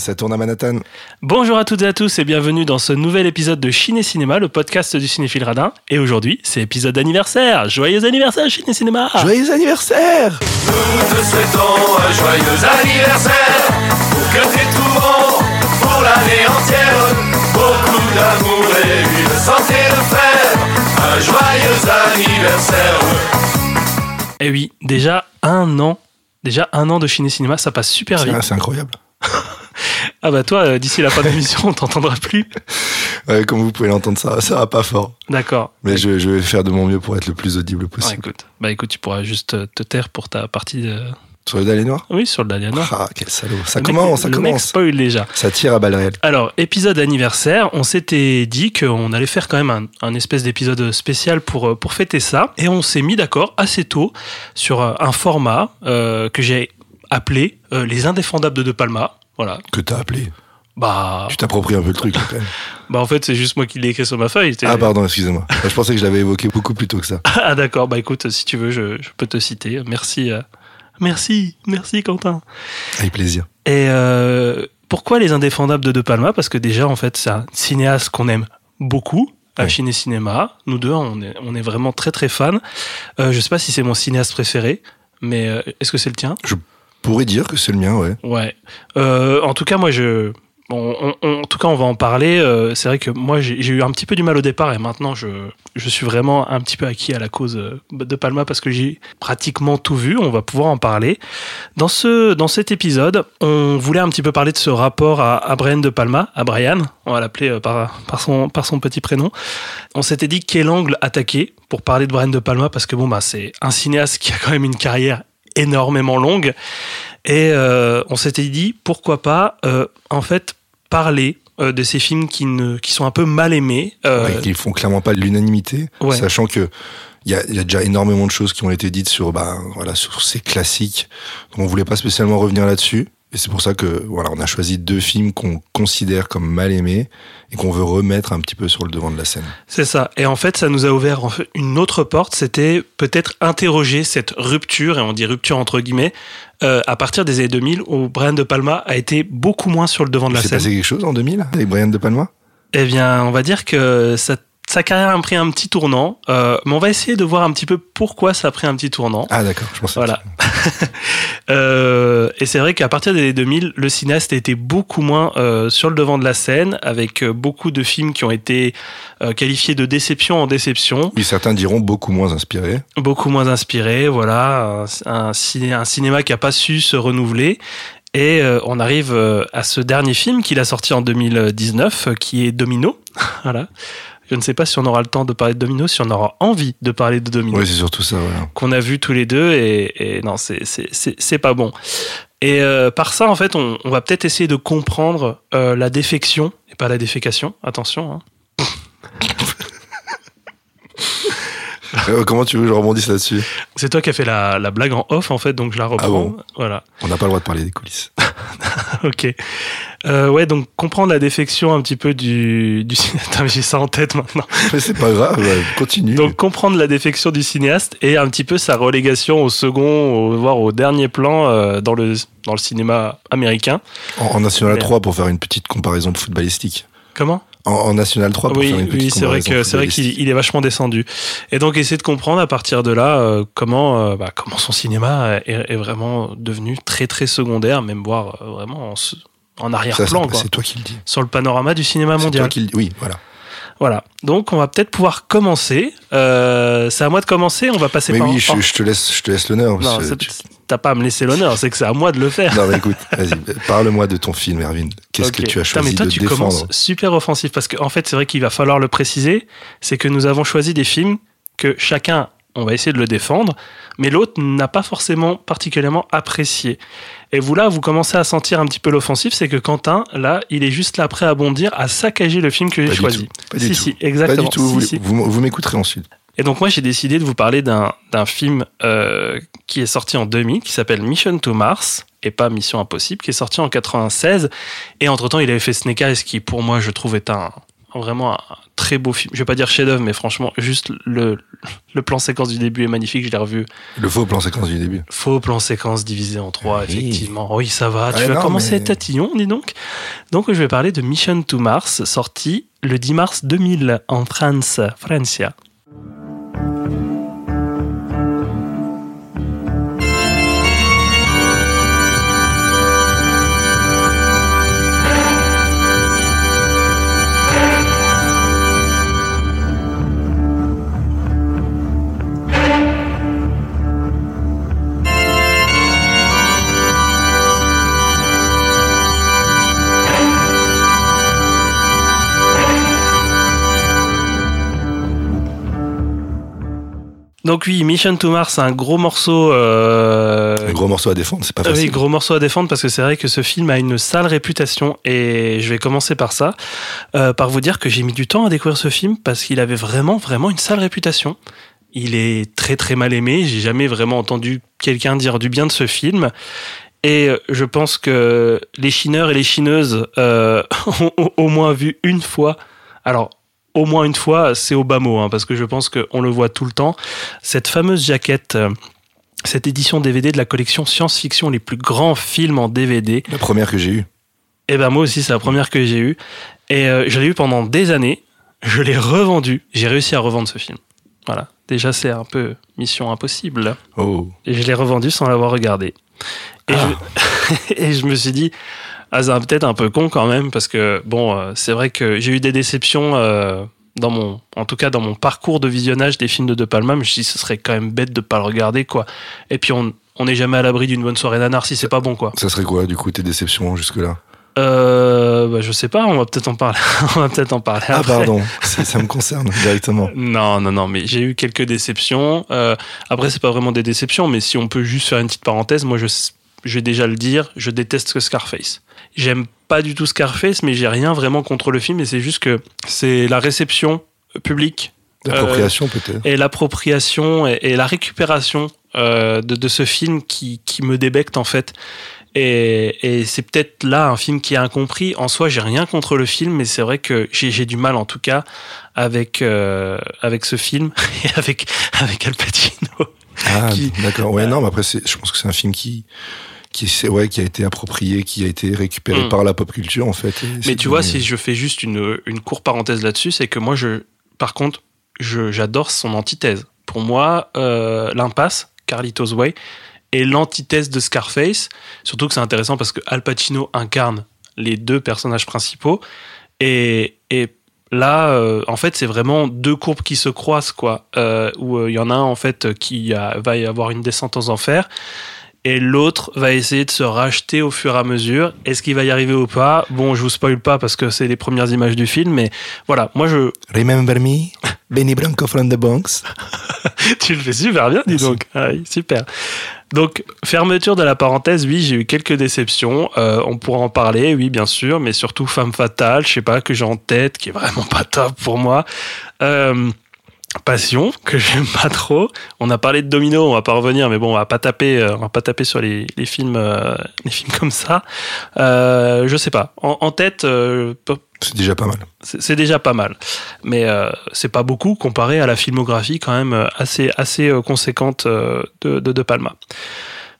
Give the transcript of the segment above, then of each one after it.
Ça tourne à Manhattan. Bonjour à toutes et à tous et bienvenue dans ce nouvel épisode de Chine et Cinéma, le podcast du cinéphile radin. Et aujourd'hui, c'est épisode d'anniversaire. Joyeux anniversaire Chine et Cinéma Joyeux anniversaire Nous te souhaitons un joyeux anniversaire Pour que t'aies tout bon pour l'année entière Beaucoup d'amour et une santé de fer Un joyeux anniversaire Eh oui, déjà un an. Déjà un an de Chine et Cinéma, ça passe super vite. C'est c'est incroyable. Ah bah toi, euh, d'ici la fin de l'émission, on t'entendra plus. Ouais, comme vous pouvez l'entendre, ça, ça va pas fort. D'accord. Mais je, je vais faire de mon mieux pour être le plus audible Ouais, possible. écoute. Bah écoute, tu pourras juste euh, te taire pour ta partie de... Sur le Dalé Noir? Oui, sur le Dahlia Noir. Ah, quel salaud. Ça Le mec- commence, ça le mec commence. spoil déjà. Ça tire à balles réelles. Alors, épisode anniversaire, on s'était dit qu'on allait faire quand même un, un espèce d'épisode spécial pour, euh, pour fêter ça. Et on s'est mis d'accord assez tôt sur un format euh, que j'ai appelé euh, Les Indéfendables de De Palma. Voilà. Que t'as appelé. Bah, Tu t'appropries un peu le truc, là, quand même. bah en fait, c'est juste moi qui l'ai écrit sur ma feuille. Ah, pardon, excusez-moi. Je pensais que je l'avais évoqué beaucoup plus tôt que ça. Ah, d'accord. Bah écoute, si tu veux, je, je peux te citer. Merci. euh, Merci, merci Quentin. Avec plaisir. Et euh, pourquoi les indéfendables de De Palma? Parce que déjà, en fait, c'est un cinéaste qu'on aime beaucoup à Ouais. Chine Cinéma. Nous deux, on est, on est vraiment très très fans. Euh, je sais pas si c'est mon cinéaste préféré, mais est-ce que c'est le tien? Pourrait dire que c'est le mien, ouais. Ouais. Euh, en tout cas, moi, je. bon, on- en tout cas, on va en parler. Euh, c'est vrai que moi, j'ai eu un petit peu du mal au départ et maintenant, je, je suis vraiment un petit peu acquis à la cause euh, de Palma parce que j'ai pratiquement tout vu. On va pouvoir en parler. Dans, ce, dans cet épisode, on voulait un petit peu parler de ce rapport à, Brian de Palma, à Brian, on va l'appeler par, par, son, par son petit prénom. On s'était dit quel angle attaquer pour parler de Brian de Palma parce que bon, bah, c'est un cinéaste qui a quand même une carrière énormément longue. Et euh, on s'était dit, pourquoi pas, euh, en fait, parler euh, de ces films qui, ne, qui sont un peu mal aimés. Ouais, Ils font clairement pas de l'unanimité, Ouais. sachant que il y a, il y a déjà énormément de choses qui ont été dites sur, bah, voilà, sur ces classiques. Donc on voulait pas spécialement revenir là-dessus. Et c'est pour ça que voilà, on a choisi deux films qu'on considère comme mal aimés et qu'on veut remettre un petit peu sur le devant de la scène. C'est ça. Et en fait, ça nous a ouvert une autre porte. C'était peut-être interroger cette rupture, et on dit rupture entre guillemets, euh, à partir des années 2000, où Brian De Palma a été beaucoup moins sur le devant de Il la s'est scène. passé quelque chose en 2000 avec Brian De Palma? Eh bien, on va dire que sa, sa carrière a pris un petit tournant, euh, mais on va essayer de voir un petit peu pourquoi ça a pris un petit tournant. Ah d'accord, je pensais. Voilà. Euh, et c'est vrai qu'à partir des années 2000, le cinéaste a été beaucoup moins euh, sur le devant de la scène, avec euh, beaucoup de films qui ont été euh, qualifiés de déception en déception, Oui, certains diront beaucoup moins inspiré. beaucoup moins inspirés. Voilà, un, un ciné- un cinéma qui a pas su se renouveler. Et euh, on arrive euh, à ce dernier film qu'il a sorti en 2019, euh, qui est Domino. voilà. Je ne sais pas si on aura le temps de parler de Domino, si on aura envie de parler de Domino Oui, c'est surtout ça. Voilà. qu'on a vu tous les deux et, et non c'est c'est- c'est c'est pas bon et euh, par ça en fait on, on va peut-être essayer de comprendre euh, la défection et pas la défécation attention hein. Euh, comment tu veux que je rebondisse là-dessus c'est toi qui as fait la, la blague en off en fait donc je la reprends Ah bon voilà On n'a pas le droit de parler des coulisses. ok Euh, ouais donc comprendre la défection un petit peu du du Attends, mais j'ai ça en tête maintenant Mais c'est pas grave, continue. donc comprendre la défection du cinéaste et un petit peu sa relégation au second au, voire au dernier plan euh, dans le dans le cinéma américain en, en National Merde. 3 pour faire une petite comparaison de footballistique. comment? En, en National 3 pour oui, faire une petite oui, c'est vrai que c'est vrai qu'il il est vachement descendu. Et donc essayer de comprendre à partir de là euh, comment euh, bah, comment son cinéma est, est vraiment devenu très très secondaire, même voire euh, vraiment en, arrière-plan c'est- toi qui le dis. sur le panorama du cinéma C'est mondial. toi qui le dis. Oui, voilà. Voilà. Donc on va peut-être pouvoir commencer. Euh, c'est à moi de commencer. On va passer Mais par. oui, je, je te laisse, je te laisse l'honneur. non, tu- t'as pas à me laisser l'honneur. C'est que c'est à moi de le faire. Non, mais écoute, vas-y, parle-moi de ton film, Erwin. Qu'est-ce que tu as choisi mais toi, de tu défendre commences super offensif parce qu'en en fait, c'est vrai qu'il va falloir le préciser. C'est que nous avons choisi des films que chacun, on va essayer de le défendre, mais l'autre n'a pas forcément particulièrement apprécié. Et vous là, vous commencez à sentir un petit peu l'offensif, c'est que Quentin, là, il est juste là prêt à bondir, à saccager le film que Pas j'ai choisi. Pas du si, tout. si, Pas exactement. du tout. Si, vous si. vous, vous m'écouterez ensuite. Et donc moi, j'ai décidé de vous parler d'un d'un film euh, qui est sorti en 2000, qui s'appelle Mission to Mars, et pas Mission Impossible, qui est sorti en 96. Et entre-temps, il avait fait Snake Eyes, qui pour moi, je trouve, est un vraiment un très beau film. Je vais pas dire chef-d'œuvre, mais franchement, juste le, le plan séquence du début est magnifique. Je l'ai revu. Le faux plan séquence du début. Faux plan séquence divisé en trois, Oui. effectivement. Oui, ça va. Tu Ouais, vas non, commencer mais- à être tatillon, dis donc. Donc, je vais parler de Mission to Mars, sorti le 10 mars 2000 en France, Francia. Donc oui, Mission to Mars, un gros morceau. euh, Un gros morceau à défendre, c'est pas Oui, facile. gros morceau à défendre parce que c'est vrai que ce film a une sale réputation et je vais commencer par ça, euh, par vous dire que j'ai mis du temps à découvrir ce film parce qu'il avait vraiment, vraiment une sale réputation. Il est très, très mal aimé. J'ai jamais vraiment entendu quelqu'un dire du bien de ce film. Et euh, je pense que les chineurs et les chineuses euh, ont au moins vu une fois. Alors, au moins une fois, c'est au bas mot, hein, parce que je pense qu'on le voit tout le temps. Cette fameuse jaquette, euh, cette édition DVD de la collection science-fiction, les plus grands films en DVD. La première que j'ai eue. Et ben moi aussi, c'est la première que j'ai eue. Et euh, je l'ai eu pendant des années. Je l'ai revendu. J'ai réussi à revendre ce film. Voilà. Déjà, c'est un peu mission impossible. Oh. Et je l'ai revendu sans l'avoir regardé. Et, Ah. je, et je me suis dit, ah, c'est peut-être un peu con quand même, parce que, bon, euh, c'est vrai que j'ai eu des déceptions euh, dans mon, en tout cas dans mon parcours de visionnage des films de De Palma, mais je me suis dit, ce serait quand même bête de pas le regarder, quoi. Et puis, on on n'est jamais à l'abri d'une bonne soirée nanar si c'est pas bon, quoi. Ça serait quoi, du coup, tes déceptions jusque-là? Euh, bah, je sais pas, on va peut-être en parler. on va peut-être en parler Ah, après. pardon, ça me concerne directement. Non, non, non, mais j'ai eu quelques déceptions. Euh, après, c'est pas vraiment des déceptions, mais si on peut juste faire une petite parenthèse, moi, je, je vais déjà le dire, je déteste Scarface. J'aime pas du tout Scarface, mais j'ai rien vraiment contre le film, et c'est juste que c'est la réception publique L'appropriation, peut-être. et l'appropriation et, et la récupération euh, de, de ce film qui, qui me débecte en fait. Et, et c'est peut-être là un film qui est incompris. En soi, j'ai rien contre le film, mais c'est vrai que j'ai du mal en tout cas avec euh, avec ce film et avec avec Al Pacino. Ah, qui- d'accord. Ouais, non, mais après, je pense que c'est un film qui, qui, ouais, qui a été approprié, qui a été récupéré Mm. par la pop culture, en fait. Mais tu vois, si je fais juste une, une courte parenthèse là-dessus, c'est que moi, je, par contre, j'adore son antithèse. Pour moi, euh, l'impasse, Carlitos Way, est l'antithèse de Scarface. Surtout que c'est intéressant parce que Al Pacino incarne les deux personnages principaux. Et, et là, euh, en fait, c'est vraiment deux courbes qui se croisent, quoi. Euh, où il y en a un, en fait, qui a- va y avoir une descente aux enfers. Et l'autre va essayer de se racheter au fur et à mesure. Est-ce qu'il va y arriver ou pas? Bon, je vous spoil pas parce que c'est les premières images du film, mais voilà, moi je. Remember me? Benny Blanco from the Bronx. tu le fais super bien, dis Merci. donc. Super. Donc, fermeture de la parenthèse, oui, j'ai eu quelques déceptions. Euh, on pourra en parler, oui, bien sûr, mais surtout Femme Fatale, je sais pas, que j'ai en tête, qui est vraiment pas top pour moi. Euh, Passion, que j'aime pas trop. On a parlé de Domino, on va pas revenir, mais bon, on va pas taper, euh, on va pas taper sur les, les films, euh, les films comme ça. Euh, je sais pas. En, en tête, euh, C'est déjà pas mal. c'est déjà pas mal, mais euh, c'est pas beaucoup comparé à la filmographie quand même assez assez conséquente de, de De Palma.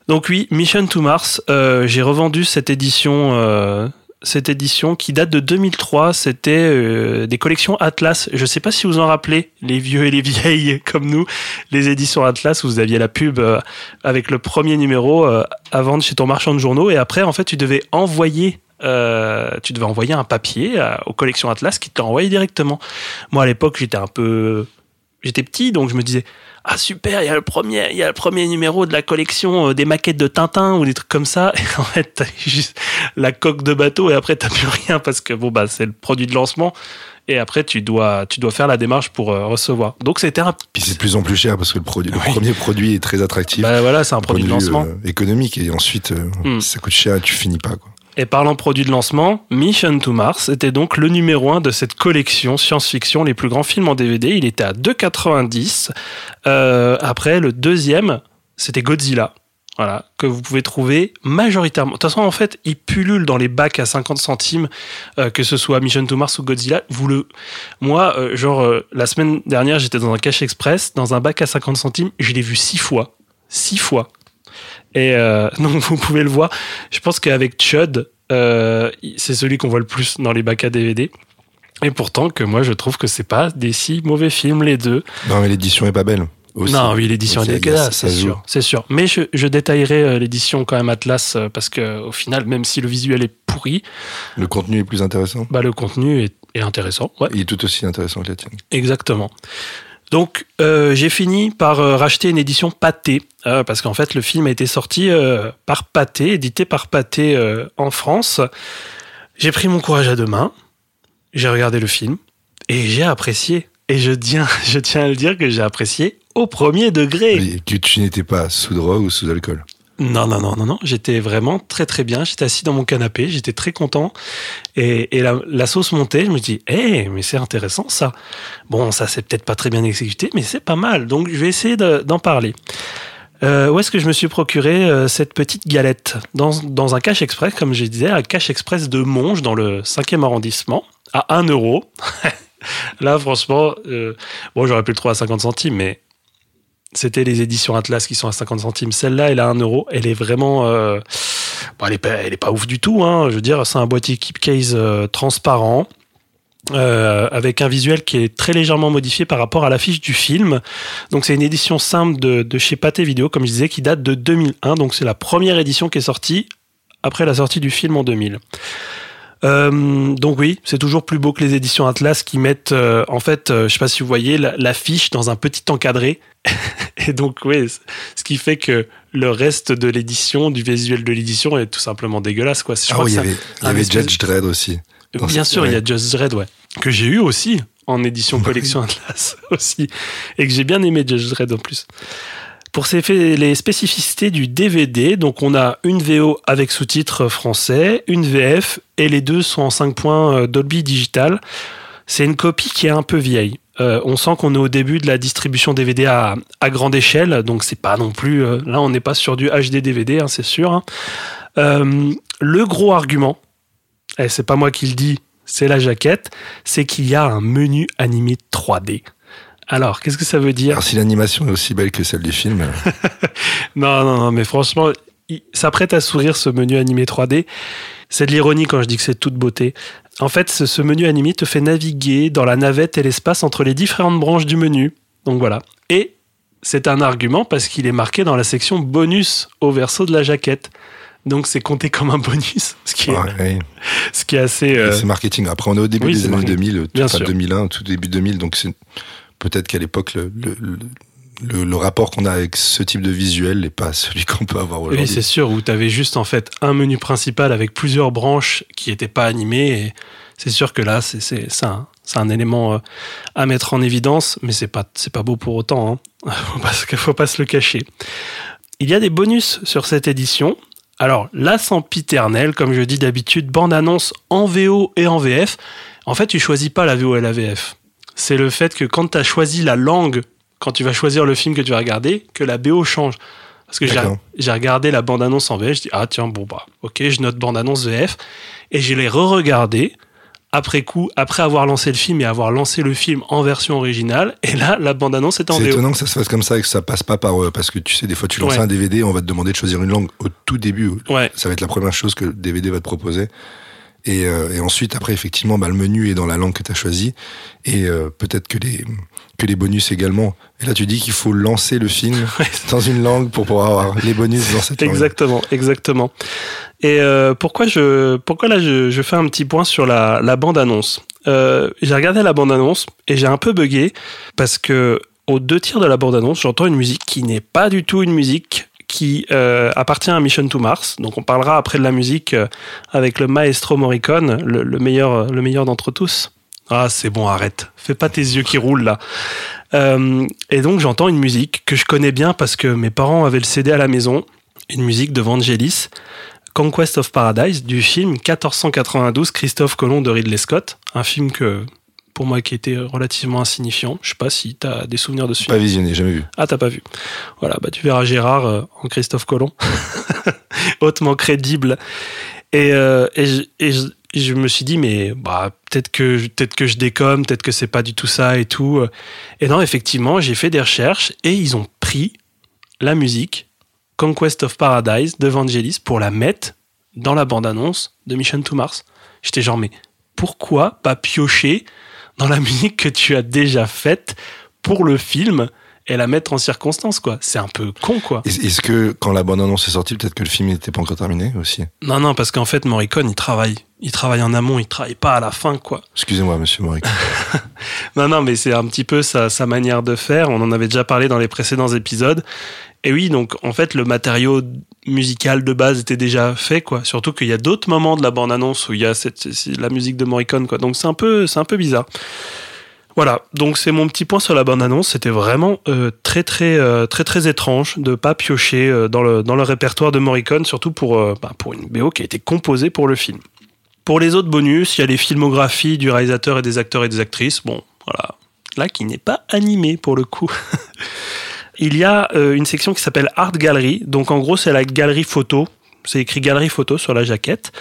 Donc oui, Mission to Mars, euh, j'ai revendu cette édition, euh, cette édition qui date de 2003. C'était euh, des collections Atlas. Je sais pas si vous en rappelez, les vieux et les vieilles comme nous, les éditions Atlas où vous aviez la pub euh, avec le premier numéro euh, à vendre chez ton marchand de journaux et après en fait tu devais envoyer euh, tu devais envoyer un papier aux collections Atlas qui te l'envoyait directement. Moi à l'époque j'étais un peu j'étais petit donc je me disais ah super il y a le premier il y a le premier numéro de la collection euh, des maquettes de Tintin ou des trucs comme ça et en fait t'as juste la coque de bateau et après t'as plus rien parce que bon bah c'est le produit de lancement et après tu dois tu dois faire la démarche pour euh, recevoir donc c'était un Puis c'est de plus en plus cher parce que le, produit, le premier produit est très attractif. bah voilà c'est un produit de lancement euh, économique et ensuite euh, Hmm. ça coûte cher et tu finis pas quoi. Et parlant produit de lancement, Mission to Mars était donc le numéro 1 de cette collection science-fiction, les plus grands films en DVD. Il était à 2,90. Euh, après, le deuxième, c'était Godzilla. Voilà, que vous pouvez trouver majoritairement. De toute façon, en fait, il pullule dans les bacs à 50 centimes, euh, que ce soit Mission to Mars ou Godzilla. Vous le, moi, euh, genre la semaine dernière, j'étais dans un cash express, dans un bac à 50 centimes, je l'ai vu six fois, six fois. Et euh, donc vous pouvez le voir. Je pense qu'avec Chud, euh, c'est celui qu'on voit le plus dans les bacs à DVD. Et pourtant que moi je trouve que c'est pas des si mauvais films les deux. Non, mais l'édition est pas belle. Aussi. Non, oui, l'édition est dégueulasse, c'est sûr, c'est sûr. Mais je, je détaillerai euh, l'édition quand même Atlas parce que au final, même si le visuel est pourri, Le contenu est plus intéressant. bah le contenu est, est intéressant. Ouais, Il est tout aussi intéressant que la tienne. exactement. Donc euh, j'ai fini par euh, racheter une édition Pathé euh, parce qu'en fait le film a été sorti euh, par Pathé, édité par euh, en France. J'ai pris mon courage à deux mains, j'ai regardé le film et j'ai apprécié. Et je tiens, à le dire que j'ai apprécié au premier degré. Tu n'étais pas sous drogue ou sous alcool. Non, non, non, non, non. J'étais vraiment très, très bien. J'étais assis dans mon canapé. J'étais très content. Et, la, sauce montait. Je me dis, hé, mais c'est intéressant ça. Bon, ça, c'est peut-être pas très bien exécuté, mais c'est pas mal. Donc, je vais essayer de- d'en parler. Euh, où est-ce que je me suis procuré euh, cette petite galette? Dans, dans un cash express, comme je disais, un cash express de Monge, dans le 5e arrondissement, à 1 euro. Là, franchement, euh, bon, j'aurais pu le trouver à 50 centimes, mais c'était les éditions Atlas qui sont à 50 centimes. Celle-là, elle à 1 euro. Elle est vraiment. euh, bon, elle, est pas, ouf du tout. Hein. Je veux dire, c'est un boîtier keep case euh, transparent. euh, avec un visuel qui est très légèrement modifié par rapport à l'affiche du film. Donc c'est une édition simple de, de chez Pathé Vidéo, comme je disais, qui date de 2001. Donc c'est la première édition qui est sortie après la sortie du film en 2000. Euh, donc oui, c'est toujours plus beau que les éditions Atlas qui mettent, euh, en fait, euh, je sais pas si vous voyez, la- l'affiche dans un petit encadré. Et donc oui, ce qui fait que le reste de l'édition, du visuel de l'édition est tout simplement dégueulasse. Quoi. Je Ah oui, il y avait, y espèce- Judge Dredd aussi. dans Bien sûr, il y a. Just Dread, ouais. Que j'ai eu aussi en édition collection Atlas aussi. Et que j'ai bien aimé Just Dread en plus. Pour les spécificités du DVD, donc on a une VO avec sous-titres français, une VF, et les deux sont en 5 points euh, Dolby Digital. C'est une copie qui est un peu vieille. Euh, on sent qu'on est au début de la distribution DVD à, grande échelle, donc c'est pas non plus. euh, là, on n'est pas sur du HD DVD, hein, c'est sûr. hein. Le gros argument, et c'est pas moi qui le dis, c'est la jaquette, c'est qu'il y a un menu animé 3D. Alors, qu'est-ce que ça veut dire Alors, si l'animation est aussi belle que celle du film, euh, Non, non, non, mais franchement, il s'apprête à sourire ce menu animé 3D. C'est de l'ironie quand je dis que c'est toute beauté. En fait, ce, ce menu animé te fait naviguer dans la navette et l'espace entre les différentes branches du menu. Donc voilà. Et c'est un argument parce qu'il est marqué dans la section bonus au verso de la jaquette. Donc c'est compté comme un bonus, ce qui est, ouais, ouais. ce qui est assez... euh, c'est marketing. Après, on est au début oui, des années marketing. 2000, Bien enfin sûr. 2001, tout début 2000, donc c'est peut-être qu'à l'époque, le, le, le- le- le rapport qu'on a avec ce type de visuel n'est pas celui qu'on peut avoir Oui, aujourd'hui. c'est sûr, où tu avais juste en fait un menu principal avec plusieurs branches qui n'étaient pas animées. Et c'est sûr que là, c'est c'est- c'est un, c'est un élément euh, à mettre en évidence, mais c'est pas, c'est pas beau pour autant. Hein. pas, se- faut pas se le cacher. Il y a des bonus sur cette édition. Alors, la sempiternelle, comme je dis d'habitude, bande-annonce en VO et en VF. En fait, tu choisis pas la VO et la VF. C'est le fait que quand tu as choisi la langue, quand tu vas choisir le film que tu vas regarder, que la BO change. Parce que j'ai regardé la bande-annonce en VF, je dis ah tiens bon bah ok je note bande-annonce VF et je l'ai re-regardé après coup, après avoir lancé le film et avoir lancé le film en version originale et là la bande-annonce est en C'est VO. étonnant que ça se fasse comme ça et que ça passe pas par euh, parce que tu sais des fois tu lances Ouais. un DVD on va te demander de choisir une langue au tout début Ouais, ça va être la première chose que le DVD va te proposer et, euh, et ensuite après effectivement bah, le menu est dans la langue que tu as choisi et euh, peut-être que les que les bonus également et là tu dis qu'il faut lancer le film Ouais. dans une langue pour pouvoir avoir les bonus dans cette langue exactement, exactement. Et euh, pourquoi je, pourquoi là je, je fais un petit point sur la, la bande-annonce? J'ai regardé la bande-annonce et j'ai un peu bugué parce que aux deux tiers de la bande-annonce, j'entends une musique qui n'est pas du tout une musique qui euh, appartient à Mission to Mars. Donc on parlera après de la musique euh, avec le maestro Morricone, le, le meilleur, le meilleur d'entre tous. Ah c'est bon, arrête. Fais pas tes yeux qui roulent là. Euh, et donc j'entends une musique que je connais bien parce que mes parents avaient le CD à la maison, une musique de Vangelis, Conquest of Paradise, du film 1492 Christophe Colomb de Ridley Scott, un film que pour moi qui était relativement insignifiant. Je sais pas si tu as des souvenirs de ce Pas film. visionné, jamais vu. Ah, t'as pas vu. Voilà, bah tu verras Gérard euh, en Christophe Colomb, hautement crédible. Et, euh, et, je, et je- et je me suis dit, mais bah, peut-être que, peut que je déconne, peut-être que c'est pas du tout ça et tout. Et non, effectivement, j'ai fait des recherches et ils ont pris la musique Conquest of Paradise de Vangelis pour la mettre dans la bande-annonce de Mission to Mars. J'étais genre, mais pourquoi pas piocher dans la musique que tu as déjà faite pour le film et la mettre en circonstance, quoi C'est un peu con, quoi. Est- Est-ce que quand la bande-annonce est sortie, peut-être que le film n'était pas encore terminé aussi? Non, non, parce qu'en fait, Morricone, il travaille. Il travaille en amont, il travaille pas à la fin, quoi. Excusez-moi, monsieur Moric. Non, non, mais c'est un petit peu sa, sa manière de faire. On en avait déjà parlé dans les précédents épisodes. Et oui, donc en fait, le matériau musical de base était déjà fait, quoi. Surtout qu'il y a d'autres moments de la bande-annonce où il y a cette, la musique de Morricone, quoi. Donc c'est un peu, c'est un peu bizarre. Voilà, donc c'est mon petit point sur la bande-annonce. C'était vraiment euh, très, très, euh, très, très étrange de pas piocher euh, dans, le, répertoire de Morricone, surtout pour, bah, pour une BO qui a été composée pour le film. Pour les autres bonus, il y a les filmographies du réalisateur et des acteurs et des actrices. Bon, voilà, là qui n'est pas animé pour le coup. Il y a une section qui s'appelle Art Gallery, donc en gros c'est la galerie photo, c'est écrit galerie photo sur la jaquette,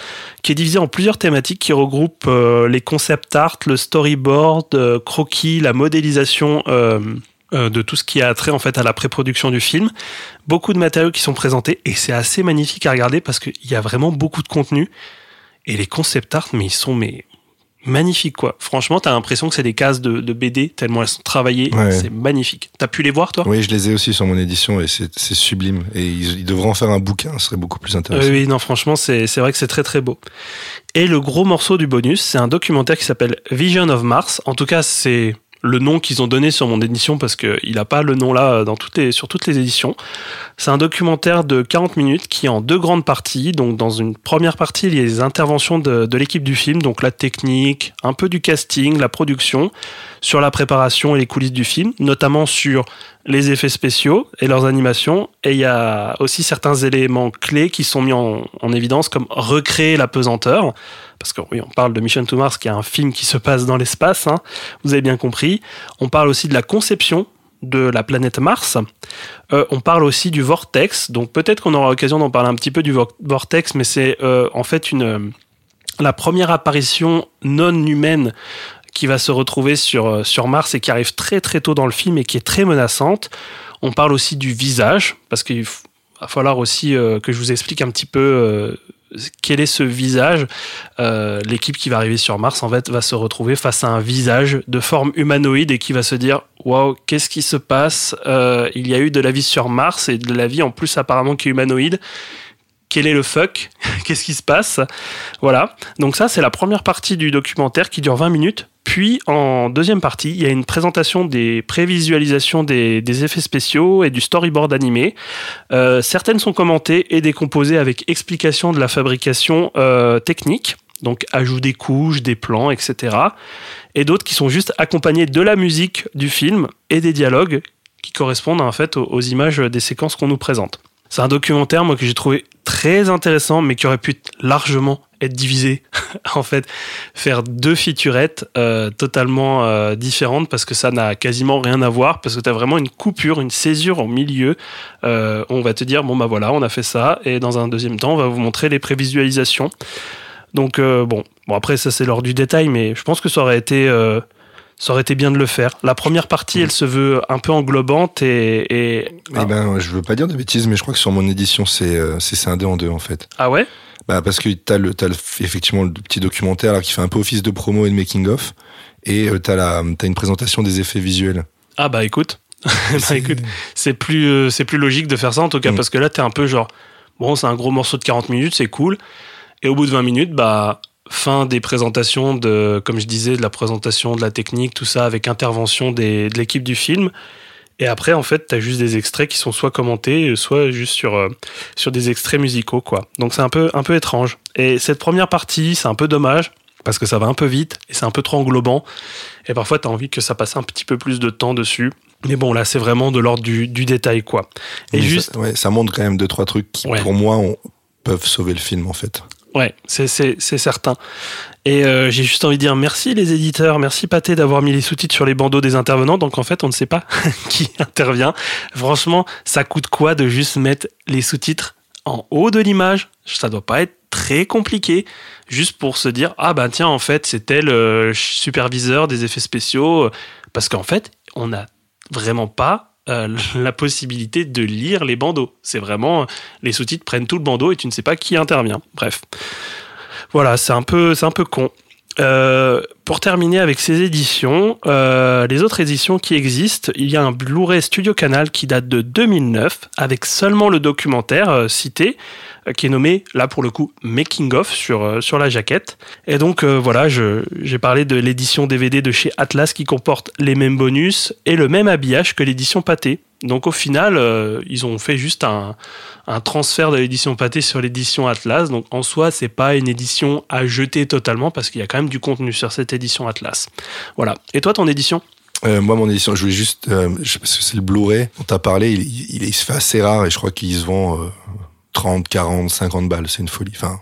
qui est divisée en plusieurs thématiques qui regroupent euh, les concept art, le storyboard, euh, croquis, la modélisation euh, de tout ce qui a trait en fait à la pré-production du film. Beaucoup de matériaux qui sont présentés et c'est assez magnifique à regarder parce qu'il y a vraiment beaucoup de contenu et les concept art mais ils sont mais magnifiques quoi. Franchement, t'as l'impression que c'est des cases de, de BD tellement elles sont travaillées. Ouais. C'est magnifique. T'as pu les voir toi? Oui, je les ai aussi sur mon édition et c'est sublime. Et ils, ils devraient en faire un bouquin, ce serait beaucoup plus intéressant. Oui, oui, non, franchement, c'est vrai que c'est très très beau. Et le gros morceau du bonus, c'est un documentaire qui s'appelle Vision of Mars. En tout cas, c'est le nom qu'ils ont donné sur mon édition parce qu'il n'a pas le nom là dans toutes les, sur toutes les éditions. C'est un documentaire de 40 minutes qui est en deux grandes parties. Donc, dans une première partie, il y a les interventions de l'équipe du film, donc la technique, un peu du casting, la production, sur la préparation et les coulisses du film, notamment sur les effets spéciaux et leurs animations. Et il y a aussi certains éléments clés qui sont mis en, en évidence, comme recréer la pesanteur. Parce que oui, on parle de Mission to Mars, qui est un film qui se passe dans l'espace, hein, vous avez bien compris. On parle aussi de la conception de la planète Mars. Euh, on parle aussi du vortex. Donc peut-être qu'on aura l'occasion d'en parler un petit peu du vor- vortex, mais c'est euh, en fait une, euh, la première apparition non humaine qui va se retrouver sur, euh, sur Mars et qui arrive très très tôt dans le film et qui est très menaçante. On parle aussi du visage, parce qu'il va falloir aussi euh, que je vous explique un petit peu euh, quel est ce visage. L'équipe qui va arriver sur Mars, en fait, va se retrouver face à un visage de forme humanoïde et qui va se dire Waouh, qu'est-ce qui se passe? Il y a eu de la vie sur Mars et de la vie en plus apparemment qui est humanoïde. Quel est le fuck Qu'est-ce qui se passe Voilà. Donc ça, c'est la première partie du documentaire qui dure 20 minutes. Puis, en deuxième partie, il y a une présentation des prévisualisations des, effets spéciaux et du storyboard animé. Euh, certaines sont commentées et décomposées avec explication de la fabrication euh, technique, donc ajout des couches, des plans, etc. Et d'autres qui sont juste accompagnées de la musique du film et des dialogues qui correspondent en fait aux images des séquences qu'on nous présente. C'est un documentaire moi que j'ai trouvé très intéressant, mais qui aurait pu largement être divisé. en fait, faire deux featurettes euh, totalement euh, différentes parce que ça n'a quasiment rien à voir parce que tu as vraiment une coupure, une césure au milieu. Euh, on va te dire bon bah voilà, on a fait ça et dans un deuxième temps, on va vous montrer les prévisualisations. Donc bon, bon après ça c'est l'ordre du détail, mais je pense que ça aurait été ça aurait été bien de le faire. La première partie, elle se veut un peu englobante et, et... Eh ben, je veux pas dire de bêtises, mais je crois que sur mon édition, c'est euh, scindé en deux, en fait. ah ouais? Bah, parce que t'as le, le, effectivement le petit documentaire là, qui fait un peu office de promo et de making-of. Et euh, t'as la, t'as une présentation des effets visuels. Ah bah écoute, bah, écoute, c'est plus euh, c'est plus logique de faire ça en tout cas Mm. parce que là t'es un peu genre bon c'est un gros morceau de 40 minutes c'est cool et au bout de 20 minutes bah fin des présentations de comme je disais de la présentation de la technique tout ça avec intervention des, de l'équipe du film et après en fait t'as juste des extraits qui sont soit commentés soit juste sur euh, sur des extraits musicaux quoi donc c'est un peu un peu étrange et cette première partie c'est un peu dommage parce que ça va un peu vite et c'est un peu trop englobant et parfois t'as envie que ça passe un petit peu plus de temps dessus mais bon, là, c'est vraiment de l'ordre du, du détail, quoi. Et Mais juste, ça, ouais, ça montre quand même deux, trois trucs qui, Ouais. pour moi, peuvent sauver le film, en fait. Ouais, c'est, c'est, c'est certain. Et euh, j'ai juste envie de dire merci les éditeurs, merci Pathé d'avoir mis les sous-titres sur les bandeaux des intervenants. Donc en fait, on ne sait pas qui intervient. Franchement, ça coûte quoi de juste mettre les sous-titres en haut de l'image? Ça doit pas être très compliqué, juste pour se dire ah ben tiens en fait c'était le superviseur des effets spéciaux, parce qu'en fait on n'a vraiment pas euh, la possibilité de lire les bandeaux. C'est vraiment les sous-titres prennent tout le bandeau et tu ne sais pas qui intervient. Bref, voilà, c'est un peu c'est un peu con. Euh, pour terminer avec ces éditions, euh, les autres éditions qui existent, il y a un Blu-ray Studio Canal qui date de 2009 avec seulement le documentaire euh, cité euh, qui est nommé là pour le coup Making of sur, sur la jaquette. Et donc voilà, j'ai parlé de l'édition DVD de chez Atlas qui comporte les mêmes bonus et le même habillage que l'édition Pathé. Donc au final, ils ont fait juste un, un transfert de l'édition Pathé sur l'édition Atlas. Donc en soi, c'est pas une édition à jeter totalement parce qu'il y a quand même du contenu sur cette édition Atlas. Voilà. Et toi, ton édition? Euh, moi, mon édition, je voulais juste, euh, c'est le Blu-ray dont tu as parlé, il, se fait assez rare et je crois qu'il se vend euh, 30, 40, 50 balles. C'est une folie. Enfin,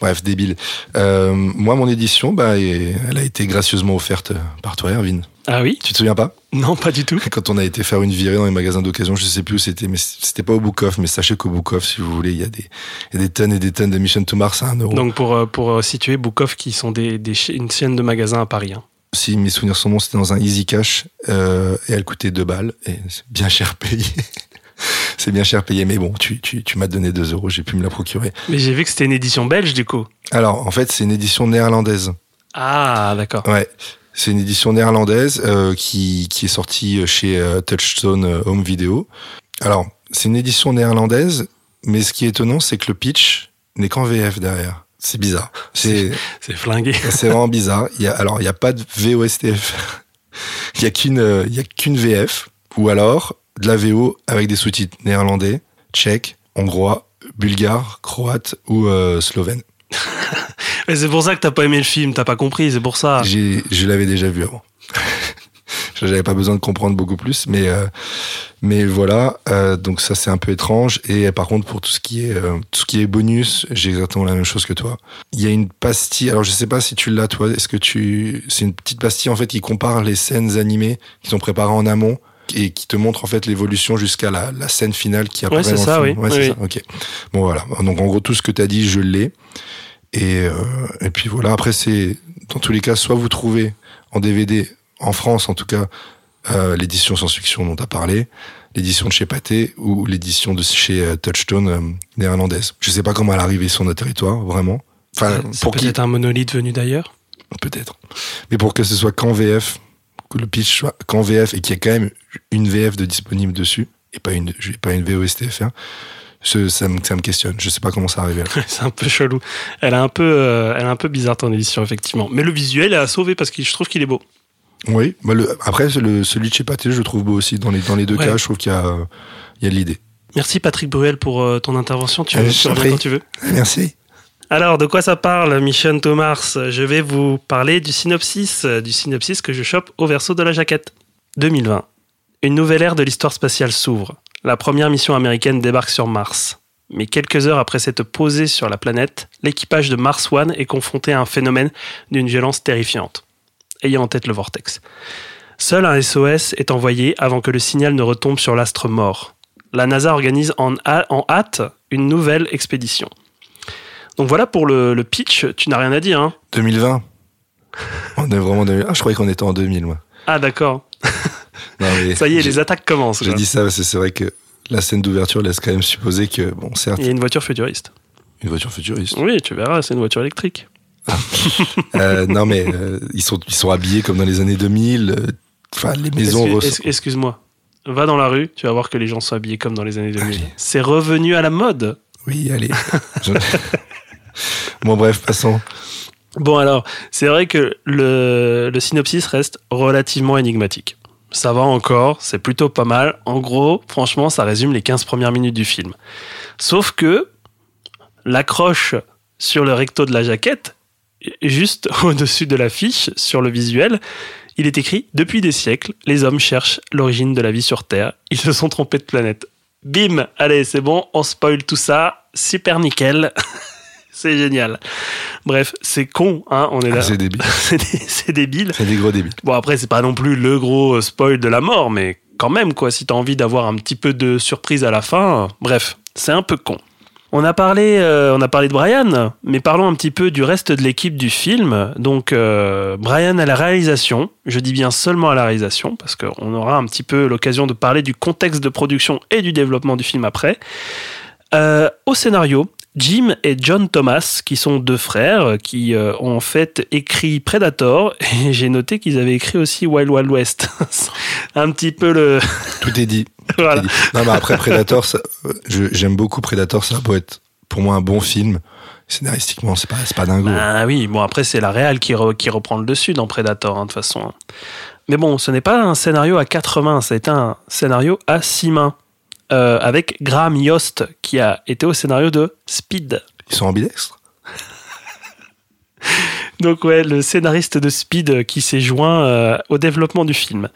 bref, débile. Euh, moi, mon édition, bah, elle a été gracieusement offerte par toi, Erwin. Ah oui Tu te souviens pas Non, pas du tout. Quand on a été faire une virée dans les magasins d'occasion, je sais plus où c'était, mais c'était pas au Book Off, mais sachez qu'au Book Off, si vous voulez, il y a des, il y a des tonnes et des tonnes de Mission to Mars à 1 euro. Donc pour, euh, pour euh, situer Bookoff qui sont des, des une chaîne de magasins à Paris. hein. Si mes souvenirs sont bons, c'était dans un Easy Cash euh, et elle coûtait 2 balles et c'est bien cher payé. c'est bien cher payé, mais bon, tu, tu, tu m'as donné 2 euros, j'ai pu me la procurer. Mais j'ai vu que c'était une édition belge du coup. Alors, en fait, c'est une édition néerlandaise. Ah, d'accord. Ouais, c'est une édition néerlandaise euh, qui, qui est sortie chez euh, Touchstone euh, Home Video. Alors, c'est une édition néerlandaise, mais ce qui est étonnant, c'est que le pitch n'est qu'en VF derrière. C'est bizarre. C'est C'est flingué. c'est vraiment bizarre. Il y a, alors, il n'y a pas de VOSTF. Il n'y qu'une euh, a qu'une VF, ou alors de la VO avec des sous-titres néerlandais, tchèque, hongrois, bulgare, croate ou euh, slovène. Mais c'est pour ça que t'as pas aimé le film, t'as pas compris, c'est pour ça. J'ai, je l'avais déjà vu avant. J'avais pas besoin de comprendre beaucoup plus, mais euh, mais voilà. euh, donc ça c'est un peu étrange. Et par contre pour tout ce qui est euh, tout ce qui est bonus, j'ai exactement la même chose que toi. Il y a une pastille. Alors je sais pas si tu l'as toi. Est-ce que tu c'est une petite pastille en fait qui compare les scènes animées qui sont préparées en amont et qui te montre en fait l'évolution jusqu'à la, la scène finale qui apparaît c'est dans ça, film. oui. Ouais, c'est Oui, ça. Ok. Bon voilà. Donc en gros tout ce que tu as dit, je l'ai. Et, euh, et puis voilà, après, c'est dans tous les cas, soit vous trouvez en DVD, en France en tout cas, euh, l'édition science-fiction dont tu as parlé, l'édition de chez Pathé ou l'édition de chez euh, Touchstone euh, néerlandaise. Je sais pas comment elle est arrivée sur notre territoire, vraiment. Enfin, pour peut-être un monolithe venu d'ailleurs? Peut-être. Mais pour que ce soit qu'en VF, que le pitch soit qu'en VF et qu'il y ait quand même une VF de disponible dessus, et pas une, pas une VOSTFR, ce- ça, me, ça me questionne. Je sais pas comment ça arrive là. c'est un peu chelou. Elle est un peu, euh, elle est un peu bizarre ton édition effectivement. Mais le visuel est à sauver parce que je trouve qu'il est beau. Oui, bah le, après, le, celui de chez Pathé, je le trouve beau aussi. Dans les, dans les deux Ouais. cas, je trouve qu'il y a, euh, il y a de l'idée. Merci Patrick Bruel pour euh, ton intervention. Tu, Euh, prie. quand tu veux. Merci. Alors, de quoi ça parle, Mission to Mars Je vais vous parler du synopsis, du synopsis que je chope au verso de la jaquette. 2020. Une nouvelle ère de l'histoire spatiale s'ouvre. La première mission américaine débarque sur Mars. Mais quelques heures après s'être posée sur la planète, l'équipage de Mars One est confronté à un phénomène d'une violence terrifiante. Ayez en tête le vortex. Seul un SOS est envoyé avant que le signal ne retombe sur l'astre mort. La NASA organise en, hâte une nouvelle expédition. Donc voilà pour le, le pitch, tu n'as rien à dire. Hein? 2020. On est vraiment en 2000. Ah, je croyais qu'on était en 2000, moi. ah d'accord, Non, ça y est, les attaques commencent. J'ai dit ça parce que c'est vrai que la scène d'ouverture laisse quand même supposer que, bon, certes, Il y a une voiture futuriste. une voiture futuriste. Oui, tu verras, c'est une voiture électrique. Euh, non, mais euh, ils, sont, ils sont habillés comme dans les années 2000. euh, Enfin, les maisons. Excuse- Excuse-moi. Va dans la rue, tu vas voir que les gens sont habillés comme dans les années 2000. Allez. C'est revenu à la mode. Oui, allez. Je- bon, bref, passons. Bon alors, c'est vrai que le, le synopsis reste relativement énigmatique. Ça va encore, c'est plutôt pas mal. En gros, franchement, ça résume les 15 premières minutes du film. Sauf que l'accroche sur le recto de la jaquette, juste au-dessus de l'affiche, sur le visuel, il est écrit Depuis des siècles, les hommes cherchent l'origine de la vie sur Terre. Ils se sont trompés de planète. Bim Allez, c'est bon, on spoil tout ça. Super nickel. c'est génial. Bref, c'est con, hein, on est Ah, là. c'est débile. c'est dé- c'est débile. C'est des gros débiles. Bon, après, c'est pas non plus le gros spoil de la mort, mais quand même, quoi, si t'as envie d'avoir un petit peu de surprise à la fin, euh, bref, c'est un peu con. On a parlé, euh, on a parlé de Brian, mais parlons un petit peu du reste de l'équipe du film. Donc, euh, Brian à la réalisation. Je dis bien seulement à la réalisation, parce qu'on aura un petit peu l'occasion de parler du contexte de production et du développement du film après. Euh, au scénario, Jim et John Thomas, qui sont deux frères, qui euh, ont en fait écrit Predator, et j'ai noté qu'ils avaient écrit aussi Wild Wild West. un petit peu le... Tout est dit. voilà. Tout est dit. Non, mais après Predator, j'aime beaucoup Predator. Ça peut être pour moi un bon film. Scénaristiquement, c'est pas, c'est pas dingo. Ah oui, bon après c'est la réal qui, re- qui reprend le dessus dans Predator, hein, de toute façon. Mais bon, ce n'est pas un scénario à quatre mains, c'est un scénario à six mains. Euh, avec Graham Yost, qui a été au scénario de Speed. Ils sont ambidextres? Donc ouais, le scénariste de Speed euh, qui s'est joint euh, au développement du film.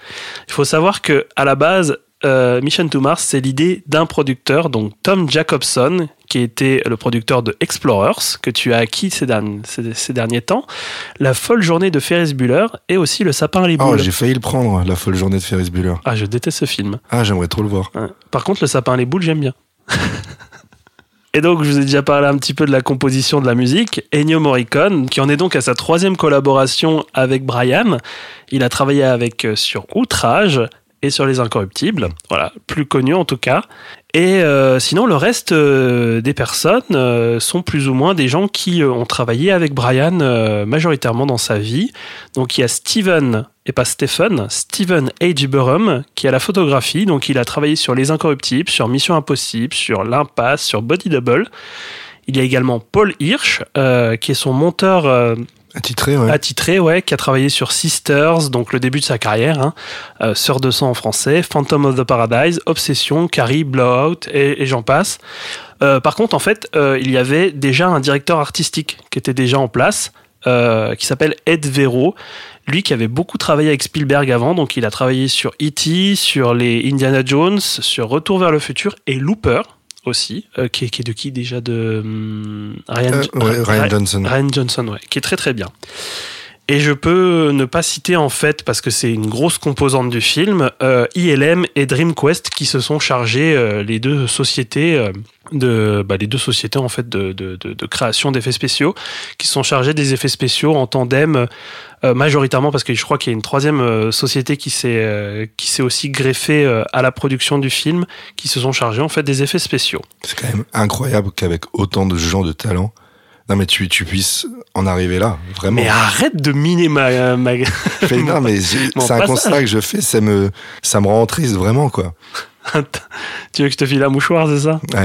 Il faut savoir que à la base, euh, Mission to Mars, c'est l'idée d'un producteur, donc Tom Jacobson, qui était le producteur de Explorers, que tu as acquis ces, derniers, ces- ces derniers temps, La folle journée de Ferris Bueller et aussi Le sapin à les Oh, boules. j'ai failli le prendre, la folle journée de Ferris Bueller. ah, je déteste ce film. Ah, j'aimerais trop le voir. Ouais. Par contre, le sapin à les boules, j'aime bien. Et donc, je vous ai déjà parlé un petit peu de la composition de la musique. Ennio Morricone, qui en est donc à sa troisième collaboration avec Brian. Il a travaillé avec euh, sur Outrage et sur Les Incorruptibles. Voilà, plus connu en tout cas. Et euh, sinon, le reste euh, des personnes euh, sont plus ou moins des gens qui ont travaillé avec Brian majoritairement dans sa vie. Donc, il y a Steven, et pas Stephen, Steven H. Burham, qui a la photographie. Donc, il a travaillé sur Les Incorruptibles, sur Mission Impossible, sur L'Impasse, sur Body Double. Il y a également Paul Hirsch, qui est son monteur Attitré, ouais. attitré, qui a travaillé sur Sisters, donc le début de sa carrière, hein, euh, Sœur de sang en français, Phantom of the Paradise, Obsession, Carrie, Blowout, et, j'en passe. Euh, par contre, en fait, euh, il y avait déjà un directeur artistique qui était déjà en place, qui s'appelle Ed Vero. Lui qui avait beaucoup travaillé avec Spielberg avant, donc il a travaillé sur E.T., sur les Indiana Jones, sur Retour vers le futur et Looper aussi, euh, qui, est, qui est de qui déjà de hum, Ryan, Euh, ouais, Ryan Ryan- Johnson. Ryan Johnson, ouais, qui est très très bien. Et je peux ne pas citer en fait, parce que c'est une grosse composante du film, euh, ILM et DreamQuest qui se sont chargés, euh, les deux sociétés, de, bah, les deux sociétés en fait de, de, de- de création d'effets spéciaux, qui se sont chargés des effets spéciaux en tandem, euh, majoritairement parce que je crois qu'il y a une troisième euh, société qui s'est euh, qui s'est aussi greffée à la production du film, qui se sont chargés en fait des effets spéciaux. C'est quand même incroyable qu'avec autant de gens de talent, non mais tu, tu puisses en arriver là, vraiment. Mais arrête de miner ma, ma... Non mais c'est un constat que je fais, ça me, ça me rend triste vraiment quoi. tu veux que je te file un mouchoir, c'est ça? Ah,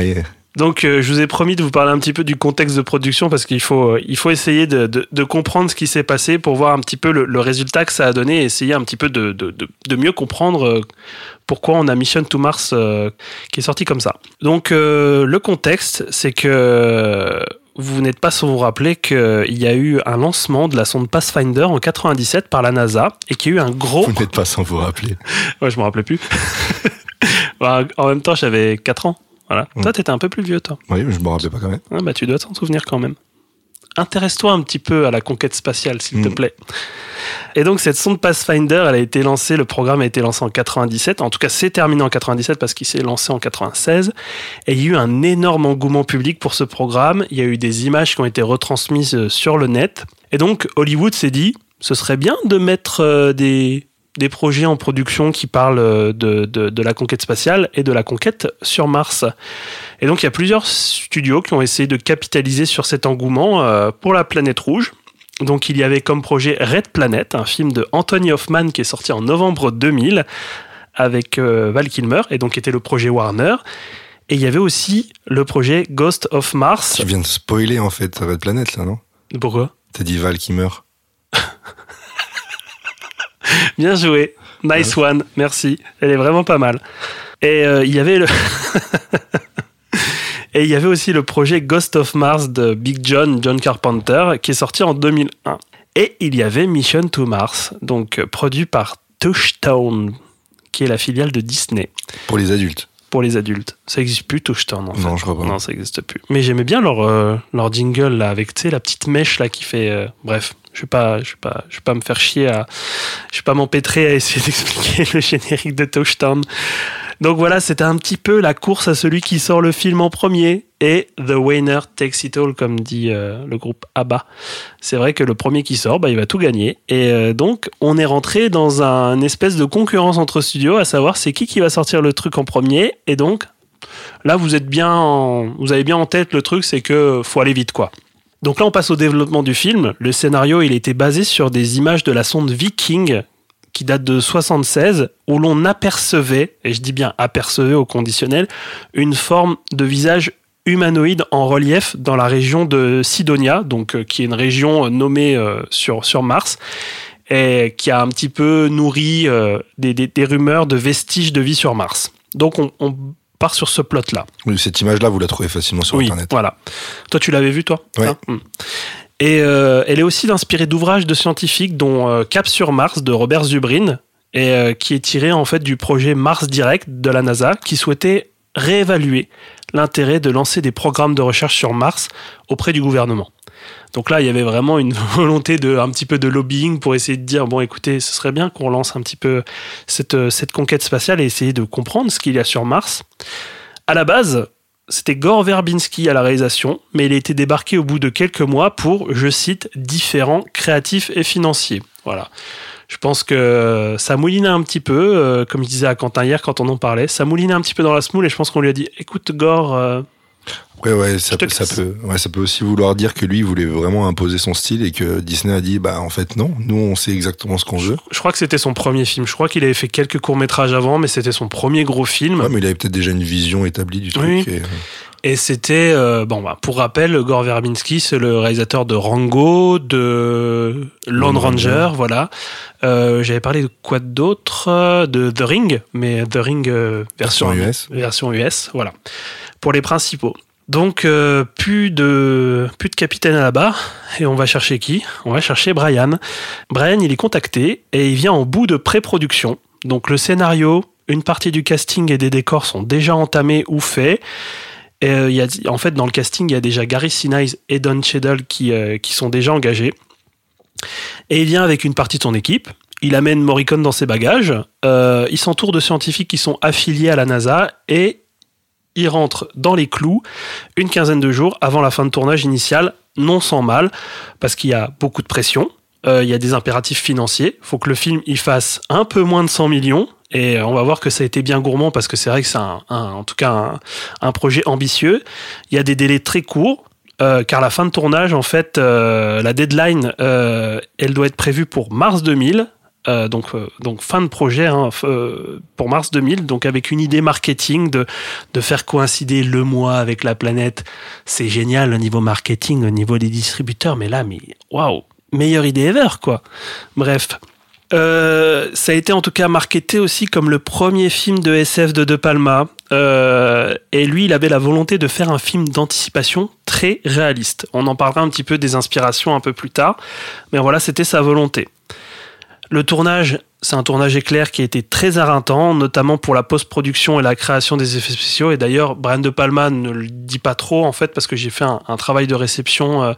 Donc, euh, je vous ai promis de vous parler un petit peu du contexte de production parce qu'il faut, euh, il faut essayer de, de- de comprendre ce qui s'est passé pour voir un petit peu le, le résultat que ça a donné et essayer un petit peu de, de- mieux comprendre euh, pourquoi on a Mission to Mars euh, qui est sorti comme ça. Donc, le contexte, c'est que vous n'êtes pas sans vous rappeler qu'il y a eu un lancement de la sonde Pathfinder en 97 par la NASA et qu'il y a eu un gros. vous n'êtes pas sans vous rappeler. Ouais, je me rappelais plus. Bah, en même temps, j'avais 4 ans. Voilà. Mm. Toi, t'étais un peu plus vieux, toi. Oui, mais je me rappelais pas quand même. Ah bah, tu dois t'en souvenir quand même. Intéresse-toi un petit peu à la conquête spatiale, s'il te Mm. plaît. Et donc, cette sonde Pathfinder, elle a été lancée, le programme a été lancé en 97. En tout cas, c'est terminé en 97 parce qu'il s'est lancé en 96. Et il y a eu un énorme engouement public pour ce programme. Il y a eu des images qui ont été retransmises euh, sur le net. Et donc, Hollywood s'est dit, ce serait bien de mettre euh, des, des projets en production qui parlent euh, de, de, de la conquête spatiale et de la conquête sur Mars. Et donc, il y a plusieurs studios qui ont essayé de capitaliser sur cet engouement euh, pour la planète rouge. Donc, il y avait comme projet Red Planet, un film de Anthony Hoffman qui est sorti en novembre 2000 avec euh, Val Kilmer, et donc était le projet Warner. Et il y avait aussi le projet Ghost of Mars. Tu viens de spoiler en fait Red Planet là, non? Pourquoi? T'as dit Val qui meurt. Bien joué. Nice one. Merci. Elle est vraiment pas mal. Et euh, il y avait le. Et il y avait aussi le projet Ghost of Mars de Big John, John Carpenter, qui est sorti en 2001. Et il y avait Mission to Mars, donc euh, produit par Touchstone, qui est la filiale de Disney. Pour les adultes. pour les adultes. Ça existe plus, Touchdown, en fait. Non, je crois pas. Non, ça existe plus. Mais j'aimais bien leur, euh, leur jingle, là, avec, tu sais, la petite mèche, là, qui fait... euh, bref, je vais pas, je vais pas, me faire chier à... Je vais pas m'empêtrer à essayer d'expliquer le générique de Touchdown. Donc voilà, c'était un petit peu la course à celui qui sort le film en premier. Et The Winner Takes It All, comme dit euh, le groupe ABBA. C'est vrai que le premier qui sort, bah, il va tout gagner. Et euh, donc, on est rentré dans un espèce de concurrence entre studios, à savoir c'est qui qui va sortir le truc en premier. Et donc, là, vous êtes bien, en- vous avez bien en tête le truc, c'est que faut aller vite, quoi. Donc là, on passe au développement du film. Le scénario, il était basé sur des images de la sonde Viking qui date de 76, où l'on apercevait, et je dis bien apercevait au conditionnel, une forme de visage humanoïde en relief dans la région de Sidonia, donc euh, qui est une région euh, nommée euh, sur, Mars, et qui a un petit peu nourri des, rumeurs de vestiges de vie sur Mars. Donc on, on part sur ce plot-là. Oui, cette image-là, vous la trouvez facilement sur oui, Internet. voilà. Toi, tu l'avais vu, toi Ouais. ça Hmm. Et euh, elle est aussi inspirée d'ouvrages de scientifiques, dont euh, Cap sur Mars de Robert Zubrin, et euh, qui est tiré en fait du projet Mars Direct de la NASA, qui souhaitait réévaluer l'intérêt de lancer des programmes de recherche sur Mars auprès du gouvernement. Donc là, il y avait vraiment une volonté de un petit peu de lobbying pour essayer de dire bon, écoutez, ce serait bien qu'on lance un petit peu cette, euh, cette conquête spatiale et essayer de comprendre ce qu'il y a sur Mars. À la base, c'était Gore Verbinski à la réalisation, mais il a été débarqué au bout de quelques mois pour, je cite, différents créatifs et financiers. Voilà. Je pense que ça moulinait un petit peu, euh, comme je disais à Quentin hier quand on en parlait, ça moulinait un petit peu dans la smoule et je pense qu'on lui a dit écoute Gore, euh, Après, ouais, ça, peut, ça, casse. peut, ouais, ça peut aussi vouloir dire que lui voulait vraiment imposer son style et que Disney a dit, bah en fait non, nous on sait exactement ce qu'on veut. je crois que c'était son premier film. Je crois qu'il avait fait quelques courts-métrages avant, mais c'était son premier gros film. Ouais, mais il avait peut-être déjà une vision établie du truc. Oui. et, euh, Et c'était, euh, bon, bah, pour rappel, Gore Verbinski, c'est le réalisateur de Rango, de Lone Ranger, Ranger. voilà. Euh, J'avais parlé de quoi d'autre? De The Ring, mais The Ring euh, version, Version US. version US, voilà. Pour les principaux. Donc, euh, plus, de, plus de capitaine à la barre, et on va chercher qui? On va chercher Brian. Brian, il est contacté, et il vient en bout de pré-production. Donc, le scénario, une partie du casting et des décors sont déjà entamés ou faits. Et, euh, y a, en fait, dans le casting, il y a déjà Gary Sinise et Don Cheadle qui, euh, qui sont déjà engagés. Et il vient avec une partie de son équipe. Il amène Morricone dans ses bagages. Il s'entoure de scientifiques qui sont affiliés à la NASA et il rentre dans les clous une quinzaine de jours avant la fin de tournage initial, non sans mal, parce qu'il y a beaucoup de pression. Euh, il y a des impératifs financiers. Il faut que le film il fasse un peu moins de 100 millions. Et on va voir que ça a été bien gourmand parce que c'est vrai que c'est un, en tout cas un, projet ambitieux. Il y a des délais très courts. euh, car la fin de tournage, en fait, euh, la deadline, elle doit être prévue pour mars 2000. Euh, donc, euh, donc fin de projet hein, euh, pour mars 2000, donc avec une idée marketing de, de faire coïncider le mois avec la planète. C'est génial au niveau marketing, au niveau des distributeurs, mais là, mais waouh, meilleure idée ever, quoi. Bref. Ça a été en tout cas marketé aussi comme le premier film de SF de De Palma. Et lui, il avait la volonté de faire un film d'anticipation très réaliste. On en parlera un petit peu des inspirations un peu plus tard. Mais voilà, c'était sa volonté. Le tournage, c'est un tournage éclair qui a été très éreintant, notamment pour la post-production et la création des effets spéciaux. Et d'ailleurs, Brian De Palma ne le dit pas trop, en fait, parce que j'ai fait un, travail de réception euh,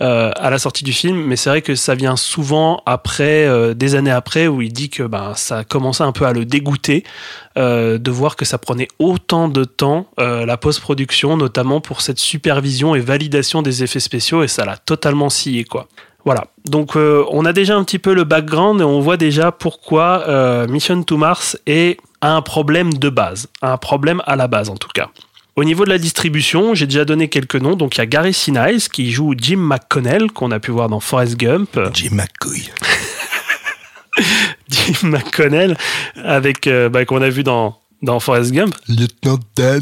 euh, à la sortie du film. Mais c'est vrai que ça vient souvent après, euh, des années après, où il dit que ben, ça a commencé un peu à le dégoûter de voir que ça prenait autant de temps, la post-production, notamment pour cette supervision et validation des effets spéciaux. Et ça l'a totalement scié, quoi. Voilà. Donc euh, on a déjà un petit peu le background et on voit déjà pourquoi euh, Mission to Mars est a un problème de base, un problème à la base en tout cas. Au niveau de la distribution, j'ai déjà donné quelques noms. Donc il y a Gary Sinise qui joue Jim McConnell qu'on a pu voir dans Forrest Gump. Jim McCoy. Jim McConnell avec euh, bah, qu'on a vu dans dans Forrest Gump. Lieutenant Dan.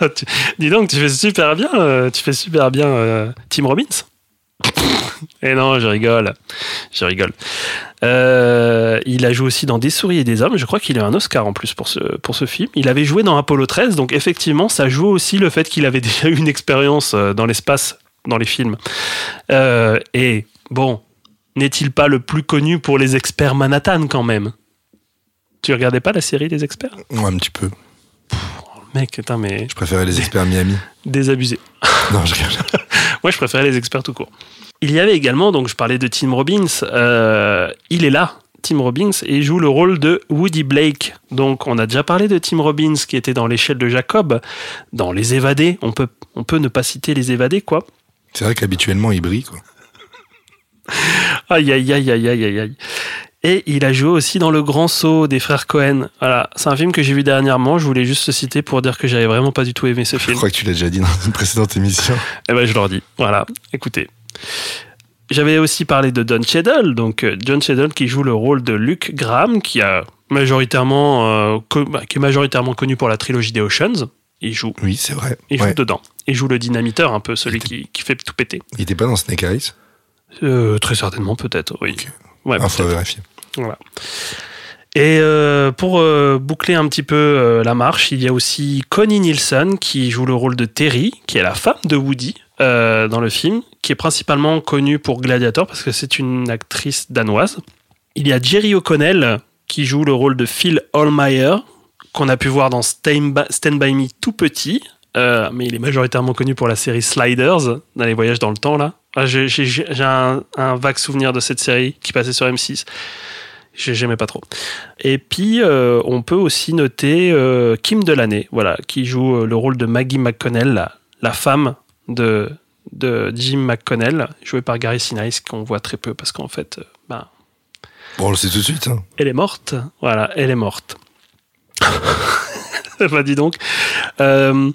Dis donc, tu fais super bien, tu fais super bien Tim Robbins. Et non, je rigole, je rigole. Euh, il a joué aussi dans Des souris et des hommes. Je crois qu'il a eu un Oscar en plus pour ce, pour ce film. Il avait joué dans Apollo 13, donc effectivement, ça joue aussi le fait qu'il avait déjà eu une expérience euh, dans l'espace, dans les films. Euh, et bon, n'est-il pas le plus connu pour les experts Manhattan quand même? Tu regardais pas la série des experts? Ouais, un petit peu. Mec, putain, mais Je préférais les experts Miami. désabusé. Non, je rigole. Moi, je préférais les experts tout court. Il y avait également, donc je parlais de Tim Robbins, euh, il est là, Tim Robbins, et il joue le rôle de Woody Blake. Donc on a déjà parlé de Tim Robbins qui était dans l'échelle de Jacob, dans Les Évadés. On peut, on peut ne pas citer Les Évadés, quoi. C'est vrai qu'habituellement, il brille, quoi. Aïe, aïe, aïe, aïe, aïe, aïe, aïe. Et il a joué aussi dans Le Grand Saut des frères Cohen. Voilà, c'est un film que j'ai vu dernièrement. Je voulais juste le citer pour dire que j'avais vraiment pas du tout aimé ce Je film. crois que tu l'as déjà dit dans une précédente émission. Eh ben, je leur dis. Voilà, écoutez. J'avais aussi parlé de Don Cheadle, donc euh, John Cheadle qui joue le rôle de Luke Graham, qui a majoritairement, euh, bah, qui est majoritairement connu pour la trilogie des Oceans. Il joue, Oui, c'est vrai. il Ouais. joue dedans. Il joue le dynamiteur, un peu celui était- qui, qui fait tout péter. Il était pas dans Snake Eyes? Euh, très certainement, peut-être. Oui. Ok. Ouais, Ah, faut vérifier. Voilà. Et euh, pour euh, boucler un petit peu euh, la marche, il y a aussi Connie Nielsen qui joue le rôle de Terry, qui est la femme de Woody euh, dans le film, qui est principalement connue pour Gladiator parce que c'est une actrice danoise. Il y a Jerry O'Connell qui joue le rôle de Phil Holmeyer, qu'on a pu voir dans Stand By, Me tout petit, euh, mais il est majoritairement connu pour la série Sliders, dans les voyages dans le temps là. Ah, J'ai un, vague souvenir de cette série qui passait sur M6. J'ai- J'aimais pas trop. Et puis, euh, on peut aussi noter Kim Delaney, voilà, qui joue le rôle de Maggie McConnell, la femme de, de Jim McConnell, jouée par Gary Sinise, qu'on voit très peu parce qu'en fait, ben, Bon, on le sait tout de suite. hein. elle est morte. Voilà, elle est morte. bah, dis donc. Euh,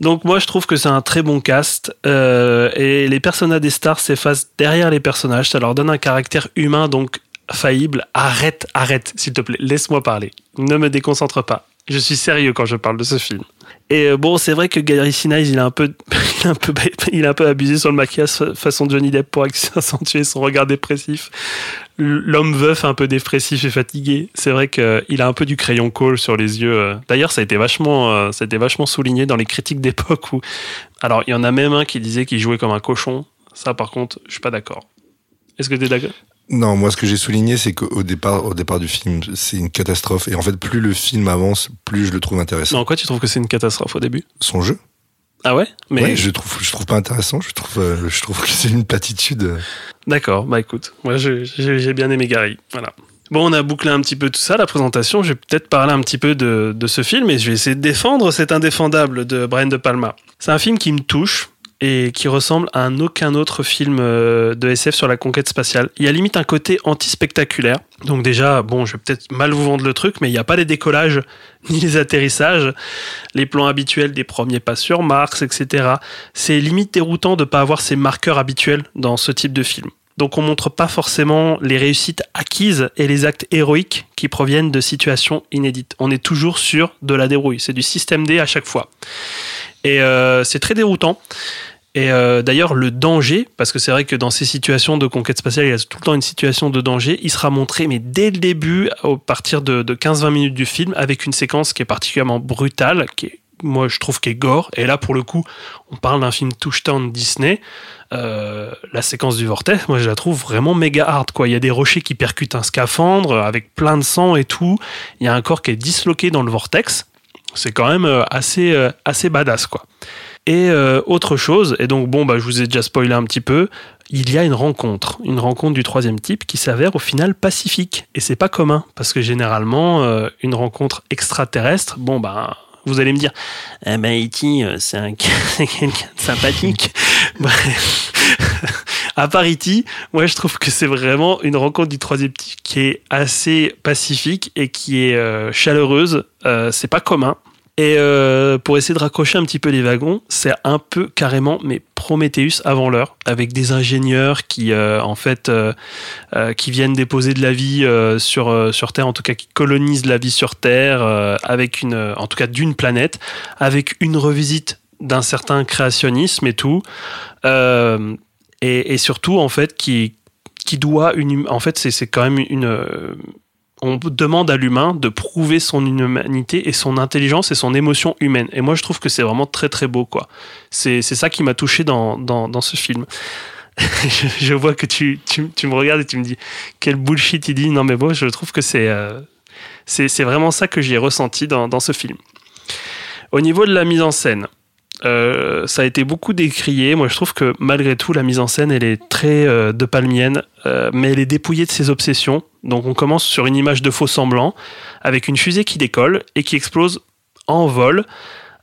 donc, moi, je trouve que c'est un très bon cast. euh, et les personnages des stars s'effacent derrière les personnages. Ça leur donne un caractère humain, donc faillible. Arrête, arrête, s'il te plaît. Laisse-moi parler. Ne me déconcentre pas. Je suis sérieux quand je parle de ce film. Et euh, bon, c'est vrai que Gary Sinise, il a un peu, il a un peu, il a un peu abusé sur le maquillage fa- façon Johnny Depp pour accentuer son regard dépressif. L'homme veuf un peu dépressif et fatigué. C'est vrai qu'il a un peu du crayon colle sur les yeux. euh. D'ailleurs, ça a été vachement, euh, ça a été vachement souligné dans les critiques d'époque où, alors, il y en a même un qui disait qu'il jouait comme un cochon. Ça, par contre, je suis pas d'accord. Est-ce que tu es d'accord? Non, moi, ce que j'ai souligné, c'est qu'au départ, au départ du film, c'est une catastrophe. Et en fait, plus le film avance, plus je le trouve intéressant. Non, quoi, tu trouves que c'est une catastrophe au début? Son jeu Ah ouais? Mais Ouais, je trouve, je trouve pas intéressant. Je trouve, euh, je trouve que c'est une platitude. euh. D'accord, bah écoute, moi j'ai bien aimé Gary. Voilà. Bon, on a bouclé un petit peu tout ça, la présentation. Je vais peut-être parler un petit peu de, de ce film et je vais essayer de défendre cet indéfendable de Brian De Palma. C'est un film qui me touche et qui ressemble à un aucun autre film euh, de SF sur la conquête spatiale. Il y a limite un côté anti-spectaculaire. Donc déjà, bon, je vais peut-être mal vous vendre le truc, mais il n'y a pas les décollages ni les atterrissages, les plans habituels des premiers pas sur Mars, etc. C'est limite déroutant de ne pas avoir ces marqueurs habituels dans ce type de film. Donc on montre pas forcément les réussites acquises et les actes héroïques qui proviennent de situations inédites. On est toujours sur de la débrouille. C'est du système D à chaque fois. Et euh, c'est très déroutant. Et euh, d'ailleurs, le danger, parce que c'est vrai que dans ces situations de conquête spatiale, il y a tout le temps une situation de danger, il sera montré, mais dès le début, à partir de, de 15-20 minutes du film, avec une séquence qui est particulièrement brutale, qui est, moi je trouve qu'est gore. Et là, pour le coup, on parle d'un film touchdown Disney. Euh, la séquence du vortex, moi je la trouve vraiment méga hard. Quoi. Il y a des rochers qui percutent un scaphandre avec plein de sang et tout. Il y a un corps qui est disloqué dans le vortex. C'est quand même euh, assez, assez badass. quoi. Et euh, autre chose, et donc bon, bah, je vous ai déjà spoilé un petit peu, il y a une rencontre, une rencontre du troisième type qui s'avère au final pacifique. Et c'est pas commun, parce que généralement, euh, une rencontre extraterrestre, bon, bah, vous allez me dire, eh ben, E.T., euh, c'est un c'est quelqu'un de sympathique. À part E.T., moi, je trouve que c'est vraiment une rencontre du troisième type qui est assez pacifique et qui est chaleureuse. C'est pas commun. Et euh, pour essayer de raccrocher un petit peu les wagons, c'est un peu carrément mais Prometheus avant l'heure, avec des ingénieurs qui euh, en fait euh, qui viennent déposer de la vie sur sur Terre, en tout cas qui colonisent la vie sur Terre, avec une en tout cas d'une planète, avec une revisite d'un certain créationnisme et tout, et, surtout en fait qui qui doit une en fait c'est quand même une on demande à l'humain de prouver son humanité et son intelligence et son émotion humaine. Et moi, je trouve que c'est vraiment très très beau, quoi. C'est ça qui m'a touché dans, dans, dans ce film. je, vois que tu, tu, tu me regardes et tu me dis quel bullshit il dit. Non, mais bon, je trouve que c'est euh, c'est vraiment ça que j'ai ressenti dans, dans ce film. Au niveau de la mise en scène, euh, ça a été beaucoup décrié. Moi, je trouve que malgré tout, la mise en scène, elle est très euh, de palmienne, euh, mais elle est dépouillée de ses obsessions. Donc, on commence sur une image de faux semblant, avec une fusée qui décolle et qui explose en vol,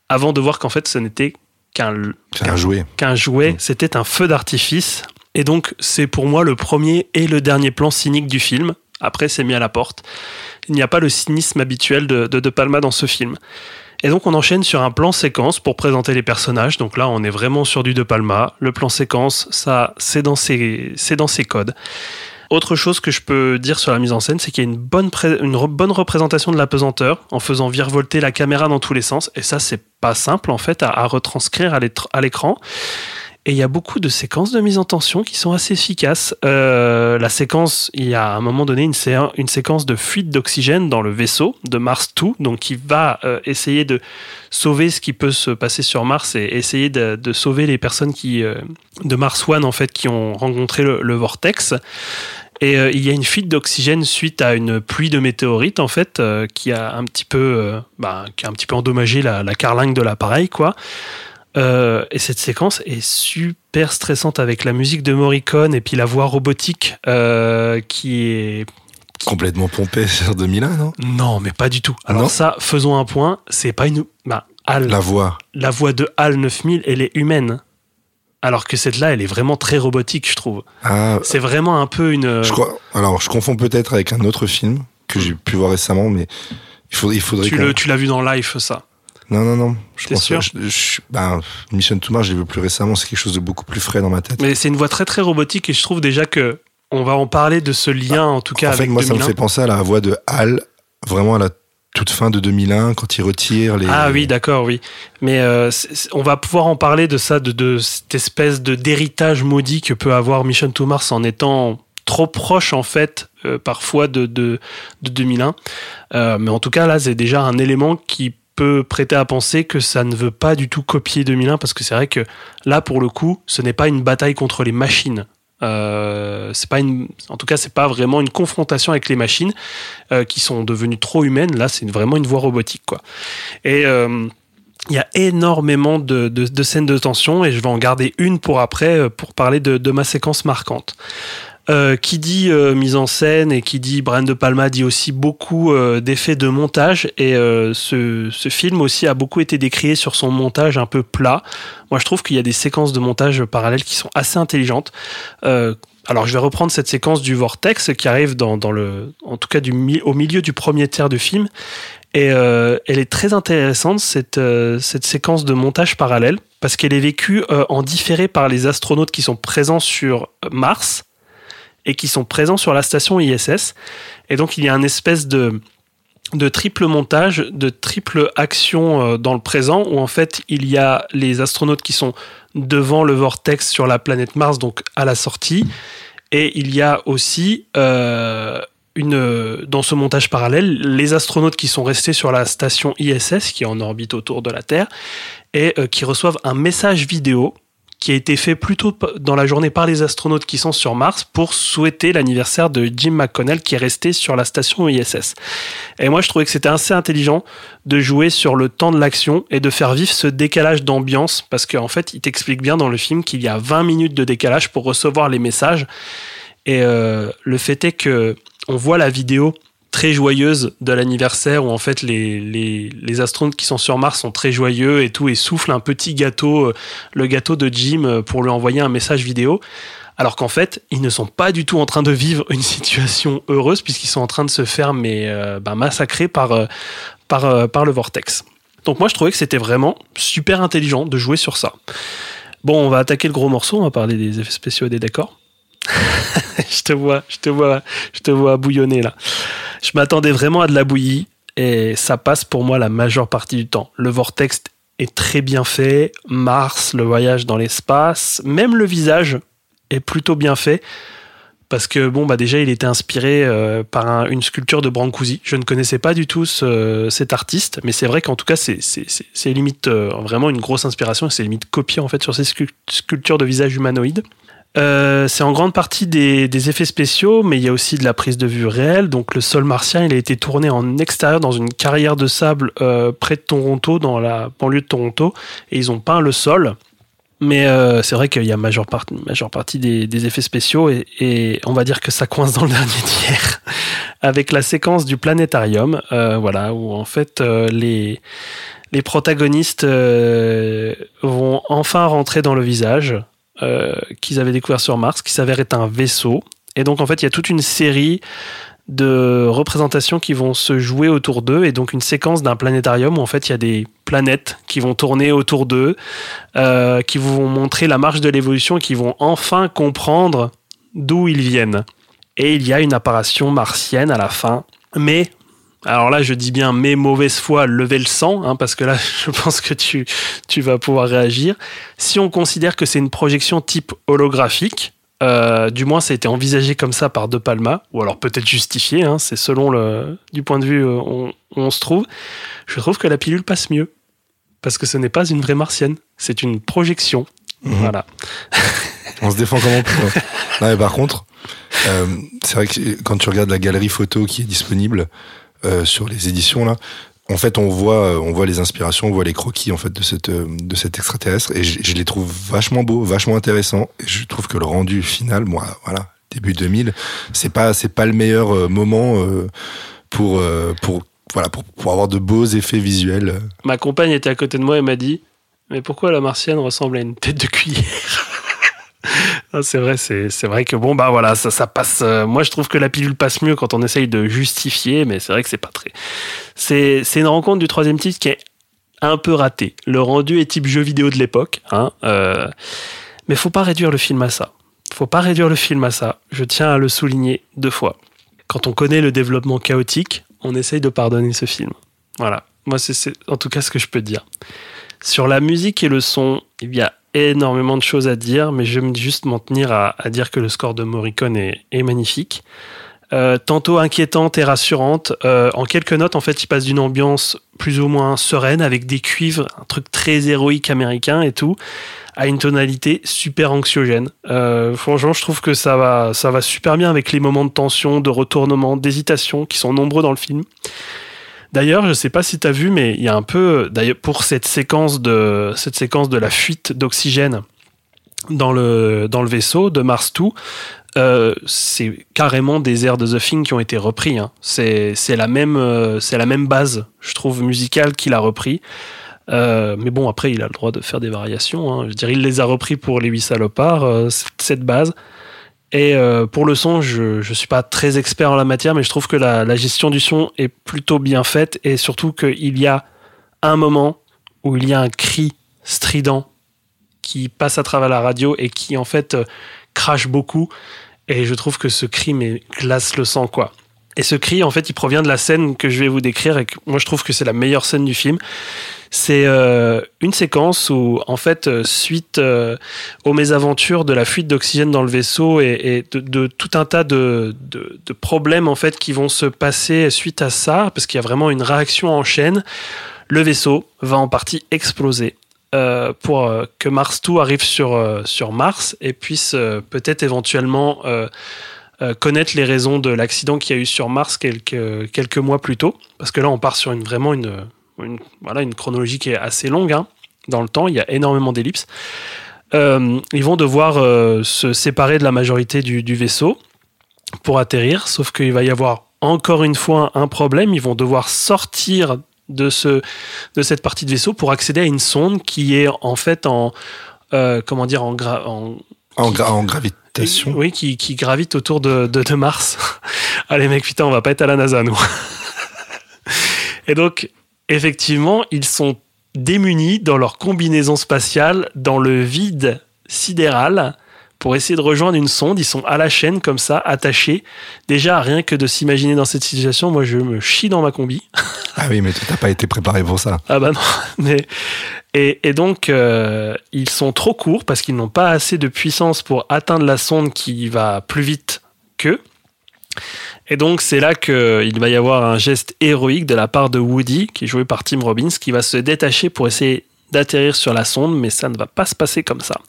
avant de voir qu'en fait, ce n'était qu'un jouet. qu'un jouet, Mm. c'était un feu d'artifice. Et donc, c'est pour moi le premier et le dernier plan cynique du film. Après, c'est mis à la porte. Il n'y a pas le cynisme habituel de, de De Palma dans ce film. Et donc, on enchaîne sur un plan séquence pour présenter les personnages. Donc là, on est vraiment sur du De Palma. Le plan séquence, ça, c'est dans ses, codes. Autre chose que je peux dire sur la mise en scène, c'est qu'il y a une bonne, représentation de la pesanteur en faisant virevolter la caméra dans tous les sens. Et ça, c'est pas simple en fait à, retranscrire à l'écran. Et il y a beaucoup de séquences de mise en tension qui sont assez efficaces. Euh, la séquence, il y a à un moment donné une, sé- une séquence de fuite d'oxygène dans le vaisseau de Mars 2, donc qui va euh, essayer de sauver ce qui peut se passer sur Mars et essayer de, sauver les personnes qui, euh, de Mars One en fait qui ont rencontré le, vortex. Et il y a une fuite d'oxygène suite à une pluie de météorites en fait qui a un petit peu, bah, qui a un petit peu endommagé la, la carlingue de l'appareil quoi. Euh, et cette séquence est super stressante avec la musique de Morricone et puis la voix robotique euh, qui est Complètement pompé sur 2001, non? Non mais pas du tout. Alors Non? ça faisons un point, c'est pas une bah, Hal, La voix. la voix de HAL 9000, elle est humaine. Alors que cette-là, elle est vraiment très robotique, je trouve. Ah, C'est vraiment un peu une. je crois. Alors, je confonds peut-être avec un autre film que j'ai pu voir récemment, mais il faudrait, il faudrait tu l'as vu dans Life, ça. Non, non, non. Je pense sûr je, je- ben, Mission to Mars, je l'ai vu plus récemment. C'est quelque chose de beaucoup plus frais dans ma tête. Mais c'est une voix très très robotique et je trouve déjà que on va en parler de ce lien, en tout cas en fait, avec moi, ça me 2001. fait penser à la voix de Hal, vraiment à la toute fin de 2001, quand il retire les. Ah oui, d'accord, oui. Mais euh, on va pouvoir en parler de ça, de, de cette espèce de d'héritage maudit que peut avoir Mission to Mars en étant trop proche en fait euh, parfois de, de, de 2001. Euh, mais en tout cas là, c'est déjà un élément qui peut prêter à penser que ça ne veut pas du tout copier 2001 parce que c'est vrai que là pour le coup, ce n'est pas une bataille contre les machines. Euh, c'est pas une, en tout cas, c'est pas vraiment une confrontation avec les machines euh, qui sont devenues trop humaines. Là, c'est vraiment une voie robotique, quoi. Et euh, il y a énormément de, de- de scènes de tension et je vais en garder une pour après pour parler de, de ma séquence marquante. Euh, qui dit euh, mise en scène et qui dit Brian De Palma dit aussi beaucoup euh, d'effets de montage et euh, ce, ce film aussi a beaucoup été décrié sur son montage un peu plat. Moi je trouve qu'il y a des séquences de montage parallèles qui sont assez intelligentes. Euh, alors je vais reprendre cette séquence du vortex qui arrive dans, dans le, en tout cas du, au milieu du premier tiers du film et euh, elle est très intéressante, cette, euh, cette séquence de montage parallèle, parce qu'elle est vécue euh, en différé par les astronautes qui sont présents sur Mars et qui sont présents sur la station ISS. Et donc, il y a un espèce de, de triple montage, de triple action euh, dans le présent, où en fait, il y a les astronautes qui sont devant le vortex sur la planète Mars, donc à la sortie. Et il y a aussi euh, une, dans ce montage parallèle les astronautes qui sont restés sur la station ISS, qui est en orbite autour de la Terre, et euh, qui reçoivent un message vidéo qui a été fait plutôt dans la journée par les astronautes qui sont sur Mars pour souhaiter l'anniversaire de Jim McConnell qui est resté sur la station ISS. Et moi, je trouvais que c'était assez intelligent de jouer sur le temps de l'action et de faire vivre ce décalage d'ambiance parce qu'en fait, il t'explique bien dans le film qu'il y a 20 minutes de décalage pour recevoir les messages. Et euh, le fait est que on voit la vidéo très joyeuse de l'anniversaire où en fait les, astronautes qui sont sur Mars sont très joyeux et tout et soufflent un petit gâteau, euh, le gâteau de Jim euh, pour lui envoyer un message vidéo. Alors qu'en fait, ils ne sont pas du tout en train de vivre une situation heureuse puisqu'ils sont en train de se faire euh, ben, massacrer par, par, par le vortex. Donc moi je trouvais que c'était vraiment super intelligent de jouer sur ça. Bon, on va attaquer le gros morceau, on va parler des effets spéciaux et des décors. je te vois, je te vois, je te vois bouillonner là. Je m'attendais vraiment à de la bouillie et ça passe pour moi la majeure partie du temps. Le vortex est très bien fait, Mars, le voyage dans l'espace, même le visage est plutôt bien fait parce que bon bah déjà il était inspiré euh, par un- une sculpture de Brancusi. Je ne connaissais pas du tout ce- cet artiste, mais c'est vrai qu'en tout cas c'est limite euh, vraiment une grosse inspiration c'est limite copié en fait sur ces sculp- sculptures de visage humanoïdes. Euh, c'est en grande partie des, des effets spéciaux, mais il y a aussi de la prise de vue réelle. Donc le sol martien, il a été tourné en extérieur dans une carrière de sable euh, près de Toronto, dans la banlieue de Toronto, et ils ont peint le sol. Mais euh, c'est vrai qu'il y a majeure, majeure partie des, des effets spéciaux et, et on va dire que ça coince dans le dernier tiers avec la séquence du planétarium, euh, voilà, où en fait euh, les, les protagonistes vont enfin rentrer dans le visage qu'ils avaient découvert sur Mars, qui s'avère être un vaisseau. Et donc en fait il y a toute une série de représentations qui vont se jouer autour d'eux et donc une séquence d'un planétarium où en fait il y a des planètes qui vont tourner autour d'eux, euh, qui vont montrer la marche de l'évolution et qui vont enfin comprendre d'où ils viennent. Et il y a une apparition martienne à la fin, mais alors là je dis bien mais mauvaise foi level 100 hein, parce que là je pense que tu, tu vas pouvoir réagir. Si on considère que c'est une projection type holographique, euh, du moins, ça a été envisagé comme ça par De Palma, ou alors peut-être justifié, hein, c'est selon le, du point de vue euh, où on, on se trouve. Je trouve que la pilule passe mieux. Parce que ce n'est pas une vraie martienne, c'est une projection. Mhm. Voilà. On se défend comme on peut. hein. Non, mais par contre, euh, c'est vrai que quand tu regardes la galerie photo qui est disponible euh, sur les éditions là, en fait, on voit, euh, on voit les inspirations, on voit les croquis en fait de cette euh, de cet extraterrestre et je, les trouve vachement beaux, vachement intéressants. Et je trouve que le rendu final, moi, voilà, début 2000, c'est pas c'est pas le meilleur moment pour pour voilà pour, avoir de beaux effets visuels. Ma compagne était à côté de moi et m'a dit Mais pourquoi la martienne ressemble à une tête de cuillère? C'est vrai, c'est vrai que bon, bah voilà, ça, ça passe. euh, moi, je trouve que la pilule passe mieux quand on essaye de justifier, mais c'est vrai que c'est pas très. C'est une rencontre du troisième titre qui est un peu ratée. Le rendu est type jeu vidéo de l'époque, hein, euh, mais faut pas réduire le film à ça. Faut pas réduire le film à ça. Je tiens à le souligner deux fois. Quand on connaît le développement chaotique, on essaye de pardonner ce film. Voilà. Moi, c'est en tout cas ce que je peux dire. Sur la musique et le son, il y a énormément de choses à dire, mais je vais juste m'en tenir à, dire que le score de Morricone est, est magnifique. Euh, tantôt inquiétante et rassurante. Euh, en quelques notes, en fait, il passe d'une ambiance plus ou moins sereine avec des cuivres, un truc très héroïque américain et tout, à une tonalité super anxiogène. Euh, franchement, je trouve que ça va, ça va super bien avec les moments de tension, de retournement, d'hésitation qui sont nombreux dans le film. D'ailleurs, je sais pas si tu as vu, mais il y a un peu, d'ailleurs, pour cette séquence de, la fuite d'oxygène dans le, vaisseau de Mars 2, euh, c'est carrément des airs de The Thing qui ont été repris. hein. C'est c'est la, même, euh, c'est la même base, je trouve, musicale qu'il a repris. Euh, mais bon, après, il a le droit de faire des variations. hein. Je dirais, il les a repris pour les huit salopards, cette base. Et euh, pour le son, je ne suis pas très expert en la matière, mais je trouve que la, gestion du son est plutôt bien faite et surtout qu'il y a un moment où il y a un cri strident qui passe à travers la radio et qui en fait euh, crache beaucoup. Et je trouve que ce cri mais glace le sang quoi. Et ce cri, en fait, il provient de la scène que je vais vous décrire et que moi je trouve que c'est la meilleure scène du film. C'est euh, une séquence où, en fait, euh, suite euh, aux mésaventures de la fuite d'oxygène dans le vaisseau et, de, tout un tas de, problèmes en fait qui vont se passer suite à ça, parce qu'il y a vraiment une réaction en chaîne, le vaisseau va en partie exploser. pour que Mars 2 arrive sur, Mars et puisse peut-être éventuellement euh, connaître les raisons de l'accident qu'il y a eu sur Mars quelques, quelques mois plus tôt. Parce que là, on part sur une, vraiment une, voilà, une chronologie qui est assez longue hein, dans le temps. Il y a énormément d'ellipses. Euh, ils vont devoir euh, se séparer de la majorité du, vaisseau pour atterrir, sauf qu'il va y avoir encore une fois un problème. Ils vont devoir sortir de, ce, de cette partie de vaisseau pour accéder à une sonde qui est en fait en, euh, comment dire, En, gra- en oui, qui, gravite autour de, de, de Mars. Allez mec, putain, on va pas être à la NASA, nous. Et donc, effectivement, ils sont démunis dans leur combinaison spatiale, dans le vide sidéral, pour essayer de rejoindre une sonde. Ils sont à la chaîne, comme ça, attachés. Déjà, rien que de s'imaginer dans cette situation, moi, je me chie dans ma combi. Ah oui, mais tu n'as pas été préparé pour ça. Ah bah non. Mais, et, et donc, euh, ils sont trop courts parce qu'ils n'ont pas assez de puissance pour atteindre la sonde qui va plus vite qu'eux. Et donc, c'est là qu'il va y avoir un geste héroïque de la part de Woody, qui est joué par Tim Robbins, qui va se détacher pour essayer d'atterrir sur la sonde, mais ça ne va pas se passer comme ça.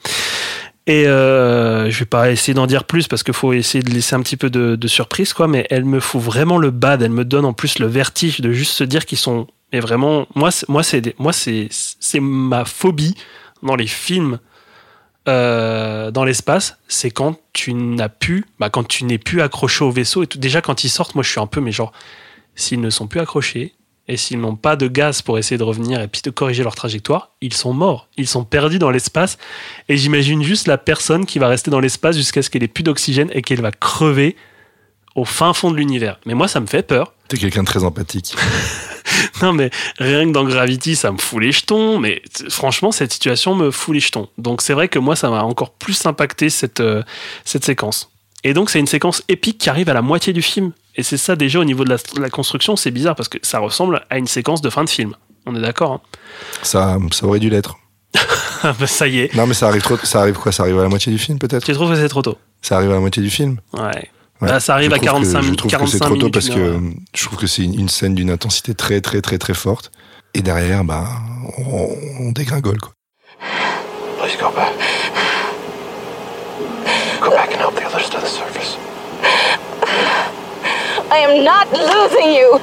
Et euh, je vais pas essayer d'en dire plus parce qu'il faut essayer de laisser un petit peu de, surprise, quoi. Mais elle me fout vraiment le bad. Elle me donne en plus le vertige de juste se dire qu'ils sont. Mais vraiment, moi, c'est- moi, c'est, moi, c'est, c'est ma phobie dans les films euh, dans l'espace. C'est quand tu n'as plus, bah, quand tu n'es plus accroché au vaisseau et. Déjà, quand ils sortent, moi, je suis un peu, mais genre, s'ils ne sont plus accrochés et s'ils n'ont pas de gaz pour essayer de revenir et puis de corriger leur trajectoire, ils sont morts. Ils sont perdus dans l'espace. Et j'imagine juste la personne qui va rester dans l'espace jusqu'à ce qu'elle ait plus d'oxygène et qu'elle va crever au fin fond de l'univers. Mais moi, ça me fait peur. T'es quelqu'un de très empathique. Non, mais rien que dans Gravity, ça me fout les jetons. Mais franchement, cette situation me fout les jetons. Donc c'est vrai que moi, ça m'a encore plus impacté cette, euh, cette séquence. Et donc c'est une séquence épique qui arrive à la moitié du film. Et c'est ça déjà au niveau de la, de la construction, c'est bizarre parce que ça ressemble à une séquence de fin de film. On est d'accord hein Ça, ça aurait dû l'être. Ah bah, Ça y est. Non, mais ça arrive trop. Ça arrive quoi? Ça arrive à la moitié du film, peut-être? Tu trouves que c'est trop tôt Ça arrive à la moitié du film? Ouais. Ouais. Bah, ça arrive Je à trouve que- 45 Je trouve que 45 c'est trop tôt minutes, parce que heure. je trouve que c'est une, une scène d'une intensité très, très, très, très forte. Et derrière, bah, on, on dégringole, quoi. Go I am not losing you.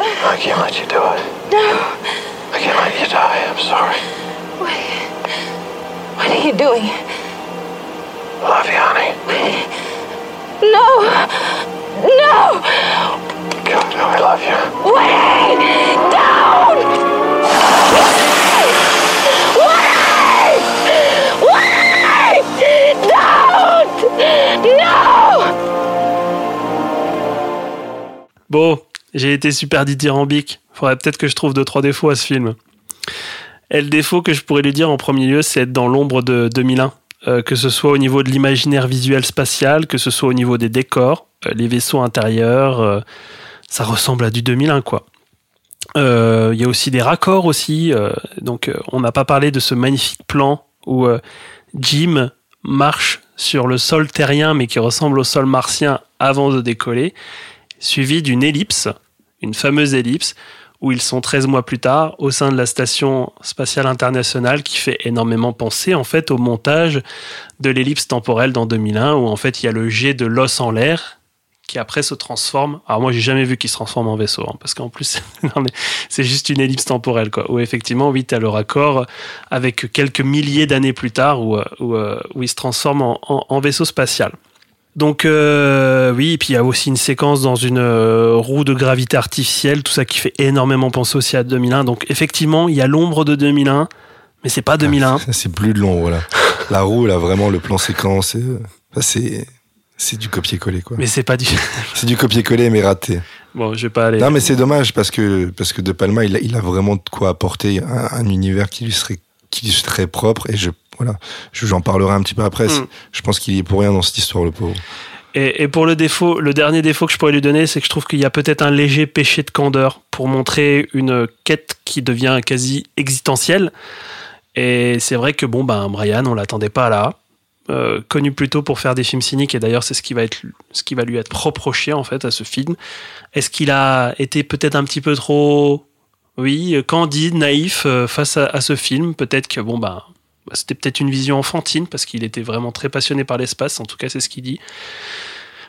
I can't let you do it. No. I can't let you die. I'm sorry. What are you doing? Love you, honey. No. No. God, how I love you. Wait. Bon, j'ai été super dithyrambique. Faudrait peut-être que je trouve deux trois défauts à ce film. Et le défaut que je pourrais lui dire en premier lieu, c'est être dans l'ombre de 2001. Euh, que ce soit au niveau de l'imaginaire visuel spatial, que ce soit au niveau des décors, euh, les vaisseaux intérieurs, euh, ça ressemble à du 2001 quoi. Il y a aussi des raccords aussi. donc on n'a pas parlé de ce magnifique plan où Jim marche sur le sol terrien mais qui ressemble au sol martien avant de décoller suivi d'une ellipse, une fameuse ellipse, où ils sont 13 mois plus tard au sein de la station spatiale internationale qui fait énormément penser en fait au montage de l'ellipse temporelle dans 2001 où en fait il y a le jet de l'os en l'air qui après se transforme. Alors moi j'ai jamais vu qu'il se transforme en vaisseau hein, parce qu'en plus c'est juste une ellipse temporelle. Où effectivement oui t'as le raccord avec quelques milliers d'années plus tard où, euh, où, euh, où il se transforme en vaisseau spatial. Donc euh, oui, et puis il y a aussi une séquence dans une euh, roue de gravité artificielle, tout ça qui fait énormément penser aussi à 2001. Donc effectivement, il y a l'ombre de 2001, mais c'est pas 2001. Ça, C'est plus de l'ombre, là. La roue, là, vraiment, le plan séquence, euh, c'est. C'est du copier-coller, quoi. Mais c'est pas du. C'est du copier-coller, mais raté. bon, je vais pas aller. Non, mais c'est dommage parce que, parce que De Palma, il a, il a vraiment de quoi apporter un, un univers qui lui serait, qui lui serait propre. Et je, voilà, je- j'en parlerai un petit peu après. Mm. Je pense qu'il y est pour rien dans cette histoire, le pauvre. Et, et pour le défaut, le dernier défaut que je pourrais lui donner, c'est que je trouve qu'il y a peut-être un léger péché de candeur pour montrer une quête qui devient quasi existentielle. Et c'est vrai que bon, ben Brian, on l'attendait pas là. Euh, connu plutôt pour faire des films cyniques, et d'ailleurs c'est ce qui va être ce qui va lui être reproché en fait à ce film. Est-ce qu'il a été peut-être un petit peu trop, oui, candide, naïf euh, face à, à ce film? Peut-être que bon ben c'était peut-être une vision enfantine parce qu'il était vraiment très passionné par l'espace. En tout cas, c'est ce qu'il dit.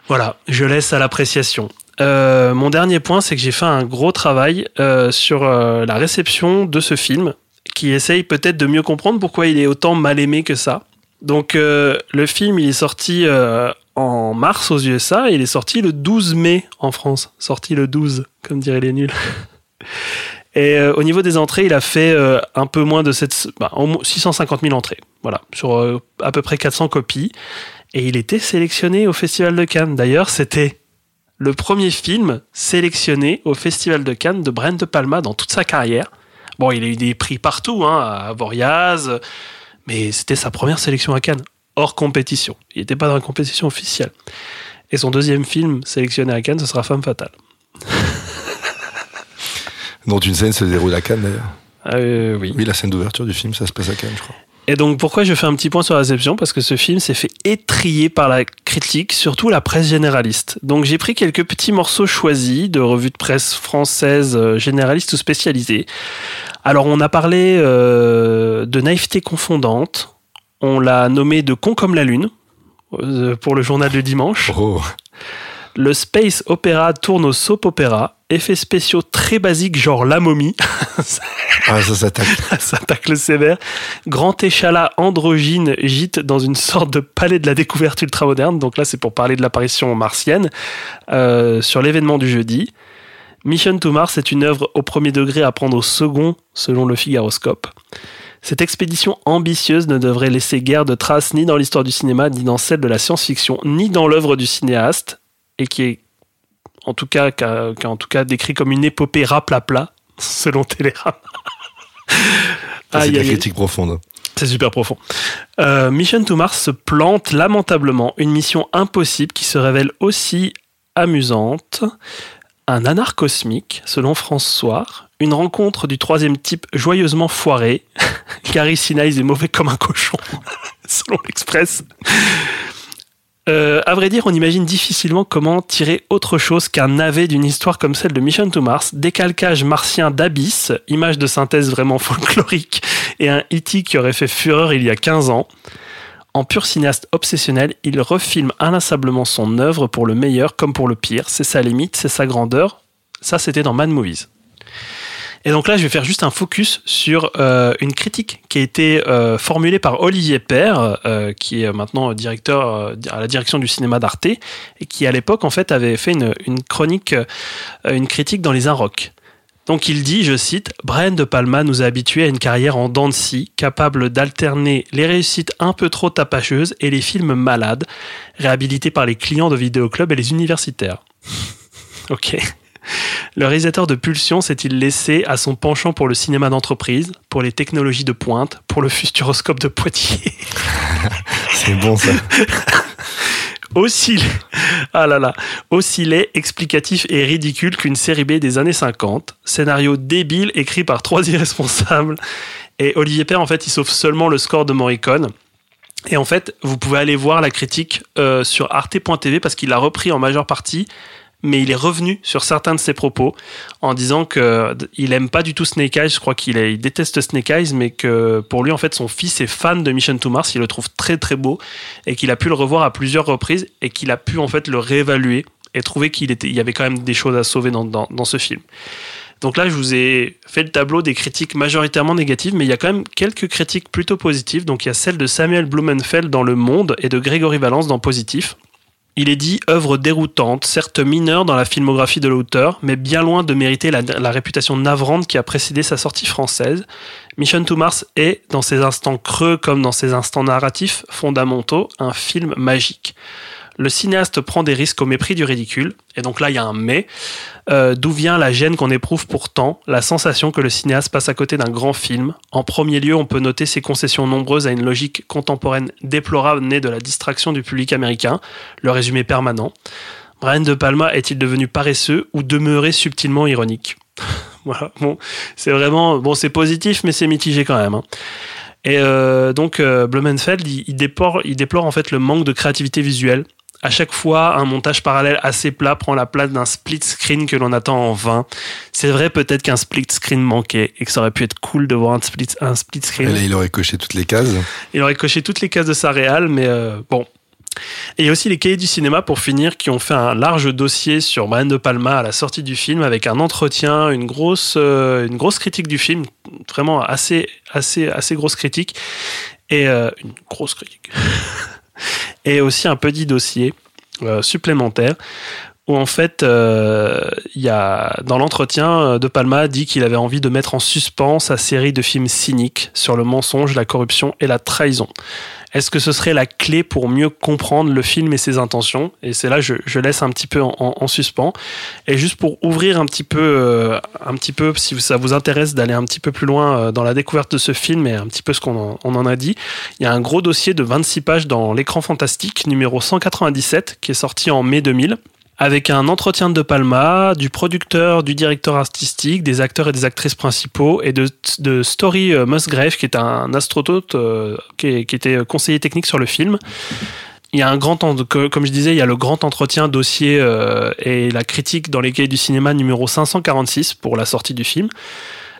Voilà, je laisse à l'appréciation. Euh, mon dernier point, c'est que j'ai fait un gros travail euh, sur euh, la réception de ce film, qui essaye peut-être de mieux comprendre pourquoi il est autant mal aimé que ça. Donc, le film, il est sorti en mars aux USA et il est sorti le 12 mai en France. Sorti le 12, comme diraient les nuls. Et euh, au niveau des entrées, il a fait euh, un peu moins de 7, bah, au moins 650 000 entrées. Voilà, sur euh, à peu près 400 copies. Et il était sélectionné au Festival de Cannes. D'ailleurs, c'était le premier film sélectionné au Festival de Cannes de Brent De Palma dans toute sa carrière. Bon, il a eu des prix partout, hein, à Voriaz, mais c'était sa première sélection à Cannes, hors compétition. Il n'était pas dans la compétition officielle. Et son deuxième film sélectionné à Cannes, ce sera Femme Fatale. Dont une scène se déroule à Cannes, d'ailleurs. Euh, oui. Oui, la scène d'ouverture du film, ça se passe à Cannes, je crois. Et donc pourquoi je fais un petit point sur la réception? Parce que ce film s'est fait étrier par la critique, surtout la presse généraliste. Donc j'ai pris quelques petits morceaux choisis de revues de presse françaises euh, généralistes ou spécialisées. Alors on a parlé euh, de naïveté confondante, On l'a nommé de con comme la lune euh, pour le journal de dimanche. Oh, Le space opéra tourne au soap opéra. Effets spéciaux très basiques, genre la momie. ah, ça s'attaque. ça tacle sévère. Grand échalas androgyne gîte dans une sorte de palais de la découverte ultramoderne. Donc là, c'est pour parler de l'apparition martienne euh, sur l'événement du jeudi. Mission to Mars est une œuvre au premier degré à prendre au second, selon le Figaroscope. Cette expédition ambitieuse ne devrait laisser guère de traces ni dans l'histoire du cinéma, ni dans celle de la science-fiction, ni dans l'œuvre du cinéaste, et qui est en tout cas, qui a- qui a en tout cas décrit comme une épopée raplapla, selon Télérama. C'est de la critique profonde. C'est super profond. Euh, Mission to Mars se plante lamentablement, une mission impossible qui se révèle aussi amusante. Un anard cosmique, selon France Soir, une rencontre du troisième type joyeusement foirée. Gary Sinise est mauvais comme un cochon, selon l'Express. Euh, à vrai dire, on imagine difficilement comment tirer autre chose qu'un navet d'une histoire comme celle de Mission to Mars, décalcage martien d'Abyss, image de synthèse vraiment folklorique, et un E.T. qui aurait fait fureur il y a 15 ans. En pur cinéaste obsessionnel, il refilme inlassablement son œuvre pour le meilleur comme pour le pire. C'est sa limite, c'est sa grandeur. Ça, c'était dans Mad Movies. Et donc là, je vais faire juste un focus sur euh, une critique qui a été euh, formulée par Olivier Père, euh, qui est maintenant directeur à la direction du cinéma d'Arte, et qui à l'époque en fait avait fait une, chronique, une critique dans les Inrocks. Donc il dit, je cite, Brian De Palma nous a habitués à une carrière en dents de scie, capable d'alterner les réussites un peu trop tapacheuses et les films malades, réhabilités par les clients de vidéoclubs et les universitaires. ok. Le réalisateur de Pulsion s'est-il laissé à son penchant pour le cinéma d'entreprise, pour les technologies de pointe, pour le futuroscope de Poitiers? C'est bon, ça. aussi, ah là là, aussi laid, explicatif et ridicule qu'une série B des années 50. Scénario débile écrit par trois irresponsables. Et Olivier Père, en fait, il sauve seulement le score de Morricone. Et en fait, vous pouvez aller voir la critique euh, sur arte.tv parce qu'il l'a repris en majeure partie, mais il est revenu sur certains de ses propos en disant que il aime pas du tout Snake Eyes. Je crois qu'il est- il déteste Snake Eyes, mais que pour lui, en fait, son fils est fan de Mission to Mars. Il le trouve très très beau et qu'il a pu le revoir à plusieurs reprises et qu'il a pu en fait le réévaluer et trouver qu'il était, il y avait quand même des choses à sauver dans, dans, dans ce film. Donc là, je vous ai fait le tableau des critiques majoritairement négatives, mais il y a quand même quelques critiques plutôt positives. Donc il y a celle de Samuel Blumenfeld dans Le Monde et de Grégory Valence dans Positif. Il est dit œuvre déroutante, certes mineure dans la filmographie de l'auteur, mais bien loin de mériter la, réputation navrante qui a précédé sa sortie française. Mission to Mars est, dans ses instants creux comme dans ses instants narratifs fondamentaux, un film magique. Le cinéaste prend des risques au mépris du ridicule, et donc là il y a un mais. Euh, D'où vient la gêne qu'on éprouve pourtant, la sensation que le cinéaste passe à côté d'un grand film? En premier lieu, on peut noter ses concessions nombreuses à une logique contemporaine déplorable née de la distraction du public américain, le résumé permanent. Brian De Palma est-il devenu paresseux ou demeuré subtilement ironique? Voilà, bon, c'est vraiment, bon, c'est positif, mais c'est mitigé quand même. hein. Et euh, donc, euh, Blumenfeld, il, déplore en fait le manque de créativité visuelle. À chaque fois, un montage parallèle assez plat prend la place d'un split screen que l'on attend en vain. C'est vrai peut-être qu'un split screen manquait et que ça aurait pu être cool de voir un split, un split Et screen. là, il aurait coché toutes les cases. Il aurait coché toutes les cases de sa réal, mais euh, bon. Et il y a aussi les cahiers du cinéma pour finir qui ont fait un large dossier sur Brian De Palma à la sortie du film avec un entretien, une grosse, euh, une grosse critique du film, vraiment assez, assez, assez grosse critique et euh, une grosse critique. et aussi un petit dossier euh, supplémentaire où en fait, euh, y a, dans l'entretien, euh, De Palma dit qu'il avait envie de mettre en suspens sa série de films cyniques sur le mensonge, la corruption et la trahison. Est-ce que ce serait la clé pour mieux comprendre le film et ses intentions? Et c'est là je, je laisse un petit peu en, en- en suspens. Et juste pour ouvrir un petit peu, euh, un petit peu, si ça vous intéresse d'aller un petit peu plus loin dans la découverte de ce film et un petit peu ce qu'on en, on en a dit, il y a un gros dossier de 26 pages dans l'écran fantastique numéro 197 qui est sorti en mai 2000 avec un entretien de Palma, du producteur, du directeur artistique, des acteurs et des actrices principaux, et de, de Story euh, Musgrave, qui est un astronaute euh, qui, qui était conseiller technique sur le film. Il y a un grand, comme je disais, il y a le grand entretien dossier euh, et la critique dans les cahiers du cinéma numéro 546 pour la sortie du film.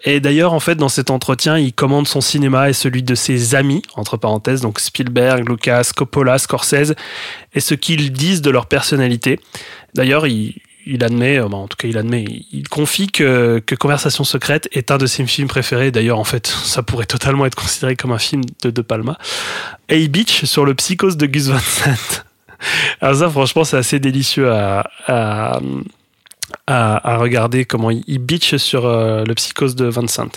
Et d'ailleurs, en fait, dans cet entretien, il commande son cinéma et celui de ses amis, entre parenthèses, donc Spielberg, Lucas, Coppola, Scorsese, et ce qu'ils disent de leur personnalité. D'ailleurs, il, il admet, euh, bah, en tout cas il admet, il confie que, que Conversation secrète est un de ses films préférés. D'ailleurs, en fait, ça pourrait totalement être considéré comme un film de De Palma. A Beach sur le psychose de Gus Van Sant. Alors ça, franchement, c'est assez délicieux à, à, à, regarder comment il, il bitch sur euh, le psychose de Vincent.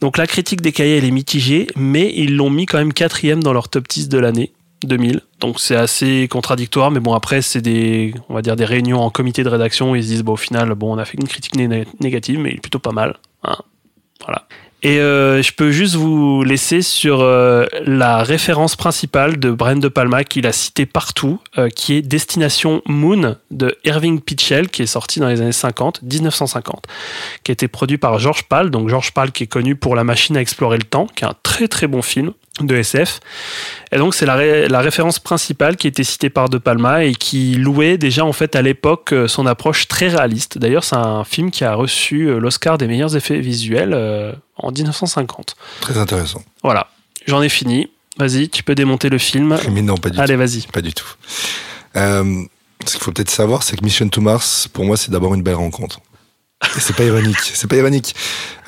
Donc la critique des cahiers, elle est mitigée, mais ils l'ont mis quand même quatrième dans leur top 10 de l'année 2000. Donc c'est assez contradictoire, mais bon après c'est des, on va dire des réunions en comité de rédaction. Où ils se disent bon au final bon on a fait une critique né- négative, mais plutôt pas mal. hein. Voilà. Et euh, je peux juste vous laisser sur euh, la référence principale de Brian De Palma qu'il a cité partout, euh, qui est Destination Moon de Irving Pitchell, qui est sorti dans les années 50, 1950, qui a été produit par George Pal. Donc George Pal qui est connu pour La Machine à explorer le temps, qui est un très très bon film de SF. Et donc c'est la, ré- la référence principale qui était citée par De Palma et qui louait déjà en fait à l'époque son approche très réaliste. D'ailleurs c'est un film qui a reçu l'Oscar des meilleurs effets visuels en 1950. Très intéressant. Voilà, j'en ai fini. Vas-y, tu peux démonter le film. Mais non, pas du Allez, tout. vas-y. Pas du tout. Euh, ce qu'il faut peut-être savoir, c'est que Mission to Mars, pour moi, c'est d'abord une belle rencontre. Et c'est pas ironique. C'est pas ironique.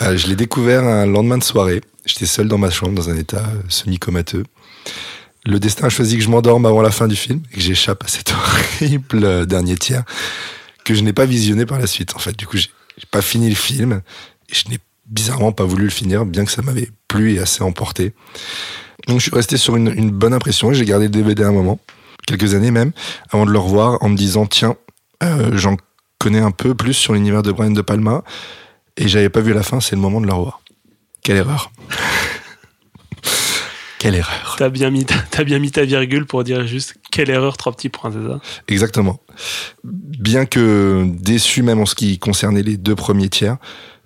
Euh, je l'ai découvert un lendemain de soirée. J'étais seul dans ma chambre, dans un état euh, semi-comateux. Le destin a choisi que je m'endorme avant la fin du film et que j'échappe à cet horrible dernier tiers que je n'ai pas visionné par la suite. En fait, du coup, j'ai j'ai pas fini le film et je n'ai bizarrement pas voulu le finir, bien que ça m'avait plu et assez emporté. Donc, je suis resté sur une, une bonne impression et j'ai gardé le DVD un moment, quelques années même, avant de le revoir en me disant tiens, euh, j'en connais un peu plus sur l'univers de Brian De Palma et j'avais pas vu la fin, c'est le moment de le revoir. Quelle erreur. Quelle erreur. T'as bien, mis, bien mis ta virgule pour dire juste quelle erreur, trois petits points, c'est ça? Exactement. Bien que déçu même en ce qui concernait les deux premiers tiers,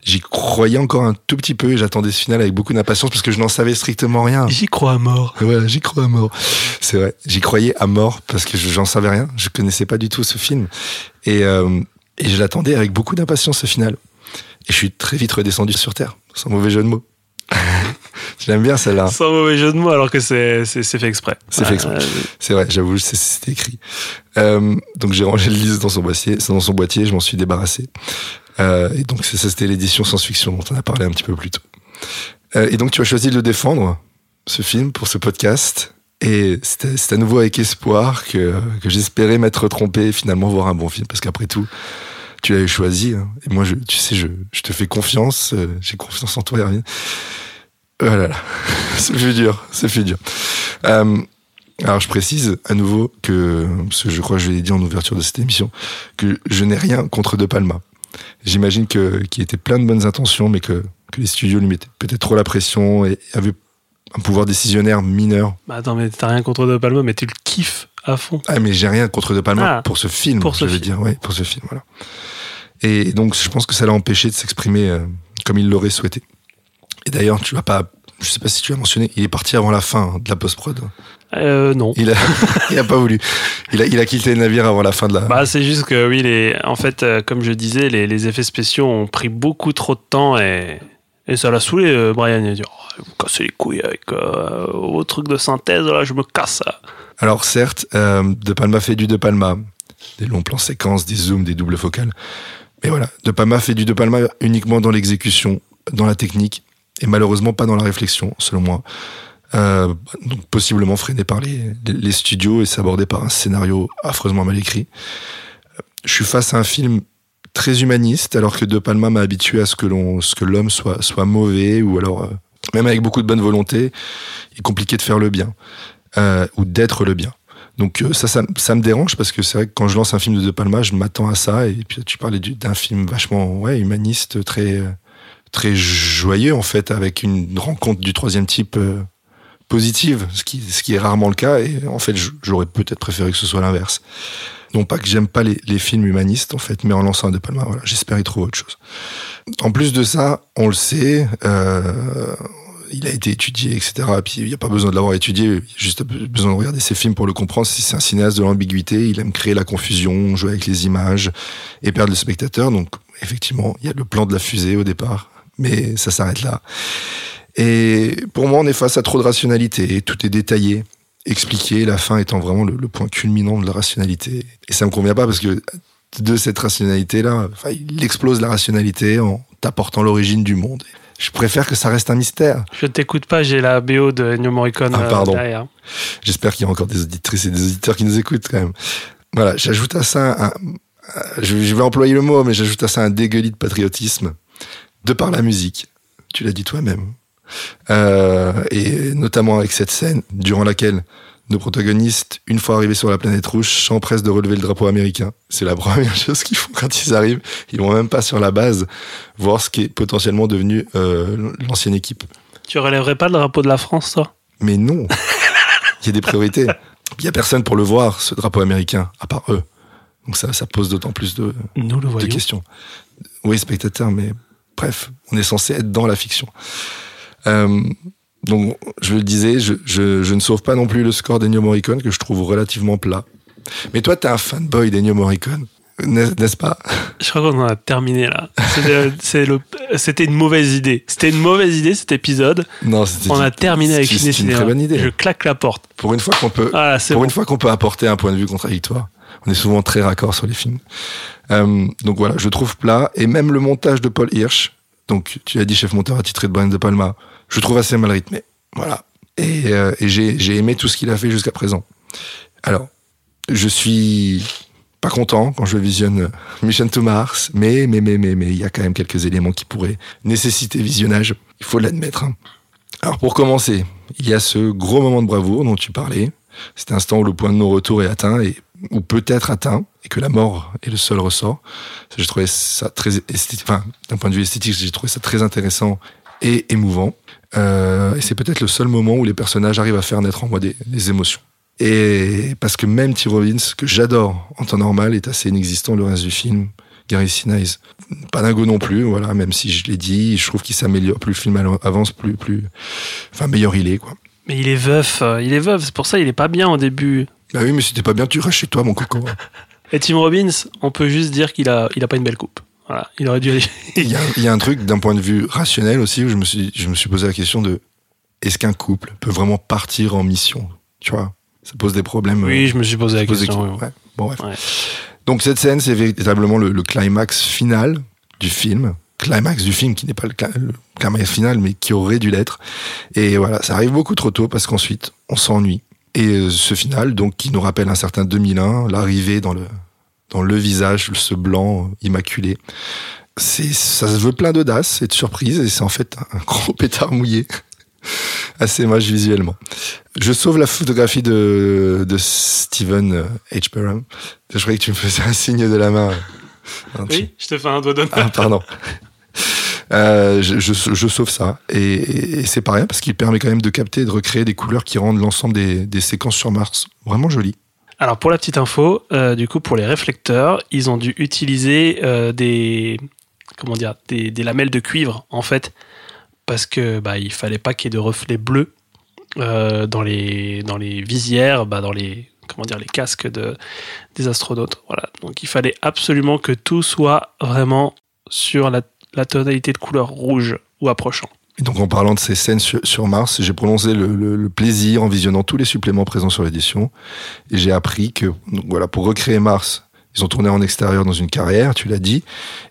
j'y croyais encore un tout petit peu et j'attendais ce final avec beaucoup d'impatience parce que je n'en savais strictement rien. J'y crois à mort. Voilà, j'y crois à mort. C'est vrai, j'y croyais à mort parce que je- j'en savais rien. Je connaissais pas du tout ce film et, euh, et je l'attendais avec beaucoup d'impatience ce final. Et je suis très vite redescendu sur terre, sans mauvais jeu de mots. je l'aime bien celle-là. Sans mauvais jeu de mots, alors que c'est, fait exprès. C'est fait exprès. Euh, C'est vrai, j'avoue, c'est- c'était écrit. Euh, donc j'ai rangé le disque dans son boîtier, dans son boîtier, je m'en suis débarrassé. Euh, et donc ça, c'était l'édition science-fiction dont on a parlé un petit peu plus tôt. Euh, et donc tu as choisi de le défendre, ce film, pour ce podcast. Et c'est à nouveau avec espoir que, que j'espérais m'être trompé et finalement voir un bon film, parce qu'après tout, tu l'avais choisi. hein. Et moi, je, tu sais, je, je te fais confiance, euh, j'ai confiance en toi, Hermine. Oh là là, ça fait dur, ça fait dur. Euh, alors je précise à nouveau que, parce que je crois que je l'ai dit en ouverture de cette émission, que je n'ai rien contre De Palma. J'imagine que qu'il était plein de bonnes intentions, mais que, que les studios lui mettaient peut-être trop la pression et avaient un pouvoir décisionnaire mineur. Bah attends, mais t'as rien contre De Palma, mais tu le kiffes à fond. Ah mais j'ai rien contre De Palma Ah, pour ce film, pour ce je veux film. dire, pour ce film, voilà. Et donc je pense que ça l'a empêché de s'exprimer euh, comme il l'aurait souhaité. Et d'ailleurs, tu vas pas, je sais pas si tu as mentionné, il est parti avant la fin hein, de la post-prod. Euh, non. Il a, il a pas voulu. Il a, il a quitté le navire avant la fin de la. Bah, c'est juste que oui, les, en fait, euh, comme je disais, les, les effets spéciaux ont pris beaucoup trop de temps et, et ça l'a saoulé, euh, Brian. Il a dit oh, me cassez les couilles avec euh, vos trucs de synthèse, là, je me casse. Alors certes, euh, De Palma fait du De Palma, des longs plans séquences, des zooms, des doubles focales. Mais voilà, De Palma fait du De Palma uniquement dans l'exécution, dans la technique, et malheureusement pas dans la réflexion, selon moi. Euh, donc possiblement freiné par les, les- studios et s'aborder par un scénario affreusement mal écrit. Euh, Je suis face à un film très humaniste, alors que De Palma m'a habitué à ce que l'homme soit, soit mauvais, ou alors, euh, même avec beaucoup de bonne volonté, il est compliqué de faire le bien euh, ou d'être le bien. Donc ça, ça, ça me dérange parce que c'est vrai que quand je lance un film de De Palma, je m'attends à ça. Et puis tu parlais du- d'un film vachement ouais, humaniste, très, très joyeux en fait, avec une rencontre du troisième type positive, ce qui, est rarement le cas. Et en fait, j'aurais peut-être préféré que ce soit l'inverse. Non pas que j'aime pas les, films humanistes en fait, mais en lançant un De Palma, j'espère y trouver autre chose. En plus de ça, on le sait, euh, il a été étudié, etc. Et puis il n'y a pas besoin de l'avoir étudié, juste besoin de regarder ses films pour le comprendre. Si c'est un cinéaste de l'ambiguïté, il aime créer la confusion, jouer avec les images et perdre le spectateur. Donc effectivement, il y a le plan de la fusée au départ mais ça s'arrête là. Et pour moi, on est face à trop de rationalité. Tout est détaillé, expliqué, la fin étant vraiment le, le point culminant de la rationalité. Et ça me convient pas parce que de cette rationalité-là, enfin, il explose la rationalité en t'apportant l'origine du monde. Je préfère que ça reste un mystère. Je t'écoute pas, j'ai la BO de Ennio Morricone Ah, euh, pardon. derrière. J'espère qu'il y a encore des auditrices et des auditeurs qui nous écoutent quand même. Voilà, j'ajoute à ça un, je, je vais employer le mot, mais j'ajoute à ça un dégueulis de patriotisme de par la musique. Tu l'as dit toi-même. Euh, et notamment avec cette scène durant laquelle nos protagonistes, une fois arrivés sur la planète rouge, s'empressent de relever le drapeau américain. C'est la première chose qu'ils font quand ils arrivent. Ils vont même pas sur la base voir ce qui est potentiellement devenu euh, l'ancienne équipe. Tu relèverais pas le drapeau de la France, toi? Mais non, il y a des priorités. Il y a personne pour le voir, ce drapeau américain, à part eux. Donc ça, ça pose d'autant plus de, Nous le de questions. Oui, spectateur, mais bref, on est censé être dans la fiction. Euh, donc, je le disais, je, je, je ne sauve pas non plus le score d'Ennio Morricone, que je trouve relativement plat. Mais toi, t'es un fanboy d'Ennio Morricone, n'est- n'est-ce pas? Je crois qu'on en a terminé là. C'était une mauvaise idée. C'était une mauvaise idée cet épisode. Non, c'était On a terminé avec une Cinéma. très bonne idée. Je claque la porte. Pour une fois qu'on peut, Ah, pour bon. une fois qu'on peut apporter un point de vue contradictoire. On est souvent très raccord sur les films. Euh, donc voilà, je trouve plat. Et même le montage de Paul Hirsch, donc tu as dit chef monteur attitré de Brian De Palma, je trouve assez mal rythmé. Voilà. Et, euh, j'ai aimé tout ce qu'il a fait jusqu'à présent. Alors, je suis pas content quand je visionne Mission to Mars, mais mais mais mais mais il y a quand même quelques éléments qui pourraient nécessiter visionnage. Il faut l'admettre. hein. Alors pour commencer, il y a ce gros moment de bravoure dont tu parlais, cet instant où le point de non-retour est atteint et ou peut-être atteint et que la mort est le seul ressort. J'ai trouvé ça très esthétique, enfin d'un point de vue esthétique, j'ai trouvé ça très intéressant et émouvant. Euh, et c'est peut-être le seul moment où les personnages arrivent à faire naître en moi des, des émotions. Et parce que même T. Robbins, que j'adore en temps normal, est assez inexistant le reste du film. Gary Sinise, pas dingo non plus, voilà, même si je l'ai dit, je trouve qu'il s'améliore, plus le film avance, plus, plus, enfin, meilleur il est, quoi. Mais il est veuf. euh, Il est veuf. C'est pour ça il est pas bien au début. Bah oui, mais c'était pas bien, tu restes chez toi, mon coco. Et Tim Robbins, on peut juste dire qu'il a, il a pas une belle coupe. Voilà. Il aurait dû aller. Il y, a, il y a un truc d'un point de vue rationnel aussi où je me suis, je me suis posé la question de est-ce qu'un couple peut vraiment partir en mission? Tu vois, ça pose des problèmes. Oui, euh, je me suis posé la des question. questions. oui. Ouais. Bon, bref. Ouais. Donc cette scène, c'est véritablement le, le climax final du film. Climax du film qui n'est pas le, le climax final, mais qui aurait dû l'être. Et voilà, ça arrive beaucoup trop tôt parce qu'ensuite, on s'ennuie. Et euh, ce final, donc, qui nous rappelle un certain 2001, l'arrivée dans le, dans le visage, ce blanc immaculé. C'est, ça se veut plein d'audace et de surprise, et c'est en fait un gros pétard mouillé. Assez moche visuellement. Je sauve la photographie de, de Steven H. Perham. Je croyais que tu me faisais un signe de la main. Oui, je te fais un doigt d'honneur. ah, pardon. Euh, je, je, je sauve ça. Et, et c'est pas rien parce qu'il permet quand même de capter et de recréer des couleurs qui rendent l'ensemble des, des séquences sur Mars vraiment jolies. Alors pour la petite info, euh, du coup pour les réflecteurs, ils ont dû utiliser euh, des comment dire des, lamelles de cuivre en fait parce que bah il fallait pas qu'il y ait de reflets bleus euh, dans les visières, bah, dans les casques de des astronautes. Voilà donc il fallait absolument que tout soit vraiment sur la, la tonalité de couleur rouge ou approchant. Et donc en parlant de ces scènes sur, Mars, j'ai prolongé le, plaisir en visionnant tous les suppléments présents sur l'édition. Et j'ai appris que voilà, pour recréer Mars, ils ont tourné en extérieur dans une carrière, tu l'as dit.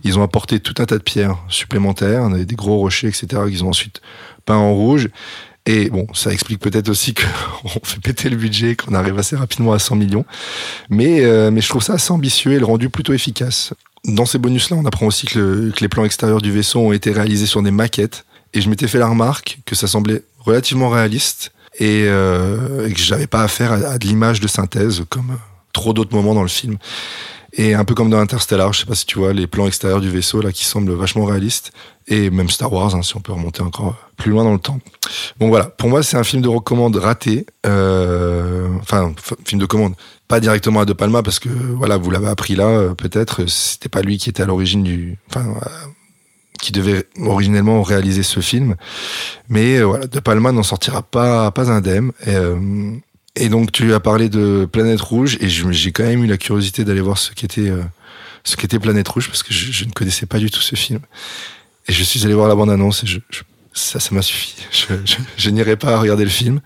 Ils ont apporté tout un tas de pierres supplémentaires, des gros rochers, etc., qu'ils ont ensuite peints en rouge. Et bon, ça explique peut-être aussi qu'on fait péter le budget, qu'on arrive assez rapidement à 100 millions. Mais, euh, mais je trouve ça assez ambitieux et le rendu plutôt efficace. Dans ces bonus-là, on apprend aussi que les plans extérieurs du vaisseau ont été réalisés sur des maquettes. Et je m'étais fait la remarque que ça semblait relativement réaliste et, euh, et que j'avais pas affaire à, de l'image de synthèse comme euh, trop d'autres moments dans le film. Et un peu comme dans Interstellar, je sais pas si tu vois les plans extérieurs du vaisseau là qui semblent vachement réalistes. Et même Star Wars, hein, si on peut remonter encore plus loin dans le temps. Bon voilà, pour moi c'est un film de recommande raté. Euh, Enfin, film de commande, pas directement à De Palma parce que voilà, vous l'avez appris là, euh, peut-être c'était pas lui qui était à l'origine du, enfin, euh, qui devait originellement réaliser ce film. Mais euh, voilà, De Palma n'en sortira pas, pas indemne. Et, euh, et donc tu as parlé de Planète Rouge et j'ai quand même eu la curiosité d'aller voir ce qu'était euh, ce qu'était Planète Rouge parce que je, je ne connaissais pas du tout ce film. Et je suis allé voir la bande-annonce et je, je- ça, ça m'a suffi. Je, n'irai pas regarder le film.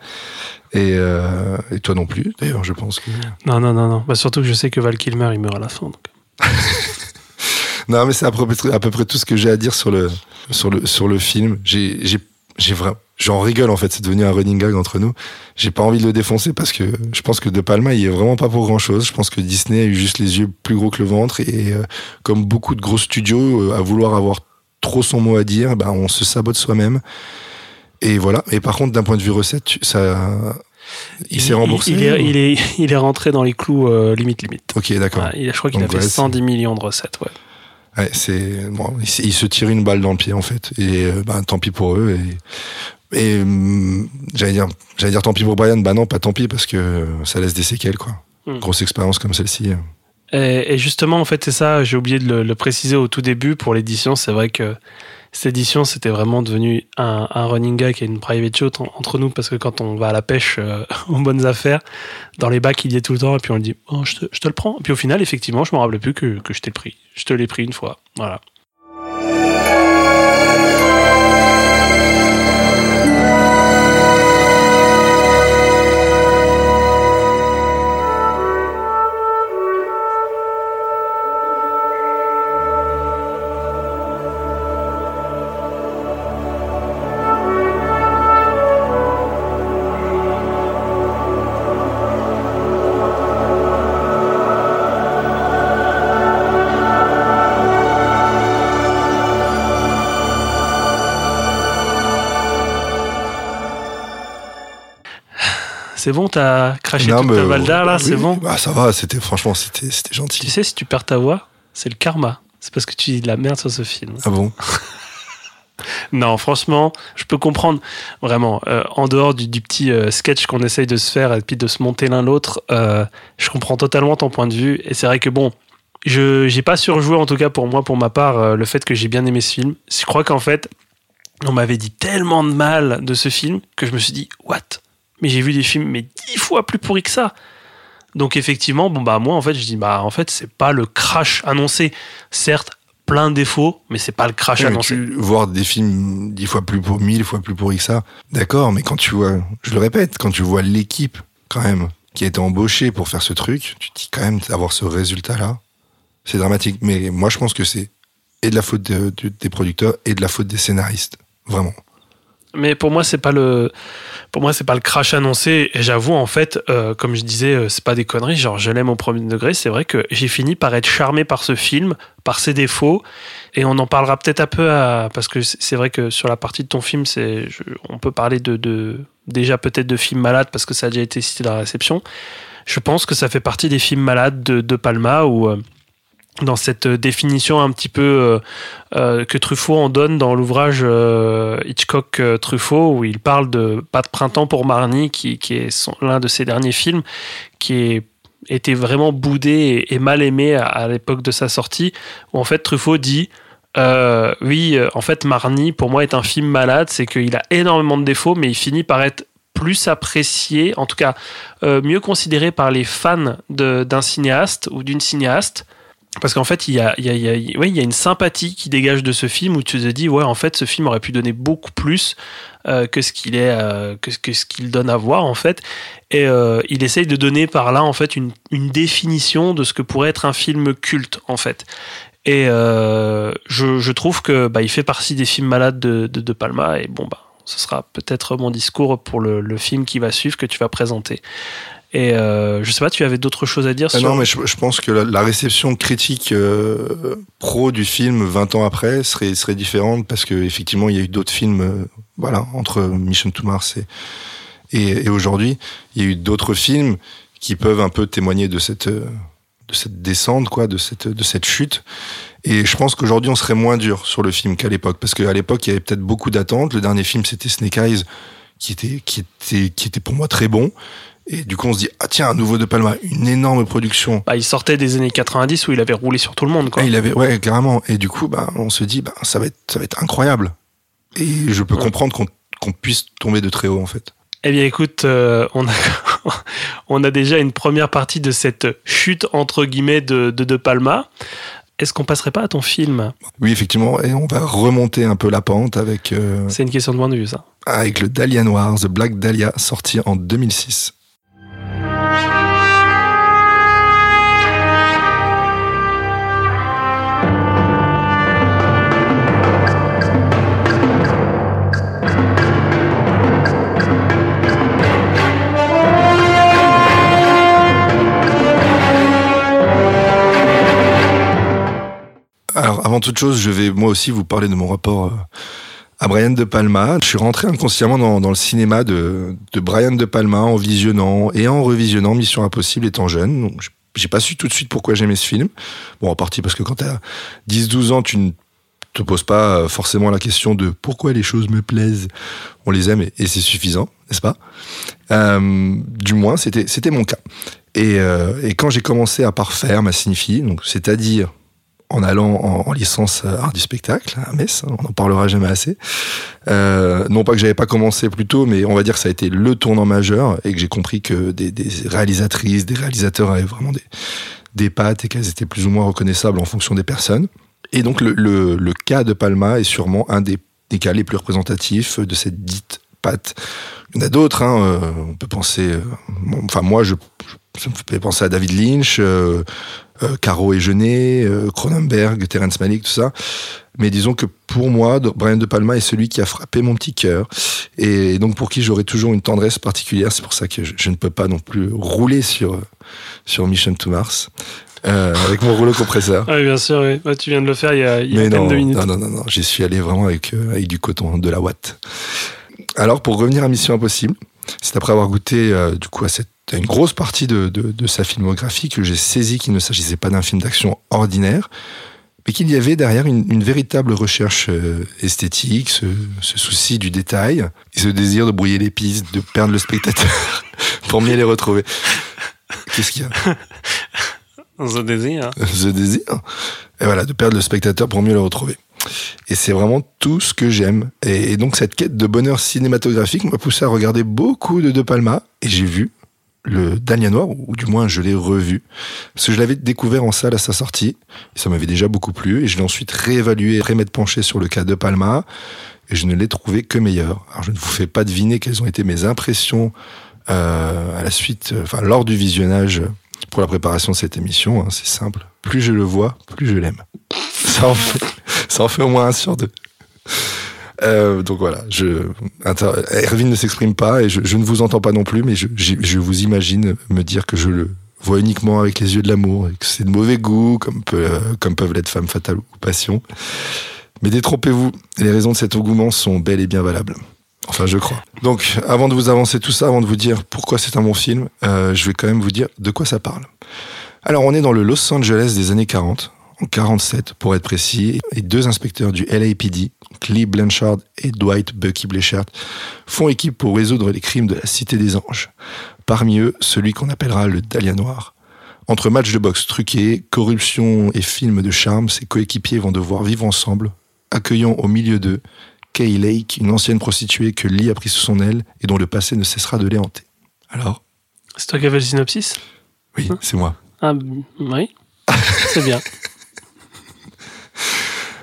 Et, euh, et toi non plus, d'ailleurs, je pense que. Non, non, non, non. Bah, surtout que je sais que Val Kilmer, il meurt à la fin. donc. Non, mais c'est à peu près, à peu près tout ce que j'ai à dire sur le, sur le, sur le film. J'ai, j'ai, j'ai vraiment, j'en rigole en fait. C'est devenu un running gag entre nous. J'ai pas envie de le défoncer parce que je pense que De Palma, il est vraiment pas pour grand chose. Je pense que Disney a eu juste les yeux plus gros que le ventre et euh, comme beaucoup de gros studios, euh, à vouloir avoir trop son mot à dire, ben on se sabote soi-même. Et voilà. Et par contre, d'un point de vue recette, ça, il, s'est remboursé. Il, est, il, est, il est rentré dans les clous euh, limite limite. Ok, d'accord. Ouais, il a- je crois qu'il a fait ouais, 110 millions de recettes. Ouais. Ouais, c'est bon, il, s- il se tire une balle dans le pied en fait, et bah, tant pis pour eux. Et, et hum, j'allais dire, j'allais dire tant pis pour Brian, bah non, pas tant pis parce que ça laisse des séquelles quoi. Hmm. Grosse expérience comme celle-ci. Et, et justement, en fait, c'est ça, j'ai oublié de le, le préciser au tout début pour l'édition. C'est vrai que cette édition, c'était vraiment devenu un, un running gag et une private en- entre nous parce que quand on va à la pêche euh, aux bonnes affaires, dans les bacs, il y est tout le temps et puis on le dit, oh, je, te, le prends. Puis au final, effectivement, je me rappelais plus que, que je t'ai pris. Je te l'ai pris une fois. Voilà. C'est bon, t'as craché Non, toute mais, ta Valda là, oui, c'est bon Bah ça va, c'était franchement, c'était, c'était Tu gentil. sais, si tu perds ta voix, c'est le karma. C'est parce que tu dis de la merde sur ce film. Ah bon? Non, franchement, je peux comprendre vraiment. euh, en dehors du, du petit euh, sketch qu'on essaye de se faire et puis de se monter l'un l'autre, euh, je comprends totalement ton point de vue. Et c'est vrai que bon, je j'ai pas surjoué en tout cas pour moi, pour ma part, le fait que j'ai bien aimé ce film. Je crois qu'en fait, on m'avait dit tellement de mal de ce film que je me suis dit what? Mais j'ai vu des films mais dix fois plus pourris que ça. Donc effectivement, bon bah moi en fait je dis bah en fait c'est pas le crash annoncé. Certes, plein de défauts, mais c'est pas le crash mais annoncé. tu- voir des films dix fois plus pour mille fois plus pourris que ça, d'accord, mais quand tu vois, je le répète, quand tu vois l'équipe, quand même, qui a été embauchée pour faire ce truc, tu te dis quand même d'avoir ce résultat-là, c'est dramatique. Mais moi, je pense que c'est et de la faute de- de- des producteurs et de la faute des scénaristes. Vraiment. Mais pour moi, c'est pas le, pour moi, c'est pas le crash annoncé. Et j'avoue, en fait, euh, comme je disais, euh, c'est pas des conneries. Genre, je l'aime au premier degré. C'est vrai que j'ai fini par être charmé par ce film, par ses défauts. Et on en parlera peut-être un peu à, parce que c'est vrai que sur la partie de ton film, c'est, on peut parler de, de déjà peut-être de films malades parce que ça a déjà été cité dans la réception. Je pense que ça fait partie des films malades de, de Palma où, euh, dans cette définition un petit peu euh, euh, que Truffaut en donne dans l'ouvrage euh, Hitchcock euh, Truffaut où il parle de Pas de printemps pour Marnie qui, est l'un de ses derniers films qui est était vraiment boudé et, mal aimé à, à l'époque de sa sortie où en fait Truffaut dit euh, oui euh, en fait Marnie pour moi est un film malade c'est qu'il a énormément de défauts mais il finit par être plus apprécié en tout cas euh, mieux considéré par les fans d'un cinéaste ou d'une cinéaste parce qu'en fait, il y, a, une sympathie qui dégage de ce film où tu te dis, ouais, en fait, ce film aurait pu donner beaucoup plus euh, que ce qu'il est, euh, que, ce qu'il donne à voir, en fait. Et euh, il essaye de donner par là, en fait, une, définition de ce que pourrait être un film culte, en fait. Et je, trouve que bah, il fait partie des films malades de, Palma. Et bon, bah, ce sera peut-être mon discours pour le film qui va suivre que tu vas présenter. Et euh, je sais pas, tu avais d'autres choses à dire Ah sur. non, mais je, je pense que la, la réception critique euh, pro du film 20 ans après serait, serait différente parce que effectivement il y a eu d'autres films, euh, voilà, entre Mission to Mars et, et, et aujourd'hui, il y a eu d'autres films qui peuvent un peu témoigner de cette, euh, de cette descente, quoi, de cette, de cette chute. Et je pense qu'aujourd'hui on serait moins dur sur le film qu'à l'époque parce qu'à l'époque il y avait peut-être beaucoup d'attentes. Le dernier film c'était Snake Eyes qui était, qui était, qui était pour moi très bon. Et du coup, on se dit, ah tiens, un nouveau De Palma, une énorme production. Bah, il sortait des années 90 où il avait roulé sur tout le monde. Quoi. Il avait, ouais, carrément. Et du coup, bah, on se dit, bah, ça va être, ça va être incroyable. Et je peux Ouais. comprendre qu'on qu'on puisse tomber de très haut, en fait. Eh bien, écoute, euh, on, a, on a déjà une première partie de cette chute entre guillemets de De, de Palma. est-ce qu'on passerait pas à ton film? Oui, effectivement, et on va remonter un peu la pente avec, euh, C'est une question de point de vue, ça. avec le Dahlia Noir, The Black Dahlia, sorti en 2006. Alors, avant toute chose, je vais moi aussi vous parler de mon rapport euh, à Brian De Palma. Je suis rentré inconsciemment dans, le cinéma de, de Brian De Palma en visionnant et en revisionnant Mission Impossible étant jeune. Donc, j'ai pas su tout de suite pourquoi j'aimais ce film. Bon, en partie parce que quand t'as 10-12 ans, tu ne te poses pas euh, forcément la question de pourquoi les choses me plaisent. On les aime et, c'est suffisant, n'est-ce pas? Euh, Du moins, c'était mon cas. Et, et quand j'ai commencé à parfaire ma donc c'est-à-dire en allant en, en licence euh, art du spectacle à Metz, hein, on n'en parlera jamais assez. Euh, non pas que j'avais pas commencé plus tôt, mais on va dire que ça a été le tournant majeur et que j'ai compris que des, réalisatrices, des réalisateurs avaient vraiment des, des pattes et qu'elles étaient plus ou moins reconnaissables en fonction des personnes. Et donc le, le, cas de Palma est sûrement un des, des cas les plus représentatifs de cette dite patte. Il y en a d'autres, hein, euh, on peut penser... enfin moi, je, je- ça me fait penser à David Lynch, euh, Caro et Jeunet, euh, Cronenberg, Terrence Malick, tout ça. Mais disons que pour moi, Brian De Palma est celui qui a frappé mon petit cœur. Et donc pour qui j'aurai toujours une tendresse particulière. C'est pour ça que je, je ne peux pas non plus rouler sur, sur Mission to Mars. euh, avec mon rouleau compresseur. Ah Oui, bien sûr, oui. Ouais, tu viens de le faire il y a, il y a non, deux minutes. non, non, non, non, j'y suis allé vraiment avec, euh, avec du coton, de la watt. Alors, pour revenir à Mission Impossible, c'est après avoir goûté euh, du coup à, cette, à une grosse partie de, de, de sa filmographie que j'ai saisi qu'il ne s'agissait pas d'un film d'action ordinaire, mais qu'il y avait derrière une, une véritable recherche euh, esthétique, ce, ce souci du détail, et ce désir de brouiller les pistes, de perdre le spectateur pour mieux les retrouver. Qu'est-ce qu'il y a? The Désir. The Désir. Et voilà, de perdre le spectateur pour mieux le retrouver. Et c'est vraiment tout ce que j'aime. Et donc cette quête de bonheur cinématographique m'a poussé à regarder beaucoup de De Palma. Et j'ai vu le Dahlia Noir, ou du moins je l'ai revu. Parce que je l'avais découvert en salle à sa sortie. Et ça m'avait déjà beaucoup plu. Et je l'ai ensuite réévalué, après m'être penché sur le cas De Palma. Et je ne l'ai trouvé que meilleur. Alors je ne vous fais pas deviner quelles ont été mes impressions euh, à la suite, euh, enfin lors du visionnage pour la préparation de cette émission. hein, c'est simple. Plus je le vois, plus je l'aime. Ça en fait, ça en fait au moins un sur deux. Euh, donc voilà, je, Erwin ne s'exprime pas et je, ne vous entends pas non plus, mais je, vous imagine me dire que je le vois uniquement avec les yeux de l'amour et que c'est de mauvais goût, comme, peuvent l'être femme fatale ou passion. Mais détrompez-vous, les raisons de cet engouement sont bel et bien valables. Enfin, je crois. Donc, avant de vous avancer tout ça, avant de vous dire pourquoi c'est un bon film, euh, je vais quand même vous dire de quoi ça parle. Alors, on est dans le Los Angeles des années 40, en 47 pour être précis, et deux inspecteurs du LAPD, Lee Blanchard et Dwight Bucky Blanchard, font équipe pour résoudre les crimes de la Cité des Anges. Parmi eux, celui qu'on appellera le Dahlia Noir. Entre matchs de boxe truqués, corruption et films de charme, ces coéquipiers vont devoir vivre ensemble, accueillant au milieu d'eux Kay Lake, une ancienne prostituée que Lee a pris sous son aile et dont le passé ne cessera de les hanter. Alors C'est toi qui avais le synopsis? Oui, c'est moi. Ah, oui. C'est bien.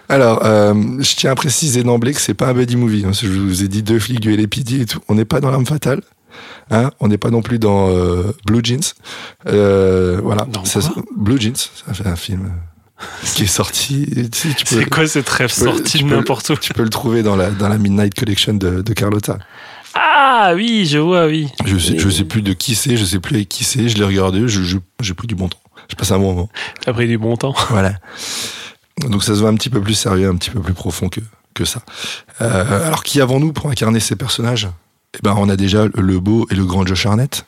Alors, euh, je tiens à préciser d'emblée que c'est pas un buddy movie. hein. Je vous ai dit deux flics du LAPD et tout. On n'est pas dans l'arme fatale. Hein on n'est pas non plus dans euh, Blue Jeans. Euh, voilà. Ça- Blue Jeans, ça fait un film qui est sorti. Tu, sais, tu peux- C'est quoi cette rêve sortie de n'importe où Tu peux le trouver dans la, dans la Midnight Collection de, de Carlotta. Ah oui, je vois, oui. Je sais, je sais plus de qui c'est, je sais plus avec qui c'est. Je l'ai regardé, je- je- j'ai pris du bon temps. J'ai passé un bon moment. T'as pris du bon temps. Voilà. Donc ça se voit un petit peu plus sérieux, un petit peu plus profond que, que ça. Euh, alors qui avons-nous pour incarner ces personnages? Eh ben, on a déjà le, beau et le grand Josh Arnett,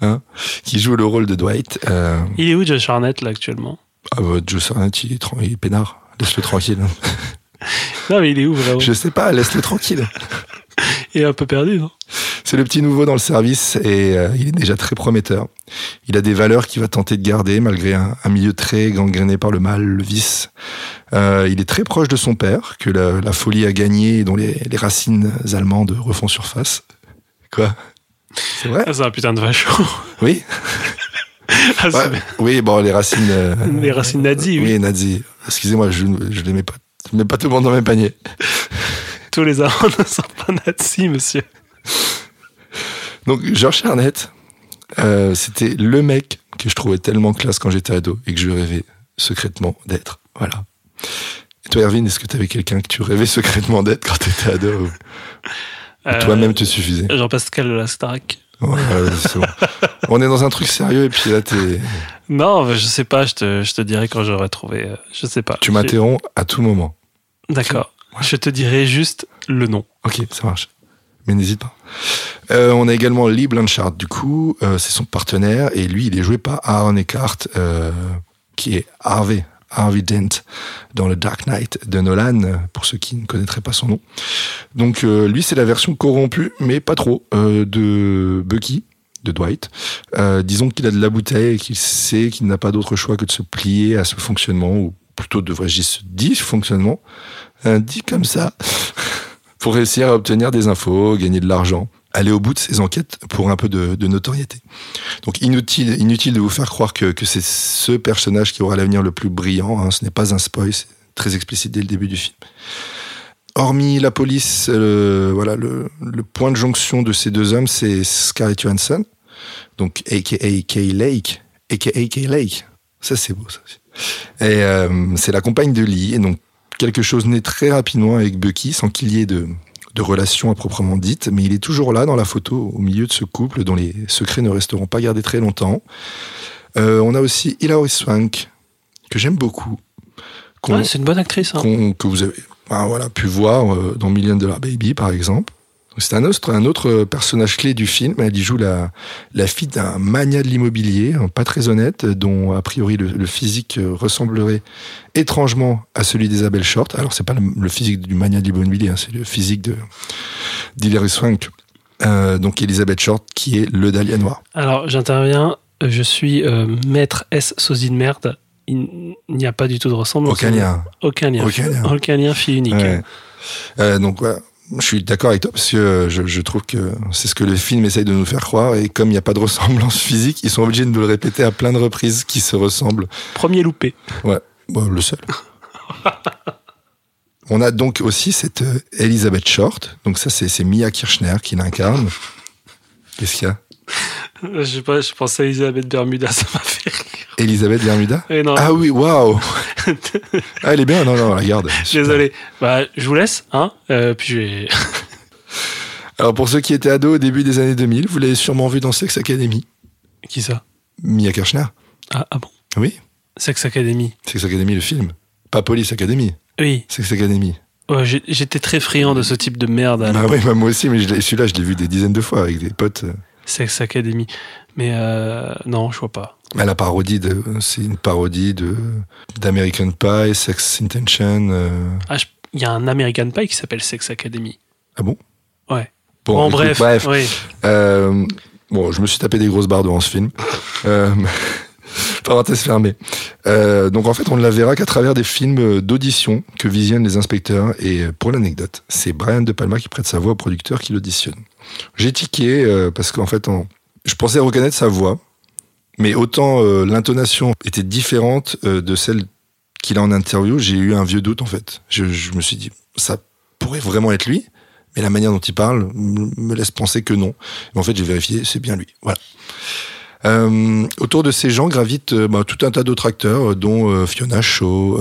hein, qui joue le rôle de Dwight. Euh, Il est où Josh Arnett là actuellement? Ah bah, Josh Arnett, il est, il est peinard. Laisse-le tranquille. Non mais il est où vraiment? Je sais pas, laisse-le tranquille. Est un peu perdu, non? C'est le petit nouveau dans le service et euh, il est déjà très prometteur. Il a des valeurs qu'il va tenter de garder malgré un, un milieu très gangréné par le mal, le vice. Euh, il est très proche de son père, que la, la folie a gagné et dont les, les racines allemandes refont surface. Quoi? C'est vrai? Ah, c'est un putain de vachon. Oui Ah, Ouais, oui, bon, les racines. euh, Les racines nazi, oui. Oui, nazi. Excusez-moi, je je les mets pas. Je mets pas tout le monde dans mes paniers. Tous les Allemands ne sont pas nazis, monsieur. Donc, George Arnett, euh, c'était le mec que je trouvais tellement classe quand j'étais ado et que je rêvais secrètement d'être. Voilà. Et toi, Erwin, est-ce que tu avais quelqu'un que tu rêvais secrètement d'être quand tu étais ado ou- Euh, Toi-même te suffisait Jean-Pascal de la Starac. Ouais, bon. On est dans un truc sérieux et puis là, t'es- Non, je sais pas, je te, je te dirai quand j'aurai trouvé. euh, Je sais pas. tu m'interromps à tout moment. D'accord. Je te dirai juste le nom. Ok, ça marche. Mais n'hésite pas. Euh, on a également Lee Blanchard, du coup, euh, c'est son partenaire, et lui, il est joué par Aaron Eckhart, euh, qui est Harvey, Harvey Dent, dans le Dark Knight de Nolan, pour ceux qui ne connaîtraient pas son nom. Donc, lui, c'est la version corrompue, mais pas trop, de Bucky, de Dwight. Disons qu'il a de la bouteille et qu'il sait qu'il n'a pas d'autre choix que de se plier à ce fonctionnement, ou plutôt devrais-je dire ce dysfonctionnement, dit comme ça, pour réussir à obtenir des infos, gagner de l'argent, aller au bout de ses enquêtes pour un peu de, notoriété. Donc inutile, inutile de vous faire croire que, que c'est ce personnage qui aura l'avenir le plus brillant, hein, ce n'est pas un spoil, c'est très explicite dès le début du film. Hormis la police, euh, voilà, le, point de jonction de ces deux hommes, c'est Scarlett Johansson, donc aka Kay Lake, aka Kay Lake. Ça c'est beau ça. Et euh, c'est la compagne de Lee, et donc quelque chose naît très rapidement avec Bucky sans qu'il y ait de, de relation à proprement dite, mais il est toujours là dans la photo, au milieu de ce couple dont les secrets ne resteront pas gardés très longtemps. Euh, on a aussi Hilary Swank, que j'aime beaucoup, Ouais, c'est une bonne actrice. hein. que vous avez voilà, pu voir euh, dans Million Dollar Baby, par exemple. C'est un autre, un autre personnage clé du film. Elle y joue la, la fille d'un mania de l'immobilier, hein, pas très honnête, dont a priori le, le physique euh, ressemblerait étrangement à celui d'Isabelle Short. Alors c'est pas le, le physique du mania de l'immobilier, hein, c'est le physique de d'Hilary Swank. Euh, donc Elisabeth Short, qui est le Dahlia noir. Alors, j'interviens. Je suis euh, maître S sosie de merde. Il n'y a pas du tout de ressemblance. Aucun lien. Aucun lien. Aucun lien. Aucun lien, fille unique. Ouais. Euh, donc voilà. Je suis d'accord avec toi parce que euh, je, je trouve que c'est ce que le film essaye de nous faire croire et comme il n'y a pas de ressemblance physique, ils sont obligés de nous le répéter à plein de reprises qui se ressemblent. Premier loupé. Ouais, bon, le seul. On a donc aussi cette euh, Elizabeth Short, donc ça c'est Mia Kirchner qui l'incarne. Qu'est-ce qu'il y a? Je sais pas, je pensais à Elisabeth Bermuda, ça m'a fait rire. Elisabeth Bermuda? Eh non, Ah oui, waouh Ah, Elle est bien, non, non, regarde. Désolé. Bah, je vous laisse, hein. Euh, puis je vais. Alors pour ceux qui étaient ados au début des années 2000, vous l'avez sûrement vu dans Sex Academy. Qui ça? Mia Kirchner ah, ah bon? Oui, Sex Academy. Sex Academy, le film. Pas Police Academy, Oui. Sex Academy. Ouais, J'étais très friand de ce type de merde. à Bah oui, bah moi aussi, mais celui-là, je l'ai vu des dizaines de fois avec des potes. Sex Academy. Mais euh, non, je vois pas. Bah, la parodie, de, c'est une parodie de d'American Pie, Sex Intention. euh. Ah, il y a un American Pie qui s'appelle Sex Academy. Ah bon? Ouais. Bon, bref. bref. Oui. Euh, bon, je me suis tapé des grosses barres devant ce film. Parenthèse fermée. Euh, donc en fait, on ne la verra qu'à travers des films d'audition que visionnent les inspecteurs. Et pour l'anecdote, c'est Brian De Palma qui prête sa voix au producteur qui l'auditionne. J'ai tiqué euh, parce qu'en fait, en- je pensais reconnaître sa voix, mais autant euh, l'intonation était différente euh, de celle qu'il a en interview, j'ai eu un vieux doute en fait. Je, me suis dit, ça pourrait vraiment être lui, mais la manière dont il parle me laisse penser que non. En fait, j'ai vérifié, c'est bien lui. Voilà. Euh, autour de ces gens gravitent euh, bah, tout un tas d'autres acteurs, euh, dont euh, Fiona Shaw,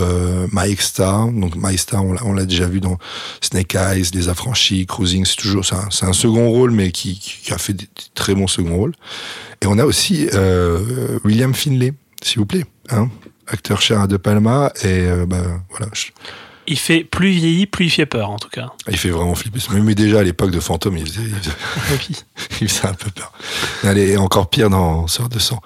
Mike Starr. Donc Mike Starr, on l'a- déjà vu dans Snake Eyes, Les Affranchis, Cruising. C'est toujours c'est un, un second rôle, mais qui, qui a fait des, très bons second rôles. Et on a aussi William Finlay, s'il vous plaît, hein, acteur cher à De Palma. Et bah, voilà, Il fait plus vieilli, plus il fait peur, en tout cas. il fait vraiment flipper. Mais déjà à l'époque de Fantôme, il faisait, il faisait- Oui. il faisait un peu peur. Est encore pire dans Sœur de sang.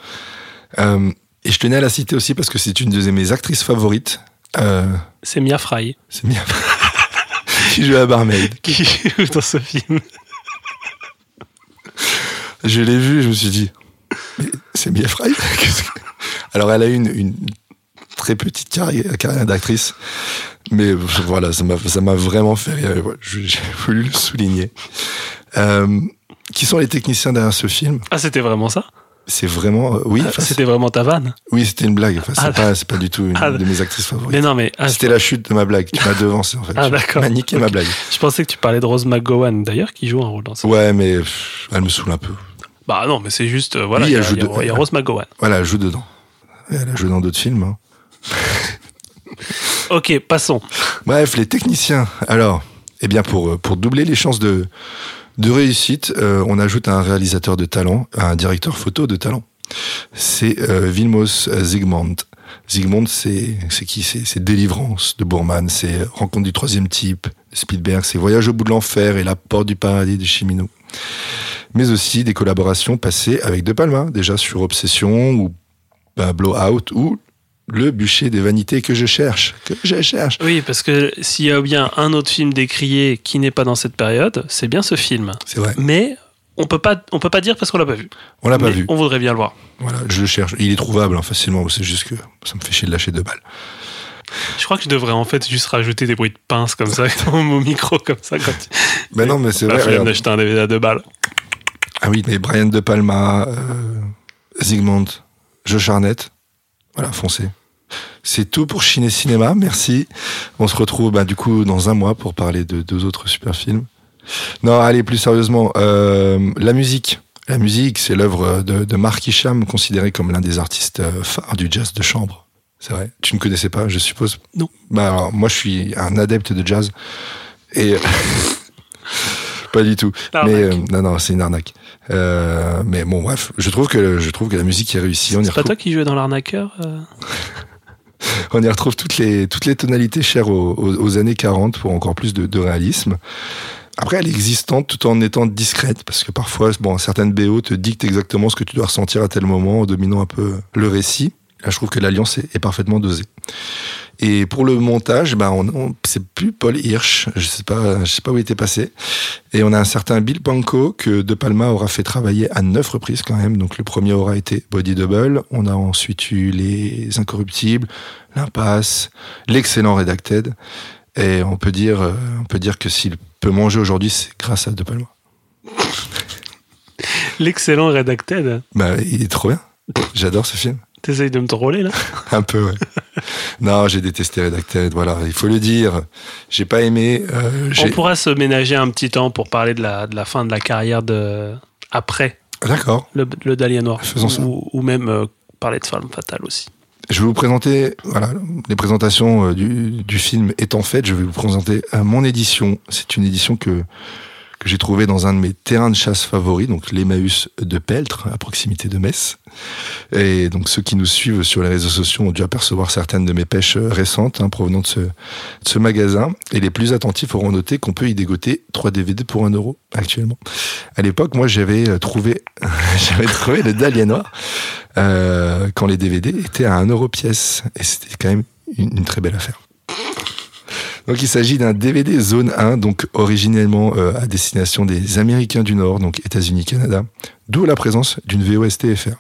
Euh, et je tenais à la citer aussi parce que c'est une de mes actrices favorites. Euh, C'est Mia Fry c'est Mia qui joue à Barmaid. qui joue dans ce film. Je l'ai vue, je me suis dit, c'est Mia Fry Alors elle a eu une, une très petite carrière d'actrice, mais voilà, ça m'a ça m'a vraiment fait rire. J'ai voulu le souligner. Euh, qui sont les techniciens derrière ce film? Ah, c'était vraiment ça? C'est vraiment. euh, oui, enfin, C'était vraiment ta vanne? oui, c'était une blague. Enfin, c'est Ah, pas, c'est pas du tout une ah, de mes actrices favorites. Mais non, mais ah, C'était la chute de ma blague. Tu m'as devancé en fait. Ah, d'accord. niqué ma blague. je pensais que tu parlais de Rose McGowan, d'ailleurs, qui joue un rôle dans ça. Ouais, mais pff, elle me saoule un peu. Bah non, mais c'est juste, euh, voilà, il y, a- y de- y a Rose McGowan. Voilà, elle joue dedans. Elle a joué dans d'autres films. hein. Ok, passons. Bref, les techniciens. Alors, eh bien, pour, euh, pour doubler les chances de, de réussite, euh, on ajoute un réalisateur de talent, un directeur photo de talent. C'est euh, Vilmos Zsigmond. Zsigmond, c'est qui? C'est Délivrance de Bourman, c'est Rencontre du troisième type Spielberg, c'est Voyage au bout de l'enfer et La porte du paradis de Chimino. Mais aussi des collaborations passées avec De Palma, déjà sur Obsession ou Blowout ou Le bûcher des vanités que je cherche, que je cherche. Oui, parce que s'il y a bien un autre film décrié qui n'est pas dans cette période, c'est bien ce film. C'est vrai. Mais on peut pas, on peut pas dire parce qu'on l'a pas vu. On l'a pas vu. On voudrait bien le voir. Voilà, je le cherche. Il est trouvable hein, facilement. C'est juste que ça me fait chier de lâcher deux balles. Je crois que je devrais en fait juste rajouter des bruits de pince comme ça dans mon micro comme ça quand tu Ben non, mais c'est vrai. regarde. d'acheter un DVD à deux balles. Ah oui, mais Brian De Palma, euh, Zygmunt, Josh Arnett. Voilà, foncez. C'est tout pour Chine Cinéma. Merci. On se retrouve bah, du coup dans un mois pour parler de deux autres super films. Non, allez, plus sérieusement, euh, la musique. La musique, c'est l'œuvre de, de Mark Isham, considéré comme l'un des artistes euh, phares du jazz de chambre. C'est vrai. Tu ne connaissais pas, je suppose? Non. Bah, alors, moi, je suis un adepte de jazz. Et. pas du tout. Mais, euh, non, non, c'est une arnaque. Euh, mais bon, bref, je trouve que, je trouve que la musique est réussie. C'est pas toi qui jouais dans l'arnaqueur euh? on y retrouve toutes les, toutes les tonalités chères aux, années 40 pour encore plus de, réalisme. Après, elle est existante tout en étant discrète, parce que parfois, bon, certaines BO te dictent exactement ce que tu dois ressentir à tel moment, en dominant un peu le récit. Là, je trouve que l'alliance est parfaitement dosée. Et pour le montage, ben, on, on- c'est plus Paul Hirsch, je sais pas, je sais pas où il était passé. Et on a un certain Bill Panko que De Palma aura fait travailler à neuf reprises quand même. Donc le premier aura été Body Double. On a ensuite eu Les Incorruptibles, L'Impasse, l'excellent Redacted. Et on peut dire, euh, on peut dire que s'il peut manger aujourd'hui, c'est grâce à De Palma. L'excellent Redacted. Bah, il est trop bien. J'adore ce film. T'essayes de me troller là Un peu, ouais. non, j'ai détesté Redacted, voilà, il faut le dire. J'ai pas aimé. euh, On pourra se ménager un petit temps pour parler de la, de la fin de la carrière de après D'accord. le, le Dahlia Noir. Faisons ça. Ou, ou même euh, parler de Femme Fatale aussi. Je vais vous présenter, voilà, les présentations euh, du, du film étant faites, je vais vous présenter mon édition. C'est une édition que, que j'ai trouvée dans un de mes terrains de chasse favoris, donc l'Emmaüs de Peltre, à proximité de Metz. Et donc ceux qui nous suivent sur les réseaux sociaux ont dû apercevoir certaines de mes pêches récentes hein, provenant de ce, de ce magasin. Et les plus attentifs auront noté qu'on peut y dégoter 3 DVD pour 1 euro actuellement. À l'époque, moi, j'avais euh, trouvé, j'avais trouvé le Dahlia Noir euh, quand les DVD étaient à 1 euro pièce. Et c'était quand même une très belle affaire. Donc il s'agit d'un DVD zone 1, donc originellement euh, à destination des Américains du Nord, donc États-Unis, Canada, d'où la présence d'une VOST-FR.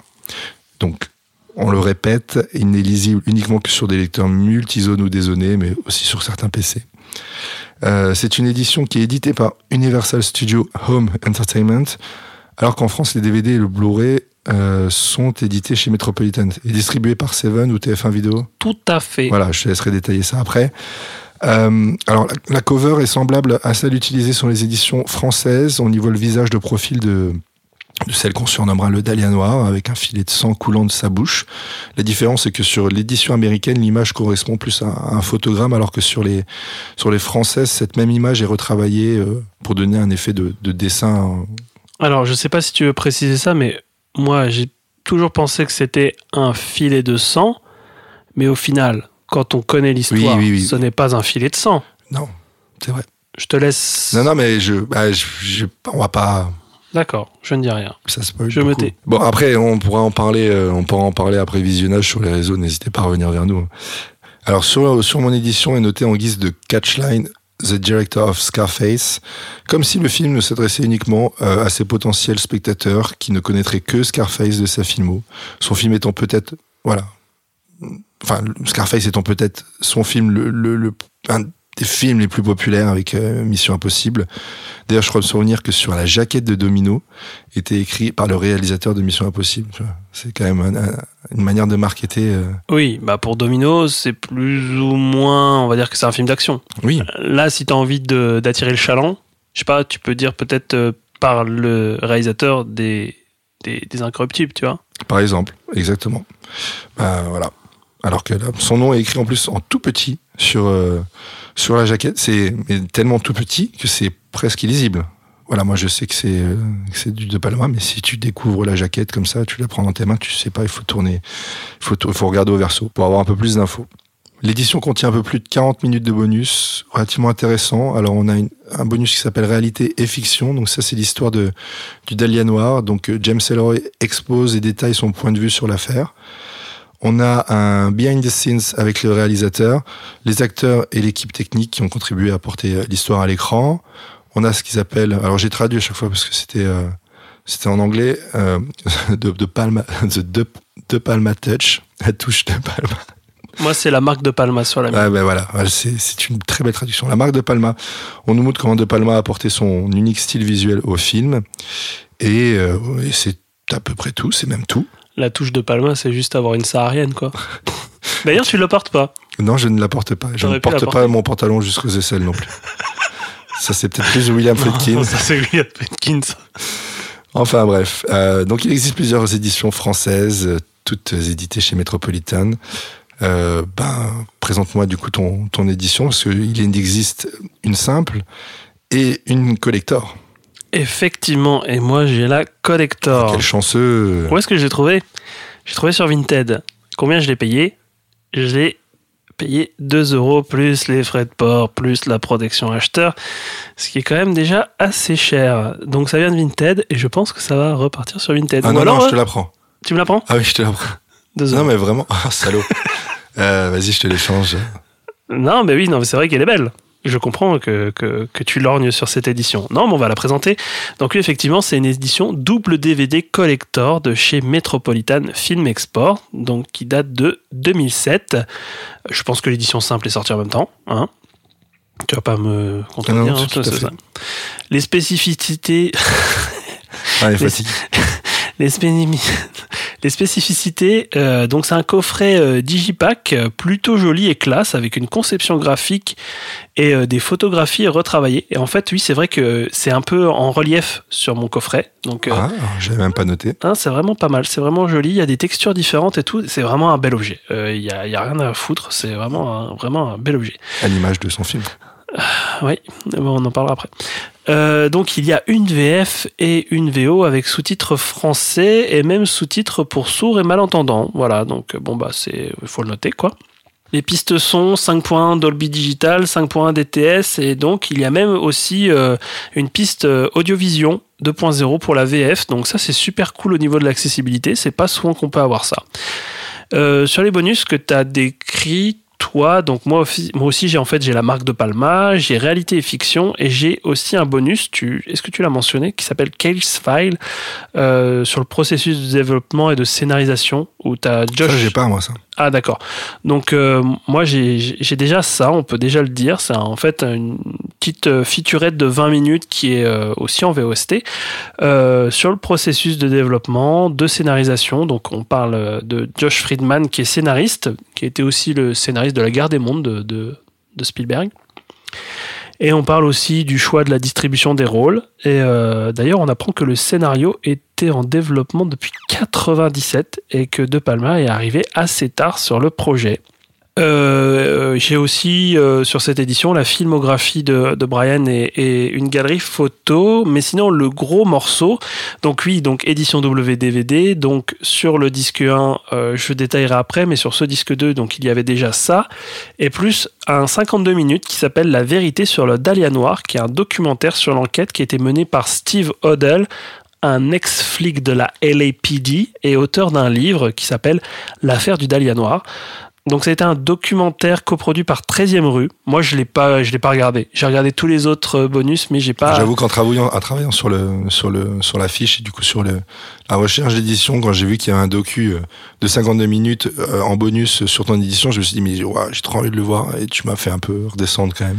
Donc, on le répète, il n'est lisible uniquement que sur des lecteurs multizones ou dézonés, mais aussi sur certains PC. Euh, c'est une édition qui est éditée par Universal Studio Home Entertainment, alors qu'en France, les DVD et le Blu-ray euh, sont édités chez Metropolitan et distribués par Seven ou TF1 Vidéo. Tout à fait. Voilà, je te laisserai détailler ça après. Euh, alors, la, cover est semblable à celle utilisée sur les éditions françaises. On y voit le visage de profil de, celle qu'on surnommera le Dahlia Noir, avec un filet de sang coulant de sa bouche. La différence, c'est que sur l'édition américaine, l'image correspond plus à, un photogramme, alors que sur les, sur les françaises, cette même image est retravaillée euh, pour donner un effet de, de dessin. Alors, je sais pas si tu veux préciser ça, mais moi, j'ai toujours pensé que c'était un filet de sang, mais au final, quand on connaît l'histoire, Oui, oui, oui. ce n'est pas un filet de sang. Non, c'est vrai. Je te laisse. Non, non, mais je, bah, je, je- on va pas. D'accord, je ne dis rien. Ça spoil Je me beaucoup. tais. Bon après on pourra en parler, euh, on pourra en parler après visionnage sur les réseaux. N'hésitez pas à revenir vers nous. Alors sur sur mon édition est noté en guise de catchline The Director of Scarface, comme si le film ne s'adressait uniquement euh, à ses potentiels spectateurs qui ne connaîtraient que Scarface de sa filmo. Son film étant peut-être voilà, enfin Scarface étant peut-être son film le, le, le- un des films les plus populaires avec euh, Mission Impossible. D'ailleurs, je crois me souvenir que sur la jaquette de Domino était écrit par le réalisateur de Mission Impossible. C'est quand même un- un- une manière de marketer. euh, Oui, bah pour Domino, c'est plus ou moins, on va dire que c'est un film d'action. Oui, Là, si tu as envie d'attirer le chaland, je sais pas, tu peux dire peut-être euh, par le réalisateur des, des, des Incorruptibles, tu vois. par exemple, exactement. Bah, voilà. Alors que là, son nom est écrit en plus en tout petit sur euh, sur la jaquette. C'est tellement tout petit que c'est presque illisible. Voilà, moi je sais que c'est c'est du De Palma, mais si tu découvres la jaquette comme ça, tu la prends dans tes mains, tu sais pas, il faut tourner, il faut, il faut regarder au verso pour avoir un peu plus d'infos. L'édition contient un peu plus de 40 minutes de bonus, relativement intéressant. Alors on a une- un bonus qui s'appelle Réalité et fiction. Donc ça c'est l'histoire de du Dahlia Noir. Donc euh, James Ellroy expose et détaille son point de vue sur l'affaire. On a un behind the scenes avec le réalisateur, les acteurs et l'équipe technique qui ont contribué à porter euh, l'histoire à l'écran. On a ce qu'ils appellent, alors j'ai traduit à chaque fois parce que c'était euh, c'était en anglais, euh, de, de Palma, the de, de Palma Touch, la touche de Palma. Moi, c'est la marque de Palma sur la mienne. Ouais, ben voilà, Voilà, c'est c'est une très belle traduction. La marque de Palma, on nous montre comment De Palma a apporté son unique style visuel au film, et, euh, et c'est à peu près tout, c'est même tout. La touche de Palma, c'est juste avoir une saharienne, quoi. D'ailleurs, tu le portes pas. Non, je ne la porte pas. Je ne la porte pas mon pantalon jusqu'aux aisselles non plus. Ça, c'est peut-être plus William Friedkin. Ça, c'est William Friedkin, ça. Enfin bref, euh, donc il existe plusieurs éditions françaises, euh, toutes éditées chez Metropolitan. Euh, ben, présente-moi du coup ton, ton édition, parce qu'il existe une simple et une collector. Effectivement, et moi, j'ai la collector. Quel chanceux Où est-ce que je l'ai trouvé? J'ai trouvé sur Vinted. Combien je l'ai payé? Je l'ai payé 2 euros plus les frais de port, plus la protection acheteur, ce qui est quand même déjà assez cher. Donc ça vient de Vinted et je pense que ça va repartir sur Vinted. Ah Ou non, alors, non, je euh, te la prends. tu me la prends Ah oui, je te la prends. 2 Non, euros. mais vraiment, ah, salaud. Euh, Vas-y, je te l'échange. Non, mais oui, non, c'est vrai qu'elle est belle. Je comprends que, que, que tu lorgnes sur cette édition. Non, mais on va la présenter. Donc, oui, effectivement, c'est une édition double DVD collector de chez Metropolitan Film Export, donc qui date de 2007. Je pense que l'édition simple est sortie en même temps. Hein tu vas pas me contredire. Non, non, hein, ça. Les spécificités Ah, les, spéni- les spécificités, euh, donc c'est un coffret euh, digipack euh, plutôt joli et classe avec une conception graphique et euh, des photographies retravaillées. Et en fait, oui, c'est vrai que c'est un peu en relief sur mon coffret. Donc, Ah, j'avais même pas noté. hein, c'est vraiment pas mal. C'est vraiment joli. Il y a des textures différentes et tout. C'est vraiment un bel objet. Il y, a, y a rien à foutre. C'est vraiment un, vraiment un bel objet. À l'image de son film. Oui, bon, on en parlera après. Euh, donc il y a une VF et une VO avec sous-titres français et même sous-titres pour sourds et malentendants. Voilà, donc euh, bon bah c'est, faut le noter quoi. Les pistes sont 5.1 Dolby Digital, 5.1 DTS et donc il y a même aussi euh, une piste Audiovision 2.0 pour la VF. Donc ça c'est super cool au niveau de l'accessibilité. C'est pas souvent qu'on peut avoir ça. Sur les bonus que tu as décrits, toi, donc moi, aussi- moi aussi j'ai en fait j'ai la marque de Palma, j'ai réalité et fiction et j'ai aussi un bonus. Tu, est-ce que tu l'as mentionné qui s'appelle Case File euh, sur le processus de développement et de scénarisation où tu as Josh. Ça, j'ai pas, moi, ça. Ah d'accord. Donc euh, moi j'ai déjà ça, on peut déjà le dire. C'est en fait une petite euh, featurette de 20 minutes qui est euh, aussi en VOST sur le processus de développement, de scénarisation. Donc on parle de Josh Friedman qui est scénariste, qui était aussi le scénariste de La Guerre des Mondes de, de, de Spielberg. Et on parle aussi du choix de la distribution des rôles. Et euh, d'ailleurs, on apprend que le scénario était en développement depuis 97 et que De Palma est arrivé assez tard sur le projet. Euh, J'ai aussi euh, sur cette édition la filmographie de, Brian et, et une galerie photo, mais sinon le gros morceau. Donc oui, donc édition WDVD. Donc sur le disque 1, euh, je détaillerai après, mais sur ce disque 2, donc il y avait déjà ça et plus un 52 minutes qui s'appelle La vérité sur le Dahlia Noir, qui est un documentaire sur l'enquête qui a été menée par Steve Odell, un ex-flic de la LAPD et auteur d'un livre qui s'appelle L'affaire du Dahlia Noir. Donc ça a été un documentaire coproduit par 13e rue. Moi je l'ai pas je l'ai pas regardé. J'ai regardé tous les autres euh, bonus mais j'ai pas J'avoue qu'en travaillant, en travaillant sur le sur le sur l'affiche et du coup sur le la recherche d'édition, quand j'ai vu qu'il y avait un docu euh, de 52 minutes euh, en bonus sur ton édition, je me suis dit mais j'ai trop envie de le voir et tu m'as fait un peu redescendre quand même.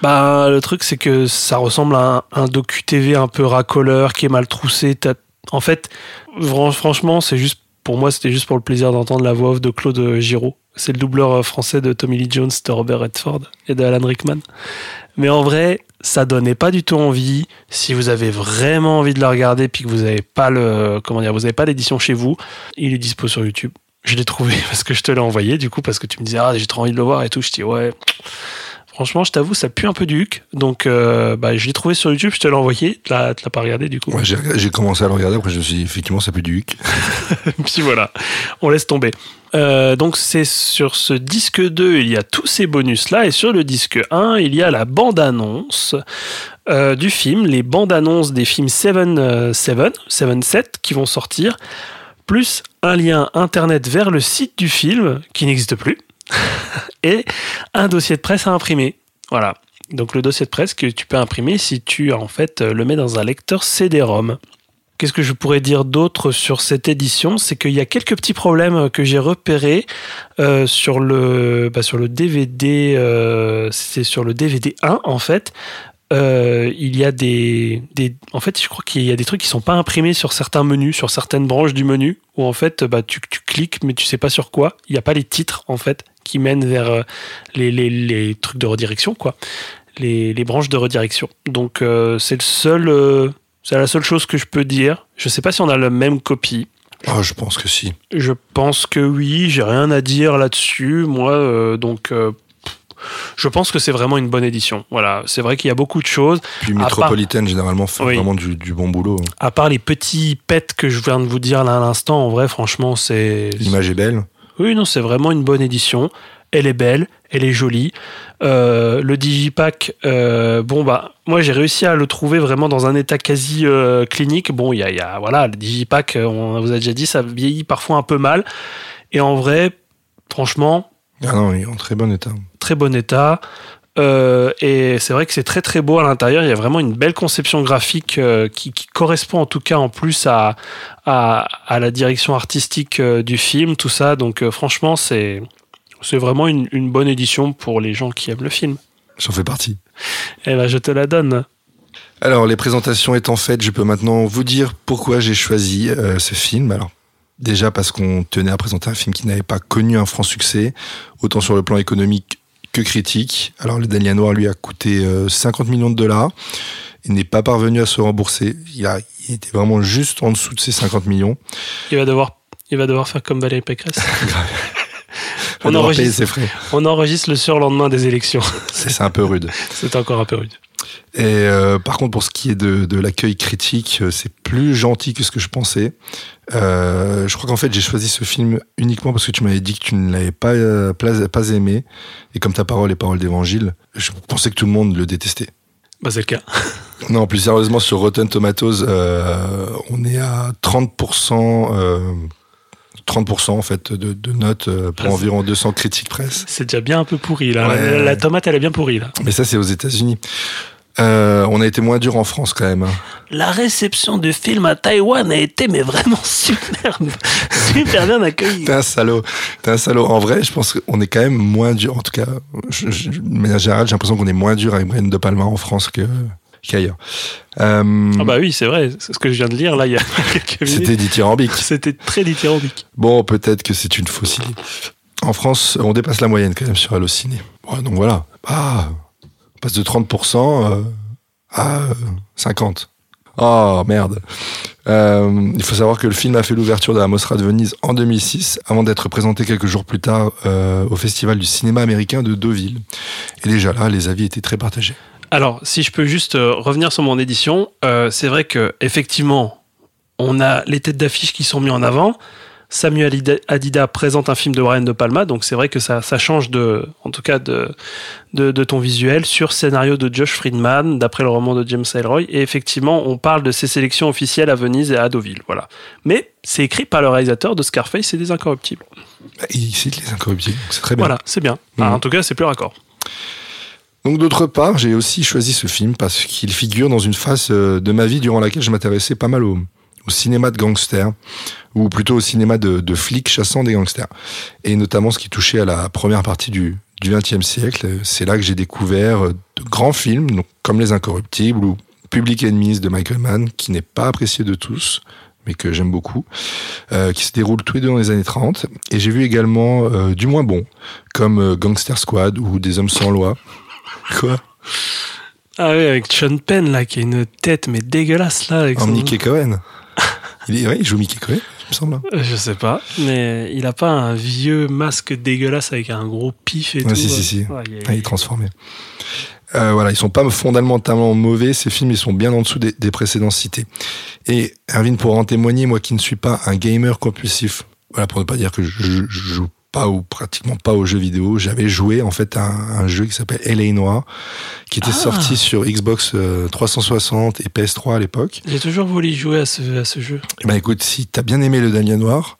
Bah, le truc, c'est que ça ressemble à un, un docu-TV un peu racoleur qui est mal troussé. En fait, fran- franchement, c'est juste, pour moi, c'était juste pour le plaisir d'entendre la voix off de Claude Giraud. C'est le doubleur euh, français de Tommy Lee Jones, de Robert Redford et de Alan Rickman. Mais en vrai, ça donnait pas du tout envie. Si vous avez vraiment envie de le regarder puis que vous avez pas le, comment dire, vous avez pas l'édition chez vous, il est dispo sur YouTube. Je l'ai trouvé parce que je te l'ai envoyé, du coup, parce que tu me disais, ah, j'ai trop envie de le voir et tout. Je dis, ouais, Franchement, je t'avoue, ça pue un peu du huc. Donc, euh, bah, je l'ai trouvé sur YouTube, je te l'ai envoyé. Tu l'as l'as pas regardé du coup. Ouais, j'ai j'ai commencé à le regarder, après je me suis dit effectivement ça pue du huc. Puis voilà, on laisse tomber. Euh, donc, c'est sur ce disque 2, il y a tous ces bonus-là. Et sur le disque 1, il y a la bande-annonce euh, du film, les bandes-annonces des films 7, euh, 7, 7, 7 qui vont sortir, plus un lien internet vers le site du film qui n'existe plus. et un dossier de presse à imprimer. Voilà. Donc le dossier de presse que tu peux imprimer si tu en fait euh, le mets dans un lecteur CD-ROM. Qu'est-ce que je pourrais dire d'autre sur cette édition? C'est qu'il y a quelques petits problèmes que j'ai repérés euh, sur le bah, DVD. euh, c'est sur le DVD 1 en fait. Euh, il y a des, des en fait je crois qu'il y a des trucs qui sont pas imprimés sur certains menus sur certaines branches du menu où en fait bah, tu, tu cliques mais tu sais pas sur quoi. Il n'y a pas les titres en fait qui mènent vers euh, les, les, les trucs de redirection quoi. Les, les branches de redirection. Donc euh, c'est le seul euh, c'est la seule chose que je peux dire. Je sais pas si on a la même copie. Ah, je pense que si. je pense que oui, j'ai rien à dire là-dessus, moi, euh, donc euh, je pense que c'est vraiment une bonne édition. Voilà, c'est vrai qu'il y a beaucoup de choses, Puis part- Métropolitaine généralement fait Oui. vraiment du, du bon boulot. à part les petits pets que je viens de vous dire là à l'instant, en vrai, franchement, c'est... L'image est belle. Oui, non, c'est vraiment une bonne édition. Elle est belle, elle est jolie. Euh, le Digipack, euh, bon, bah, moi j'ai réussi à le trouver vraiment dans un état quasi euh, clinique. Bon, il y a, il y a- voilà, le Digipack, on vous a déjà dit, ça vieillit parfois un peu mal. Et en vrai, franchement, Ah non, il est en très bon état. très bon état. Euh, et c'est vrai que c'est très très beau à l'intérieur. Il y a vraiment une belle conception graphique euh, qui, qui correspond en tout cas en plus à, à, à la direction artistique euh, du film, tout ça. Donc franchement, c'est c'est vraiment une, une bonne édition pour les gens qui aiment le film. J'en fais partie. Et ben je te la donne. Alors, les présentations étant faites, je peux maintenant vous dire pourquoi j'ai choisi ce film. Alors, déjà parce qu'on tenait à présenter un film qui n'avait pas connu un franc succès, autant sur le plan économique que critique. Alors, le Dahlia Noir lui a coûté euh, 50 millions de dollars. Il n'est pas parvenu à se rembourser. Il, a, il était vraiment juste en dessous de ces 50 millions. Il va devoir, il va devoir faire comme Valérie Pécresse. On, enregistre, ses frais. on enregistre le surlendemain des élections. C'est un peu rude. C'est encore un peu rude. Et euh, par contre, pour ce qui est de, de l'accueil critique, euh, c'est plus gentil que ce que je pensais. Euh, je crois qu'en fait, j'ai choisi ce film uniquement parce que tu m'avais dit que tu ne l'avais pas, pas, pas aimé. Et comme ta parole est parole d'évangile, je pensais que tout le monde le détestait. Bah, c'est le cas. Non, plus sérieusement, sur Rotten Tomatoes, euh, on est à 30%, euh, 30% en fait de, de notes pour Ah, environ 200 critiques presse. C'est déjà bien un peu pourri là. Ouais. La, la tomate, elle est bien pourrie là. Mais ça, c'est aux États-Unis. Euh, on a été moins dur en France quand même. hein. La réception du film à Taïwan a été mais vraiment superbe, super bien accueillie. T'es un salaud. T'es un salaud. En vrai, je pense qu'on est quand même moins dur. En tout cas, je, je, de manière générale, j'ai l'impression qu'on est moins dur avec Brian De Palma en France que qu'ailleurs. Euh, Ah bah oui, c'est vrai, c'est ce que je viens de lire là il y a quelques minutes. C'était dithyrambique. C'était très dithyrambique. Bon, peut-être que c'est une fausse idée. En France, on dépasse la moyenne quand même sur Allociné. Bon, donc voilà. Ah, de 30% euh, à euh, 50%. Oh merde. Euh, il faut savoir que le film a fait l'ouverture de la Mostra de Venise en 2006, avant d'être présenté quelques jours plus tard euh, au Festival du cinéma américain de Deauville. Et déjà là, les avis étaient très partagés. Alors, si je peux juste euh, revenir sur mon édition, euh, c'est vrai que effectivement, on a les têtes d'affiche qui sont mis en avant. Samuel Adida- présente un film de Brian De Palma, donc c'est vrai que ça, ça change de, en tout cas de, de, de ton visuel sur scénario de Josh Friedman, d'après le roman de James Ellroy. Et effectivement, on parle de ses sélections officielles à Venise et à Deauville. Voilà. Mais c'est écrit par le réalisateur de Scarface et des Incorruptibles. Bah, Il cite les incorruptibles, donc c'est très bien. Voilà, c'est bien. Mhm. En tout cas, c'est plus raccord. Donc d'autre part, j'ai aussi choisi ce film parce qu'il figure dans une phase euh, de ma vie durant laquelle je m'intéressais pas mal au, au cinéma de gangsters, ou plutôt au cinéma de, de flics chassant des gangsters. Et notamment ce qui touchait à la première partie du du XXe siècle. C'est là que j'ai découvert euh, de grands films, donc, comme Les Incorruptibles ou Public Enemies de Michael Mann, qui n'est pas apprécié de tous, mais que j'aime beaucoup, euh, qui se déroule tous les deux dans les années 30. Et j'ai vu également euh, du moins bon, comme euh, Gangster Squad ou Des Hommes sans loi. Quoi? Ah oui, avec Sean Penn, là, qui a une tête, mais dégueulasse, là. Avec son- Mickey Cohen. Il, est, ouais, il joue Mickey il me semble. Euh, Je sais pas, mais il a pas un vieux masque dégueulasse avec un gros pif et Ouais, tout. si, si, si. Ouais, il est- Ah, il est transformé. Euh, voilà, ils sont pas fondamentalement mauvais, ces films, ils sont bien en dessous des, des précédents cités. Et Erwin, pour en témoigner, moi qui ne suis pas un gamer compulsif, voilà, pour ne pas dire que je, je- je joue pas ou pratiquement pas aux jeux vidéo, j'avais joué en fait à un, un jeu qui s'appelle LA Noir, qui était Ah. sorti sur Xbox euh, 360 et PS3 à l'époque. J'ai toujours voulu jouer à ce, à ce jeu. Eh ben écoute, si t'as bien aimé le Dahlia Noir,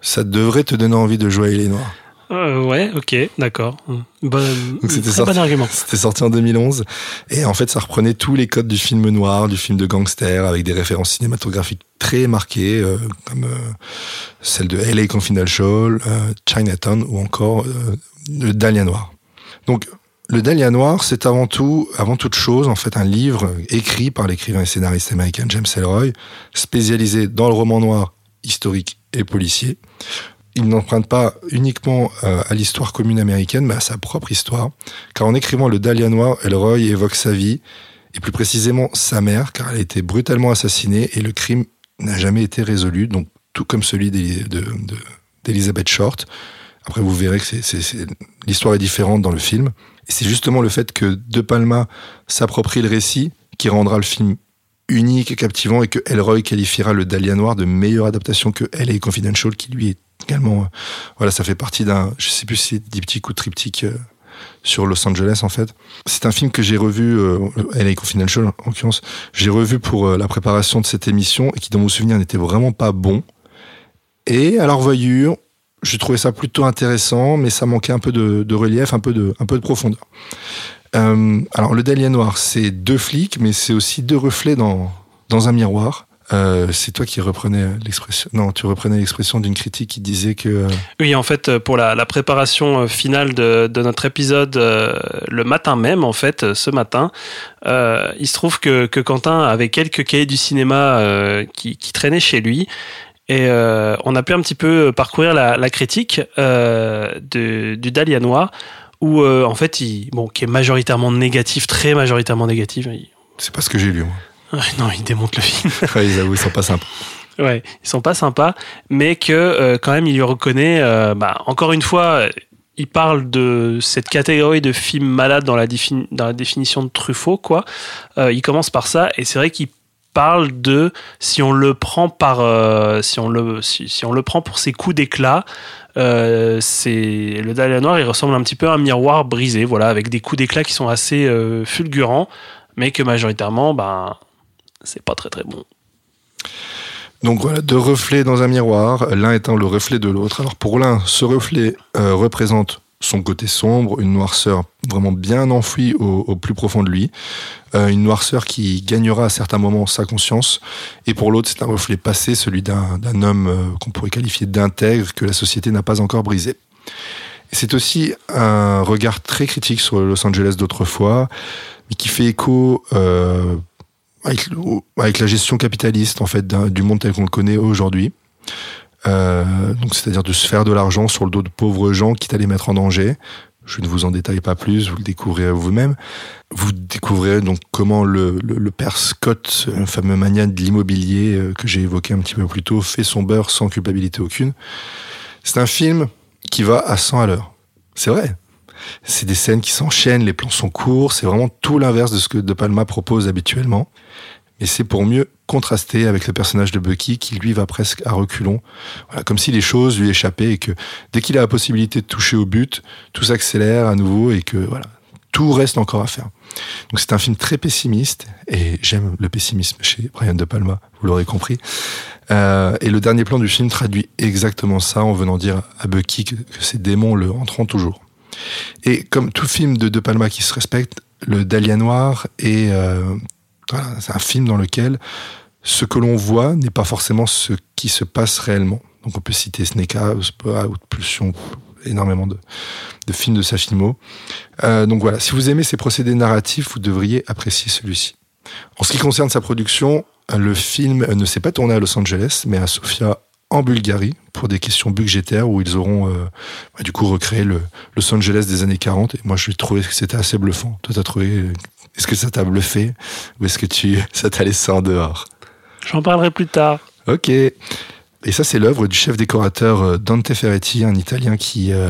ça devrait te donner envie de jouer à LA Noir. Euh, ouais, ok, d'accord. Bon, c'était sorti, bon argument. c'était sorti en 2011 et en fait ça reprenait tous les codes du film noir, du film de gangster avec des références cinématographiques très marquées euh, comme euh, celle de LA Confidential, Chinatown ou encore le Dahlia Noir. Donc le Dahlia Noir, c'est avant tout, avant toute chose, en fait, un livre écrit par l'écrivain et scénariste américain James Ellroy, spécialisé dans le roman noir historique et policier. Il n'emprunte pas uniquement euh, à l'histoire commune américaine, mais à sa propre histoire. Car en écrivant le Dahlia Noir, Elroy évoque sa vie, et plus précisément sa mère, car elle a été brutalement assassinée et le crime n'a jamais été résolu, donc tout comme celui d'Eli- de- de- d'Elizabeth Short. Après, vous verrez que l'histoire est différente dans le film. Et c'est justement le fait que De Palma s'approprie le récit qui rendra le film unique et captivant et que Elroy qualifiera le Dahlia Noir de meilleure adaptation que LA Confidential qui lui est également euh, voilà ça fait partie d'un je sais plus si c'est diptyque ou triptyque euh, sur Los Angeles en fait. C'est un film que j'ai revu euh, LA Confidential en l'occurrence. J'ai revu pour euh, la préparation de cette émission et qui dans mon souvenir n'était vraiment pas bon. Et à la revoyure j'ai trouvé ça plutôt intéressant mais ça manquait un peu de, de relief un peu de un peu de profondeur. Euh, alors le Dahlia Noir c'est deux flics mais c'est aussi deux reflets dans dans un miroir euh, c'est toi qui reprenais l'expression. Non, tu reprenais l'expression d'une critique qui disait que. euh, Oui, en fait, pour la, la préparation euh, finale de, de notre épisode, euh, le matin même, en fait, euh, ce matin, euh, il se trouve que, que Quentin avait quelques cahiers du cinéma euh, qui, qui traînaient chez lui. Et euh, on a pu un petit peu parcourir la, la critique euh, de, du Dahlia Noir, où, euh, en fait, il, bon, qui est majoritairement négatif, très majoritairement négatif. Il- C'est pas ce que j'ai lu, moi. Ouais, non, il démonte le film. Ouais, ils avouent, ils sont pas sympas. Ouais, ils sont pas sympas, mais que euh, quand même il lui reconnaît. euh, bah, encore une fois, il parle de cette catégorie de films malades dans la, défini- dans la définition de Truffaut, quoi. Euh, il commence par ça, et c'est vrai qu'il parle de si on le prend par euh, si on le si, si on le prend pour ses coups d'éclat. Euh, c'est le Dahlia Noir, il ressemble un petit peu à un miroir brisé, voilà, avec des coups d'éclat qui sont assez euh, fulgurants, mais que majoritairement, ben, c'est pas très très bon. Donc voilà, deux reflets dans un miroir, l'un étant le reflet de l'autre. Alors pour l'un, ce reflet euh, représente son côté sombre, une noirceur vraiment bien enfouie au, plus profond de lui, euh, une noirceur qui gagnera à certains moments sa conscience. Et pour l'autre, c'est un reflet passé, celui d'un homme euh, qu'on pourrait qualifier d'intègre, que la société n'a pas encore brisé. C'est aussi un regard très critique sur Los Angeles d'autrefois, mais qui fait écho avec, avec la gestion capitaliste en fait du monde tel qu'on le connaît aujourd'hui. Euh, donc c'est-à-dire de se faire de l'argent sur le dos de pauvres gens, quitte à les mettre en danger. Je ne vous en détaille pas plus, vous le découvrirez vous-même. Vous découvrirez donc comment le, le, le père Scott, un fameux mania de l'immobilier euh, que j'ai évoqué un petit peu plus tôt, fait son beurre sans culpabilité aucune. C'est un film qui va à 100 à l'heure. C'est vrai. C'est des scènes qui s'enchaînent, les plans sont courts, c'est vraiment tout l'inverse de ce que De Palma propose habituellement. Et c'est pour mieux contraster avec le personnage de Bucky qui lui va presque à reculons, voilà, comme si les choses lui échappaient et que dès qu'il a la possibilité de toucher au but, tout s'accélère à nouveau et que voilà, tout reste encore à faire. Donc c'est un film très pessimiste et j'aime le pessimisme chez Brian De Palma, vous l'aurez compris. Euh, et le dernier plan du film traduit exactement ça en venant dire à Bucky que, que ses démons le hanteront toujours. Et comme tout film de De Palma qui se respecte, le Dahlia Noir est euh, un film dans lequel ce que l'on voit n'est pas forcément ce qui se passe réellement. Donc on peut citer Snake House, Pulsion, énormément de, films de Safimo. Euh, donc voilà, si vous aimez ces procédés narratifs, vous devriez apprécier celui-ci. En ce qui concerne sa production, le film ne s'est pas tourné à Los Angeles, mais à Sofia en Bulgarie pour des questions budgétaires où ils auront euh, bah, du coup recréé le Los Angeles des années 40 et moi je trouvais que c'était assez bluffant. Toi t'as trouvé est-ce que ça t'a bluffé ou est-ce que tu ça t'a laissé en dehors? J'en parlerai plus tard. Ok. Et ça, c'est l'œuvre du chef décorateur euh, Dante Ferretti, un Italien qui, euh,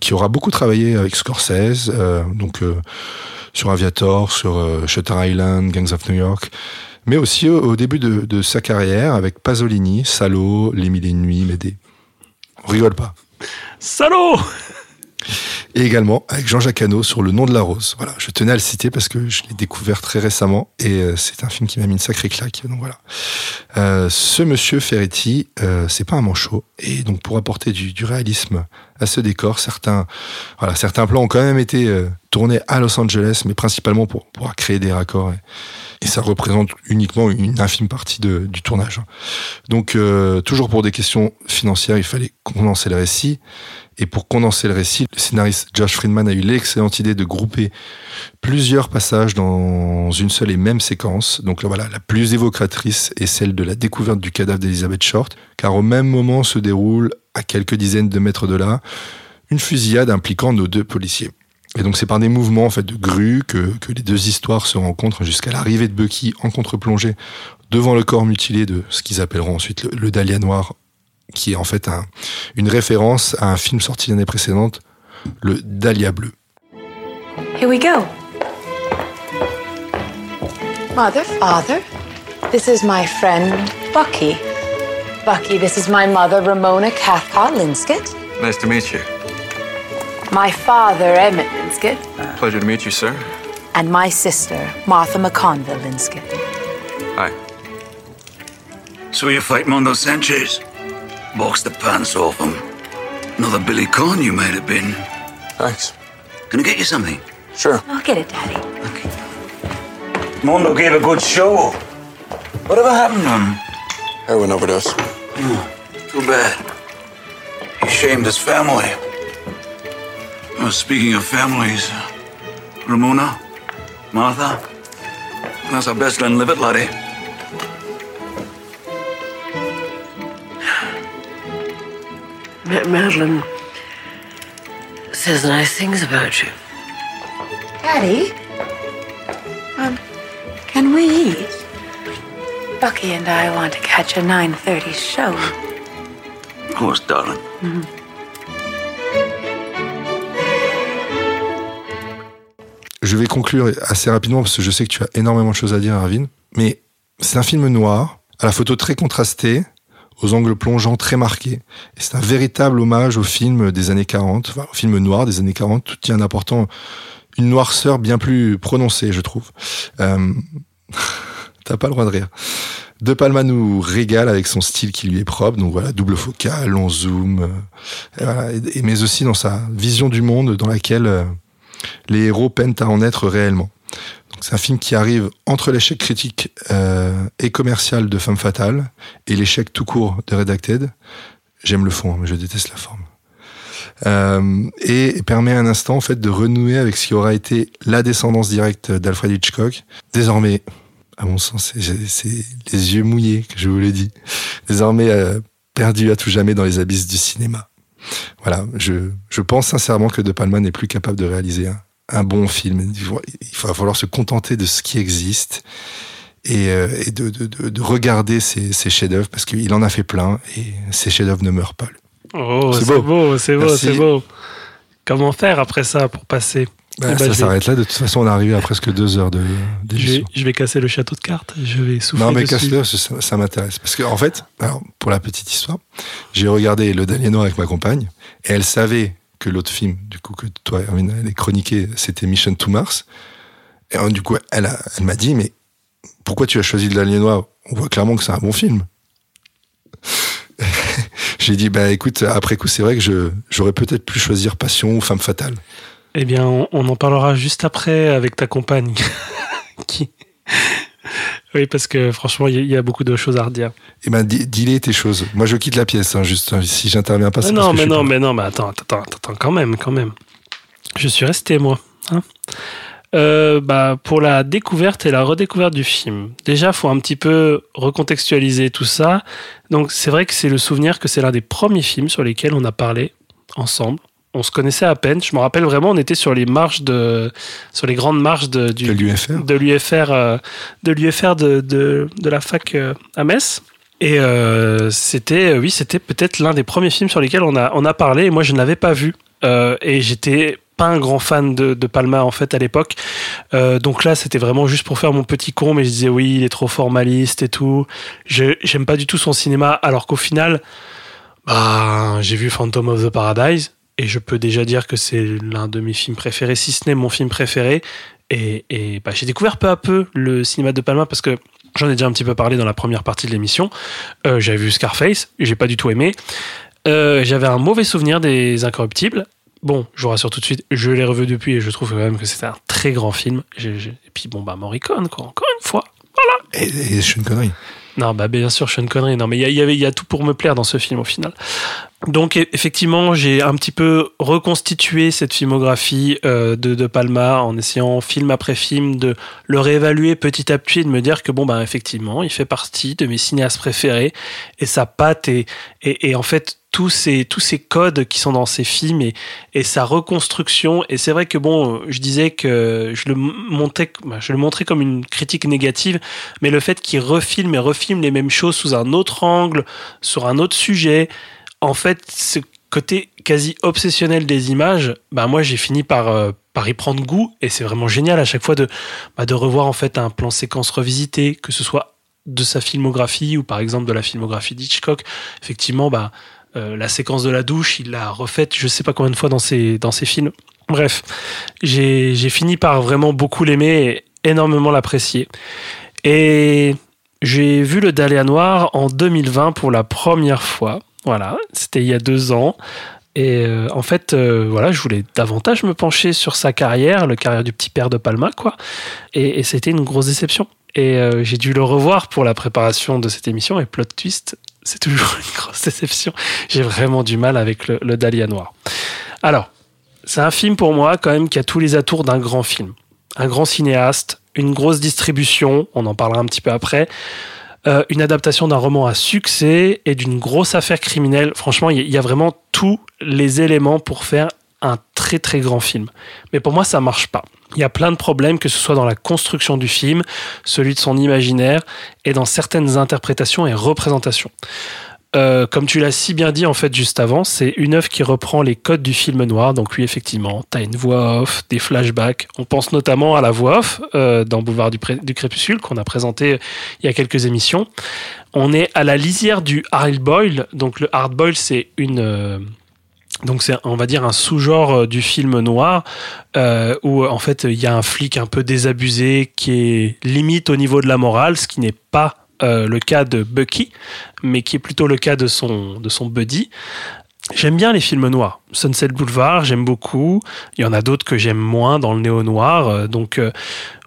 qui aura beaucoup travaillé avec Scorsese, euh, donc euh, sur Aviator, sur euh, Shutter Island, Gangs of New York, mais aussi au, au début de, de sa carrière avec Pasolini, Salo, Les Mille et Une Nuits, Médée. On rigole pas. Salaud Et également avec Jean-Jacques Hano sur Le nom de la rose. Voilà, je tenais à le citer parce que je l'ai découvert très récemment et euh, c'est un film qui m'a mis une sacrée claque. Donc voilà. Euh, ce monsieur Ferretti, euh, c'est pas un manchot et donc pour apporter du, du réalisme à ce décor, certains, voilà, certains plans ont quand même été euh, tournés à Los Angeles, mais principalement pour pouvoir créer des raccords. Et, et ça représente uniquement une infime partie du tournage. Donc euh, toujours pour des questions financières, il fallait condenser le récit. Et pour condenser le récit, le scénariste Josh Friedman a eu l'excellente idée de grouper plusieurs passages dans une seule et même séquence. Donc là, voilà, la plus évocatrice est celle de la découverte du cadavre d'Elizabeth Short, car au même moment se déroule, à quelques dizaines de mètres de là, une fusillade impliquant nos deux policiers. Et donc c'est par des mouvements en fait de grue que, que les deux histoires se rencontrent jusqu'à l'arrivée de Bucky en contre-plongée devant le corps mutilé de ce qu'ils appelleront ensuite le, le Dahlia Noir, qui est en fait un- une référence à un film sorti l'année précédente, le Dahlia Bleu. Here we go. Mother, father, this is my friend Bucky. Bucky, this is my mother, Ramona Cathcart Linscott. Nice to meet you. My father, Emmett Linscott. Pleasure to meet you, sir. And my sister, Martha McConville Linscott. Hi. So you're fighting on those Sanchez? Box the pants off him. Another Billy Corn you might have been. Thanks. Can I get you something? Sure. I'll get it, Daddy. Mondo gave a good show. Whatever happened to him? Heroin overdose. Too bad. He shamed his family. Well, speaking of families, Ramona, Martha, that's our best and live it, laddie. Madeline says nice things about you. Daddy? Um, can we eat? Bucky and I want to catch a 9.30 show. Of course, darling. Je vais conclure assez rapidement parce que je sais que tu as énormément de choses à dire, Arvin. Mais c'est un film noir, à la photo très contrastée, aux angles plongeants très marqués. Et c'est un véritable hommage au film des années 40, enfin, au film noir des années 40, tout y a un important, une noirceur bien plus prononcée, je trouve. Euh... T'as pas le droit de rire. De Palma nous régale avec son style qui lui est propre, donc voilà, double focale, long zoom, euh, et voilà, et- mais aussi dans sa vision du monde dans laquelle euh, les héros peinent à en être réellement. C'est un film qui arrive entre l'échec critique euh, et commercial de Femme Fatale et l'échec tout court de Redacted. J'aime le fond, hein, mais je déteste la forme. Euh, et permet un instant en fait de renouer avec ce qui aura été la descendance directe d'Alfred Hitchcock. Désormais, à mon sens, c'est les yeux mouillés que je vous le dis. Désormais euh, perdu à tout jamais dans les abysses du cinéma. Voilà, je, je pense sincèrement que De Palma n'est plus capable de réaliser un, un bon film. Il va falloir se contenter de ce qui existe et, euh, et de, de, de, de regarder ses, ses chefs-d'œuvre parce qu'il en a fait plein et ses chefs-d'œuvre ne meurent pas. Oh, C'est c'est beau. c'est beau, c'est beau. Comment faire après ça pour passer? Bah, Eh ben, ça vais- s'arrête là. De toute façon, on est arrivé à presque deux heures de Je vais, je vais casser le château de cartes. Je vais souffler Non, mais casse-le, ça, ça m'intéresse. Parce que, en fait, alors, pour la petite histoire, j'ai regardé Le Dahlia Noir avec ma compagne, et elle savait que l'autre film, du coup, que toi, Hermine, elle est chroniqué, c'était Mission to Mars. Et euh, du coup, elle, a- elle m'a dit, mais pourquoi tu as choisi Le Dahlia Noir? On voit clairement que c'est un bon film. j'ai dit, bah écoute, après coup, c'est vrai que je, j'aurais peut-être pu choisir Passion ou Femme Fatale. Eh bien, on, on en parlera juste après avec ta compagne. qui... Oui, parce que franchement, il y, a- il y a beaucoup de choses à redire. Eh ben, dis- dis-les tes choses. Moi, je quitte la pièce, hein, juste, hein, si j'interviens pas, Mais parce non, que je mais suis non, mais non, mais attends, attends, attends, attends, quand même, quand même. Je suis resté, moi. hein. Euh, bah, pour la découverte et la redécouverte du film. Déjà, faut un petit peu recontextualiser tout ça. Donc, c'est vrai que c'est le souvenir que c'est l'un des premiers films sur lesquels on a parlé ensemble. On se connaissait à peine. Je me rappelle vraiment, on était sur les marches de, sur les grandes marches de, du, De l'UFR. de l'UFR, euh, de l'UFR de, de, de la fac euh, à Metz. Et euh, c'était, euh, oui, c'était peut-être l'un des premiers films sur lesquels on a, on a parlé. Et moi, je ne l'avais pas vu. Euh, et j'étais pas un grand fan de, de Palma en fait à l'époque. Euh, donc là, c'était vraiment juste pour faire mon petit con, mais je disais oui, il est trop formaliste et tout. Je j'aime pas du tout son cinéma, alors qu'au final, bah, j'ai vu Phantom of the Paradise et je peux déjà dire que c'est l'un de mes films préférés, si ce n'est mon film préféré. Et, et bah, j'ai découvert peu à peu le cinéma de Palma parce que j'en ai déjà un petit peu parlé dans la première partie de l'émission. Euh, J'avais vu Scarface, j'ai pas du tout aimé. Euh, J'avais un mauvais souvenir des Incorruptibles. Bon, je vous rassure tout de suite, je l'ai revu depuis et je trouve quand même que c'était un très grand film. Et puis bon, bah Morricone, quoi, encore une fois. Et, et je suis une connerie. Non, bah bien sûr, Sean Connery. Non, mais y, y il y a tout pour me plaire dans ce film au final. Donc e- effectivement, j'ai un petit peu reconstitué cette filmographie euh, de, de Palma en essayant film après film de le réévaluer petit à petit, et de me dire que bon bah effectivement, il fait partie de mes cinéastes préférés et sa patte et, et, et en fait tous ces tous ces codes qui sont dans ces films et, et sa reconstruction. Et c'est vrai que bon, je disais que je le montais, bah, je le montrais comme une critique négative, mais le fait qu'il refilme et refilme les mêmes choses sous un autre angle, sur un autre sujet, en fait, ce côté quasi obsessionnel des images, bah moi j'ai fini par, euh, par y prendre goût et c'est vraiment génial à chaque fois de, bah, de revoir en fait un plan séquence revisité, que ce soit de sa filmographie ou par exemple de la filmographie d'Hitchcock. Effectivement, bah, euh, la séquence de la douche, il l'a refaite je sais pas combien de fois dans ses, films. Bref, j'ai j'ai fini par vraiment beaucoup l'aimer et énormément l'apprécier. Et j'ai vu le Dahlia Noir en 2020 pour la première fois. Voilà, c'était il y a deux ans. Et euh, en fait, euh, voilà, je voulais davantage me pencher sur sa carrière, le carrière du petit père de Palma, quoi. Et, c'était une grosse déception. Et euh, j'ai dû le revoir pour la préparation de cette émission. Et plot twist, c'est toujours une grosse déception. J'ai vraiment du mal avec le, le Dahlia Noir. Alors, c'est un film pour moi quand même qui a tous les atours d'un grand film. Un grand cinéaste, une grosse distribution, on en parlera un petit peu après, euh, une adaptation d'un roman à succès et d'une grosse affaire criminelle. Franchement, il y, y a vraiment tous les éléments pour faire un très très grand film. Mais pour moi, ça marche pas. Il y a plein de problèmes, que ce soit dans la construction du film, celui de son imaginaire et dans certaines interprétations et représentations. Euh, comme tu l'as si bien dit en fait juste avant, c'est une œuvre qui reprend les codes du film noir. Donc oui, effectivement, tu as une voix off, des flashbacks. On pense notamment à la voix off euh, dans Boulevard du, Crépuscule qu'on a présenté il y a quelques émissions. On est à la lisière du hard boil. Donc le hard boil, c'est une euh, donc c'est on va dire un sous-genre euh, du film noir euh, où en fait il y a un flic un peu désabusé qui est limite au niveau de la morale, ce qui n'est pas euh, le cas de Bucky, mais qui est plutôt le cas de son, de son buddy. J'aime bien les films noirs. Sunset Boulevard, j'aime beaucoup. Il y en a d'autres que j'aime moins dans le néo-noir. Euh, Donc, euh,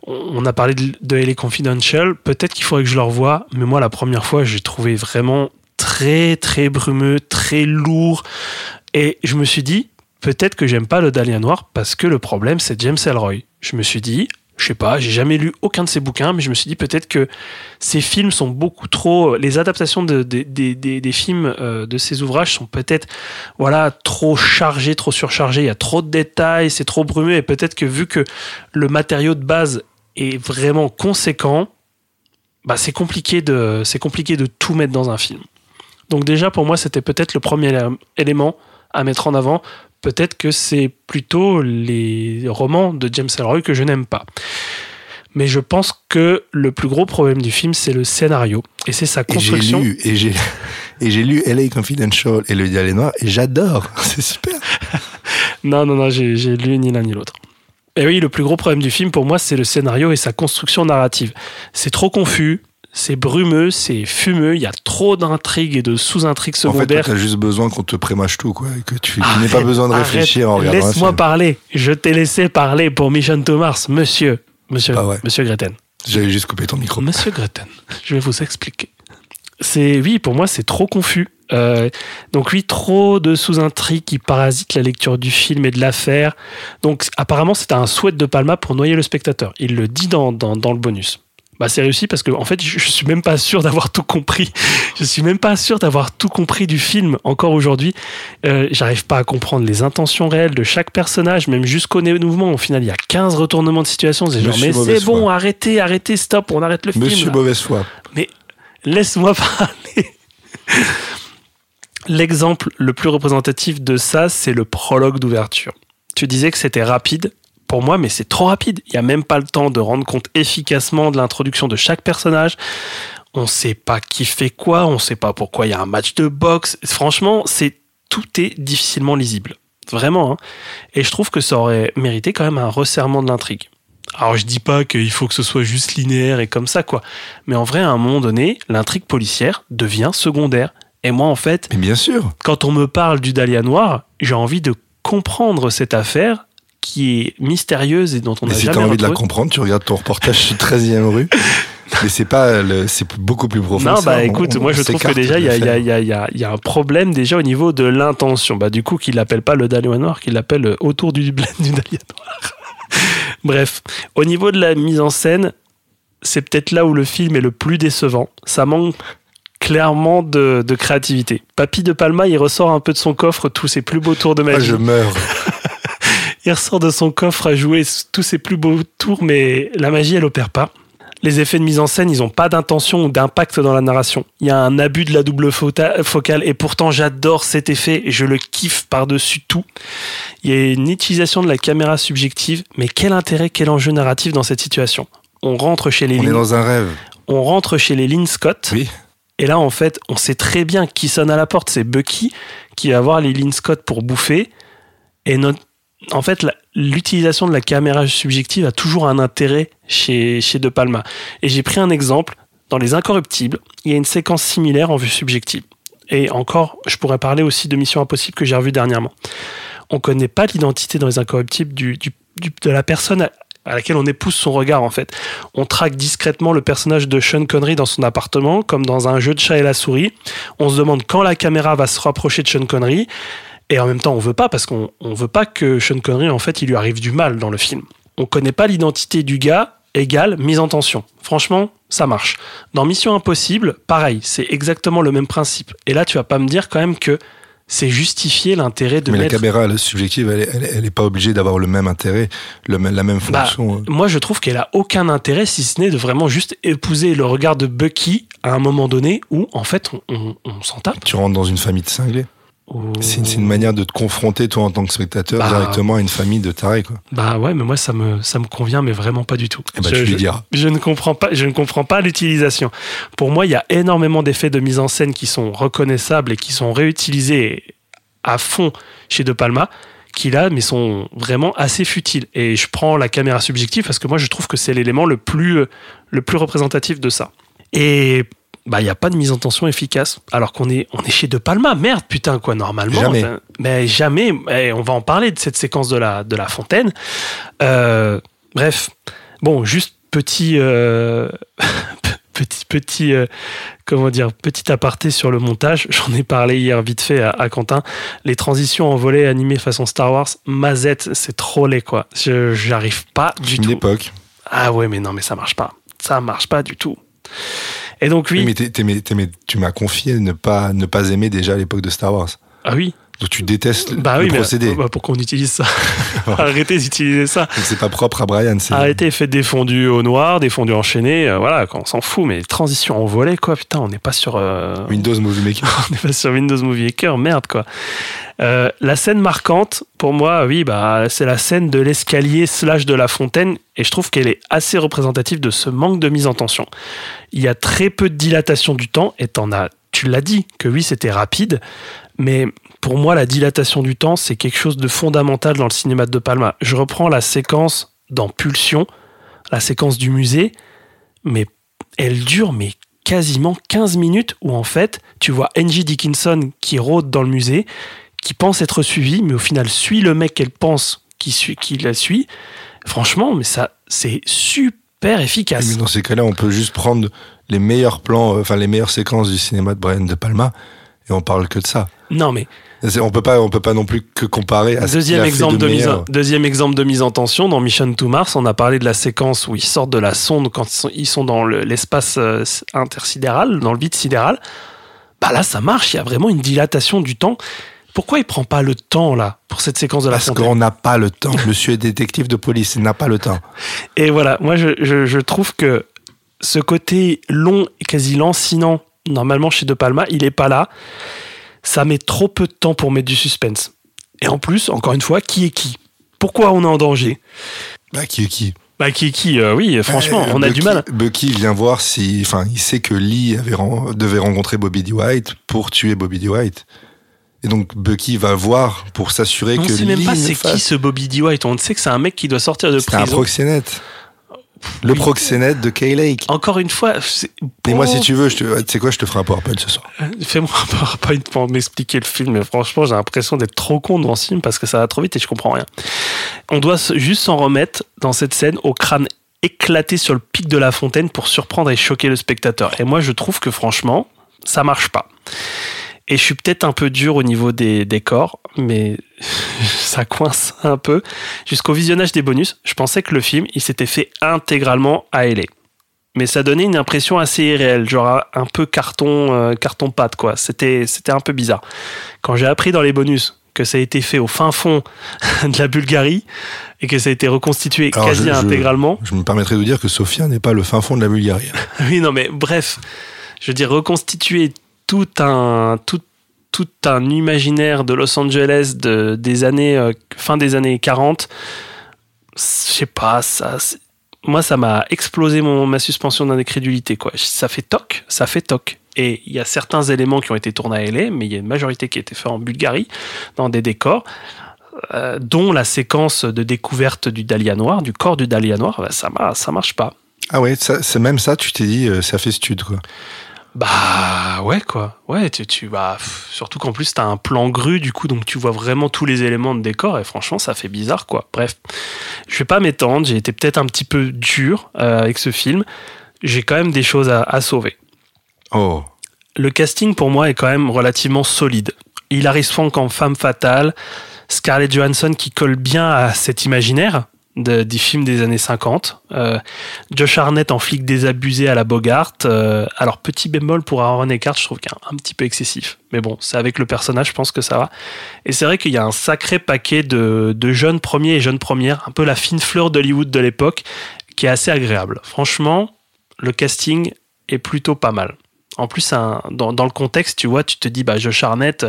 on a parlé de, de LA Confidential. Peut-être qu'il faudrait que je le revoie, mais moi, la première fois, j'ai trouvé vraiment très, très brumeux, très lourd. Et je me suis dit, peut-être que j'aime pas le Dahlia Noir parce que le problème, c'est James Ellroy. Je me suis dit, je sais pas, j'ai jamais lu aucun de ses bouquins, mais je me suis dit peut-être que ces films sont beaucoup trop. Les adaptations de, de- des- films euh, de ces ouvrages sont peut-être voilà, trop chargées, trop surchargées. Il y a trop de détails, c'est trop brumeux, et peut-être que vu que le matériau de base est vraiment conséquent, bah, c'est compliqué, de, c'est compliqué de tout mettre dans un film. Donc, déjà, pour moi, c'était peut-être le premier élé- élément à mettre en avant peut-être que c'est plutôt les romans de James Ellroy que je n'aime pas. Mais je pense que le plus gros problème du film, c'est le scénario. Et c'est sa Et j'ai construction. lu, et j'ai, j'ai lu LA Confidential et Le Diable Noir et j'adore. C'est super. Non, non, non, j'ai lu ni l'un ni l'autre. Et oui, le plus gros problème du film pour moi, c'est le scénario et sa construction narrative. C'est trop confus, c'est brumeux, c'est fumeux, il y a trop d'intrigues et de sous-intrigues En fait, secondaires. t'as juste besoin qu'on te prémâche tout, quoi. Et que tu, tu n'aies Arrête, pas besoin de arrête, réfléchir en regardant Laisse-moi parler. Je t'ai laissé parler pour Mission to Mars, monsieur. Monsieur, Ah ouais. monsieur Greten. J'avais juste coupé ton micro. Monsieur Greten, je vais vous expliquer. C'est oui, pour moi, c'est trop confus. Euh, donc oui, trop de sous-intrigues qui parasitent la lecture du film et de l'affaire. Donc apparemment, c'était un souhait de Palma pour noyer le spectateur. Il le dit dans, dans, dans le bonus. Bah, c'est réussi parce que en fait, je, je suis même pas sûr d'avoir tout compris. Je suis même pas sûr d'avoir tout compris du film encore aujourd'hui. Euh, J'arrive pas à comprendre les intentions réelles de chaque personnage, même jusqu'au dénouement. Au final, il y a 15 retournements de situation. C'est genre, Monsieur mais c'est bon, foi. arrêtez, arrêtez, stop, on arrête le film. Monsieur. Mauvaise Foi. Mais laisse-moi parler. L'exemple le plus représentatif de ça, c'est le prologue d'ouverture. Tu disais que c'était rapide. Pour moi, mais c'est trop rapide. Il n'y a même pas le temps de rendre compte efficacement de l'introduction de chaque personnage. On ne sait pas qui fait quoi, on ne sait pas pourquoi il y a un match de boxe. Franchement, c'est tout est difficilement lisible. Vraiment. hein. Et je trouve que ça aurait mérité quand même un resserrement de l'intrigue. Alors je dis pas qu'il faut que ce soit juste linéaire et comme ça quoi, mais en vrai à un moment donné, l'intrigue policière devient secondaire. Et moi en fait, Mais bien sûr. quand on me parle du Dahlia noir, j'ai envie de comprendre cette affaire qui est mystérieuse et dont on n'a si jamais t'as envie de la comprendre, tu regardes ton reportage sur 13e rue. Mais c'est pas, c'est beaucoup plus profond. Non, ça. bah On- écoute, on moi je trouve que déjà il y a, y, y, y un problème déjà au niveau de l'intention. Bah du coup qu'il l'appelle pas le Dahlia noir, qu'il l'appelle euh, autour du du Dahlia noir. Bref, au niveau de la mise en scène, c'est peut-être là où le film est le plus décevant. Ça manque clairement de, de créativité. Papy de Palma, il ressort un peu de son coffre tous ses plus beaux tours de Ah, magie. je meurs. Il ressort de son coffre à jouer tous ses plus beaux tours, mais la magie, elle opère pas. Les effets de mise en scène, ils n'ont pas d'intention ou d'impact dans la narration. Il y a un abus de la double focale et pourtant j'adore cet effet et je le kiffe par-dessus tout. Il y a une utilisation de la caméra subjective, mais quel intérêt, quel enjeu narratif dans cette situation? On rentre chez les On est Lynn- dans un rêve. on rentre chez les Lynn Scott. Oui. Et là, en fait, on sait très bien qui sonne à la porte. C'est Bucky qui va voir les Lynn Scott pour bouffer. Et notre- en fait, l'utilisation de la caméra subjective a toujours un intérêt chez, chez De Palma. Et j'ai pris un exemple. Dans Les Incorruptibles, il y a une séquence similaire en vue subjective. Et encore, je pourrais parler aussi de Mission Impossible que j'ai revu dernièrement. On connaît pas l'identité dans Les Incorruptibles du- de la personne à, à laquelle on épouse son regard, en fait. On traque discrètement le personnage de Sean Connery dans son appartement, comme dans un jeu de chat et la souris. On se demande quand la caméra va se rapprocher de Sean Connery. Et en même temps, on veut pas, parce qu'on on veut pas que Sean Connery, en fait, il lui arrive du mal dans le film. On connaît pas l'identité du gars, égale mise en tension. Franchement, ça marche. Dans Mission Impossible, pareil, c'est exactement le même principe. Et là, tu vas pas me dire quand même que c'est justifier l'intérêt de Mais la caméra elle, subjective, elle, est- elle, est- elle est pas obligée d'avoir le même intérêt, le, la même Bah, fonction. euh. moi, je trouve qu'elle a aucun intérêt si ce n'est de vraiment juste épouser le regard de Bucky à un moment donné où, en fait, on, on- on s'en tape. tu rentres dans une famille de cinglés. C'est une, manière de te confronter, toi, en tant que spectateur, Bah. directement à une famille de tarés, quoi. Bah ouais, mais moi, ça me, ça me convient, mais vraiment pas du tout. Eh ben, je, tu lui diras. je ne comprends pas, je ne comprends pas l'utilisation. Pour moi, il y a énormément d'effets de mise en scène qui sont reconnaissables et qui sont réutilisés à fond chez De Palma, qui là, mais sont vraiment assez futiles. Et je prends la caméra subjective parce que moi, je trouve que c'est l'élément le plus, euh, le plus représentatif de ça. Et bah, il n'y a pas de mise en tension efficace, alors qu'on est, on est chez De Palma. Merde, putain, quoi, normalement. Jamais. enfin, mais jamais. Eh, on va en parler de cette séquence de la, de la fontaine. Euh, bref, bon, juste petit, euh, petit, petit, euh, comment dire, petit aparté sur le montage. J'en ai parlé hier vite fait à, à Quentin. Les transitions en volet animé façon Star Wars, mazette, c'est trop laid, quoi. J'arrive pas du Une tout. époque. Ah ouais, mais non, mais ça marche pas. Ça marche pas du tout. Et donc oui, mais tu m'as confié ne pas, ne pas aimer déjà à l'époque de Star Wars. ah oui, Donc tu détestes Bah le oui, procédé. bah, pourquoi on utilise ça Arrêtez d'utiliser ça. C'est pas propre à Brian. Arrêtez, faites des fondus au noir, des fondus enchaînés, euh, voilà, on s'en fout, mais transition en volet, quoi, putain, on n'est pas sur. euh, Windows Movie Maker. on n'est pas sur Windows Movie Maker, merde, quoi. Euh, la scène marquante, pour moi, oui, bah, c'est la scène de l'escalier slash de la fontaine, et je trouve qu'elle est assez représentative de ce manque de mise en tension. Il y a très peu de dilatation du temps, et t'en as, tu l'as dit, que oui, c'était rapide, mais pour moi, la dilatation du temps, c'est quelque chose de fondamental dans le cinéma de Palma. Je reprends la séquence dans Pulsion, la séquence du musée, mais elle dure mais quasiment 15 minutes où en fait, tu vois Angie Dickinson qui rôde dans le musée, qui pense être suivie, mais au final suit le mec qu'elle pense qui la suit. Franchement, mais ça, c'est super efficace. Mais dans ces cas-là, on peut juste prendre les meilleurs plans, euh, enfin les meilleures séquences du cinéma de Brian De Palma, et on parle que de ça. Non, mais On peut pas, on peut pas non plus que comparer à ce Deuxième fait exemple, de de mise en, deuxième exemple de mise en tension, dans Mission to Mars, on a parlé de la séquence où ils sortent de la sonde quand ils sont, ils sont dans le- l'espace euh, intersidéral, dans le vide sidéral. Bah là, ça marche, il y a vraiment une dilatation du temps. Pourquoi il prend pas le temps, là, pour cette séquence de la Parce qu'on n'a pas le temps. Monsieur est détective de police, il n'a pas le temps. Et voilà, moi, je, je- je trouve que ce côté long, quasi lancinant, normalement chez De Palma, il est pas là. Ça met trop peu de temps pour mettre du suspense. Et en plus, encore une fois, qui est qui? Pourquoi on est en danger? Bah, qui est qui? Bah, qui est qui? Euh, Oui, franchement, Euh, on a Bucky- du mal. Bucky vient voir si, enfin, il sait que Lee avait devait rencontrer Bobby Dwight pour tuer Bobby Dwight. Et donc Bucky va voir pour s'assurer On que sait même Lee pas c'est fasse- qui ce Bobby DeWhite. On sait que c'est un mec qui doit sortir de C'est un prison. proxénète. Le proxénète de Kay Lake. Encore une fois, Et moi, si tu veux, je te, tu sais quoi, je te ferai un PowerPoint ce soir. Fais-moi un PowerPoint pour m'expliquer le film. Mais franchement, j'ai l'impression d'être trop con devant ce film parce que ça va trop vite et je comprends rien. On doit juste s'en remettre dans cette scène au crâne éclaté sur le pic de la fontaine pour surprendre et choquer le spectateur. Et moi, je trouve que franchement, ça marche pas. Et je suis peut-être un peu dur au niveau des décors, mais ça coince un peu. Jusqu'au visionnage des bonus, je pensais que le film, il s'était fait intégralement à LA. Mais ça donnait une impression assez irréelle, genre un peu carton, euh, carton pâte, quoi. C'était, c'était un peu bizarre. Quand j'ai appris dans les bonus que ça a été fait au fin fond de la Bulgarie et que ça a été reconstitué Alors, quasi je- je- intégralement, Je me permettrai de dire que Sofia n'est pas le fin fond de la Bulgarie. oui, non, mais bref, je veux dire, reconstituer tout un, tout, tout un imaginaire de Los Angeles de, des années, euh, fin des années 40, je sais pas, ça, moi, ça m'a explosé mon, ma suspension d'incrédulité, quoi. Ça fait toc, ça fait toc. Et il y a certains éléments qui ont été tournés à LA, mais il y a une majorité qui a été fait en Bulgarie, dans des décors, euh, dont la séquence de découverte du Dahlia noir, du corps du Dahlia noir, bah, ça, ça marche pas. Ah ouais, c'est même ça, tu t'es dit, euh, ça fait stud. Bah ouais quoi. Ouais, tu, tu bah, pff, surtout qu'en plus t'as un plan grue du coup donc tu vois vraiment tous les éléments de décor et franchement ça fait bizarre quoi. Bref, je vais pas m'étendre, j'ai été peut-être un petit peu dur euh, avec ce film. J'ai quand même des choses à, à sauver. Oh. Le casting pour moi est quand même relativement solide. Hilary Swank en femme fatale, Scarlett Johansson qui colle bien à cet imaginaire de, des films des années 50, euh, Josh Harnett en flic désabusé à la Bogart. euh, alors petit bémol pour Aaron Eckhart, je trouve qu'il est un, petit peu excessif. Mais bon, c'est avec le personnage, je pense que ça va. Et c'est vrai qu'il y a un sacré paquet de jeunes premiers et jeunes premières, un peu la fine fleur d'Hollywood de l'époque, qui est assez agréable. Franchement, le casting est plutôt pas mal. En plus, un- dans, dans le contexte, tu vois, tu te dis, bah, Josh Harnett,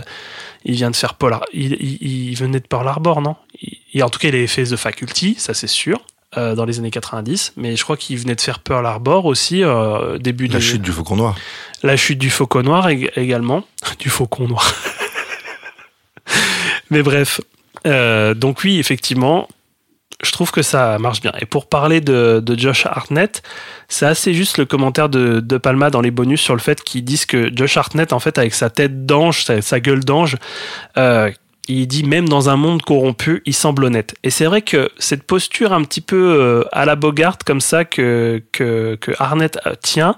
il vient de faire Paul, il, il- il venait de Pearl Harbor, non? Il- En tout cas, il avait fait The Faculty, ça c'est sûr, euh, dans les années 90, mais je crois qu'il venait de faire Pearl Harbor aussi, euh, début La de... chute du faucon noir. La chute du faucon noir ég- également. Du faucon noir. Mais bref. Euh, donc oui, effectivement, je trouve que ça marche bien. Et pour parler de, Josh Hartnett, c'est assez juste le commentaire de, Palma dans les bonus sur le fait qu'ils disent que Josh Hartnett, en fait, avec sa tête d'ange, sa, gueule d'ange, euh, il dit même dans un monde corrompu, il semble honnête. Et c'est vrai que cette posture un petit peu euh, à la Bogart comme ça que, que, Hartnett euh, tient,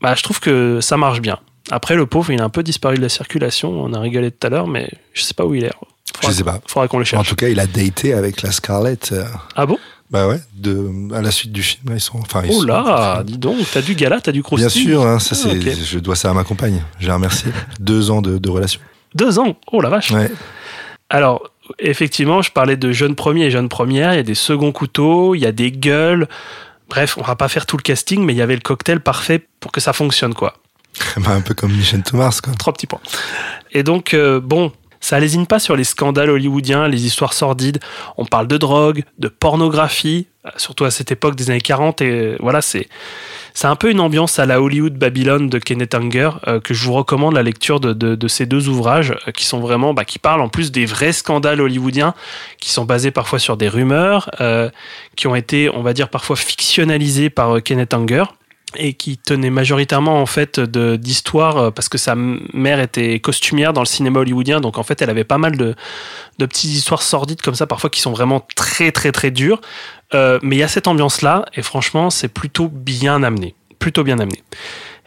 bah, je trouve que ça marche bien. Après, le pauvre, il a un peu disparu de la circulation. On a rigolé tout à l'heure, mais je sais pas où il est. Je sais pas. Faudra qu'on le En cherche. tout cas, il a daté avec la Scarlett. euh, Ah bon? Bah ouais, de, à la suite du film. Ils sont, enfin, ils Oh sont- là, dis donc, t'as du gala, t'as du croustillant. Bien sûr, hein, ça Ah, je dois ça à ma compagne. Je la remercie. Deux ans de, de relation. Deux ans? Oh la vache Ouais. Alors, effectivement, je parlais de jeunes premiers et jeunes premières. Il y a des seconds couteaux, il y a des gueules. Bref, on va pas faire tout le casting, mais il y avait le cocktail parfait pour que ça fonctionne, quoi. Bah, un peu comme Michel Thomas, quoi. Trois petits points. Et donc, euh, bon, ça lésine pas sur les scandales hollywoodiens, les histoires sordides. On parle de drogue, de pornographie, euh, surtout à cette époque des années 40. Et euh, voilà, c'est un peu une ambiance à la Hollywood Babylone de Kenneth Anger euh, que je vous recommande la lecture de, de- ces deux ouvrages qui sont vraiment bah, qui parlent en plus des vrais scandales hollywoodiens qui sont basés parfois sur des rumeurs qui ont été on va dire parfois fictionnalisés par Kenneth Anger et qui tenait majoritairement en fait de d'histoire euh, parce que sa mère était costumière dans le cinéma hollywoodien. Donc en fait elle avait pas mal de, de petites histoires sordides comme ça parfois qui sont vraiment très très très dures. Euh, mais il y a cette ambiance là et franchement c'est plutôt bien amené. Plutôt bien amené.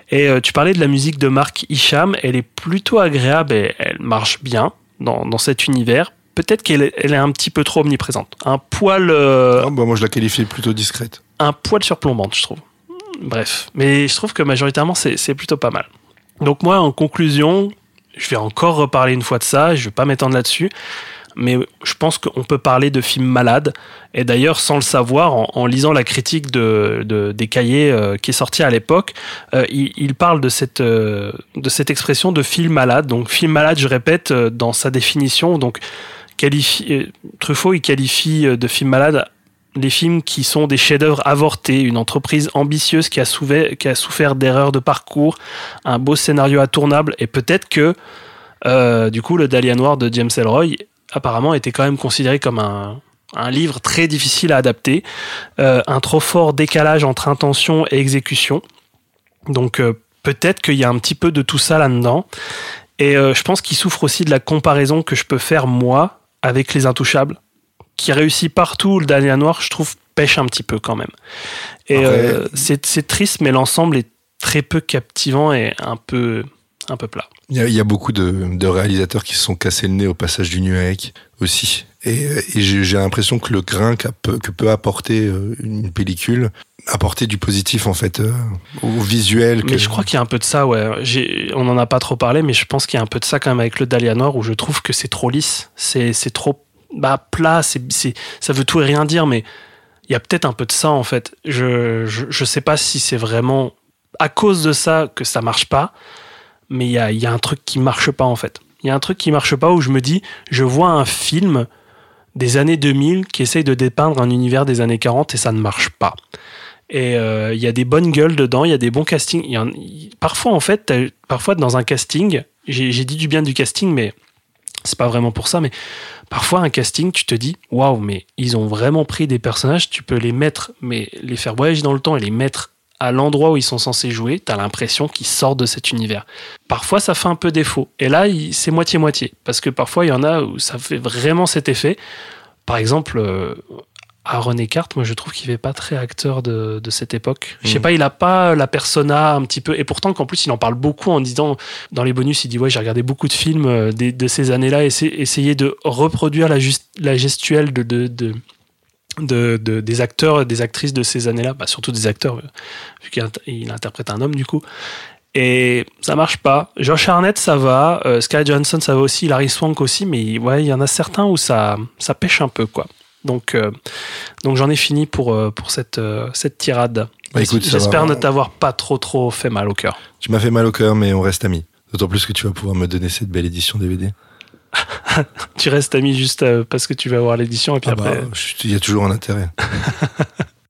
Et euh, tu parlais de la musique de Mark Isham. Elle est plutôt agréable et elle marche bien dans, dans cet univers. Peut-être qu'elle est, elle est un petit peu trop omniprésente. Un poil euh, Ah, bah, moi, je la qualifie plutôt discrète. un poil surplombante, je trouve. Bref, mais je trouve que majoritairement, c'est plutôt pas mal. Donc moi, en conclusion, je vais encore reparler une fois de ça, je vais pas m'étendre là-dessus, mais je pense qu'on peut parler de films malades, et d'ailleurs, sans le savoir, en, lisant la critique de, de- des cahiers euh, qui est sortie à l'époque, euh, il, parle de cette, euh, de cette expression de film malade. Donc film malade, je répète, dans sa définition, donc Truffaut, il qualifie de film malade les films qui sont des chefs-d'œuvre avortés, une entreprise ambitieuse qui a, souffert, d'erreurs de parcours, un beau scénario intournable, et peut-être que, euh, du coup, le Dahlia Noir de James Ellroy, apparemment, était quand même considéré comme un, livre très difficile à adapter, euh, un trop fort décalage entre intention et exécution. Donc, euh, peut-être qu'il y a un petit peu de tout ça là-dedans. Et je pense qu'il souffre aussi de la comparaison que je peux faire, moi, avec Les Intouchables qui réussit partout, le Dahlia Noir, je trouve, pêche un petit peu quand même. Et euh, c'est triste, mais l'ensemble est très peu captivant et un peu, un peu plat. Il y, a, il y a beaucoup de, de réalisateurs qui se sont cassés le nez au passage du numérique aussi. Et, et j'ai l'impression que le grain peu- que peut apporter euh, une pellicule, apporter du positif en fait euh, au visuel. Mais je crois qu'il y a un peu de ça, ouais. On n'en a pas trop parlé, mais je pense qu'il y a un peu de ça quand même avec le Dahlia Noir où je trouve que c'est trop lisse. C'est trop bah, plat, c'est c'est- ça veut tout et rien dire, mais il y a peut-être un peu de ça en fait. Je, je, je sais pas si c'est vraiment à cause de ça que ça marche pas, mais il y a, y a un truc qui marche pas en fait. Il y a un truc qui marche pas où je me dis, je vois un film des années 2000 qui essaye de dépeindre un univers des années 40 et ça ne marche pas. Et euh, il y a des bonnes gueules dedans, il y a des bons castings. Y il- parfois, en fait, parfois dans un casting, j'ai dit du bien du casting, mais c'est pas vraiment pour ça, mais parfois un casting, tu te dis, waouh, mais ils ont vraiment pris des personnages, tu peux les mettre, mais les faire voyager dans le temps et les mettre à l'endroit où ils sont censés jouer, t'as l'impression qu'ils sortent de cet univers. Parfois, ça fait un peu défaut. Et là, c'est moitié-moitié. Parce que parfois, il y en a où ça fait vraiment cet effet. Par exemple, euh, Aaron Eckhart, moi, je trouve qu'il fait pas très acteur de, de cette époque. Je sais Mhm. pas, il a pas la persona un petit peu. Et pourtant, qu'en plus, il en parle beaucoup en disant, dans les bonus, il dit Ouais, j'ai regardé beaucoup de films euh, de ces années-là, essa- essayer de reproduire la, gestuelle de, de, de, de- de- des acteurs, des actrices de ces années-là, bah, surtout des acteurs, euh, vu qu'il int- il interprète un homme du coup. Et ça marche pas. Josh Harnett, ça va. Euh, Sky Johansson, ça va aussi. Larry Swank aussi. Mais ouais, il y en a certains où ça, ça pêche un peu, quoi. Donc, euh, donc j'en ai fini pour, euh, pour cette, euh, cette tirade. Bah, J'espère ne t'avoir pas trop, trop fait mal au cœur. Tu m'as fait mal au cœur, mais on reste amis. D'autant plus que tu vas pouvoir me donner cette belle édition DVD. Tu restes ami juste parce que tu vas voir l'édition et puis Ah bah, après. je- il y a toujours un intérêt.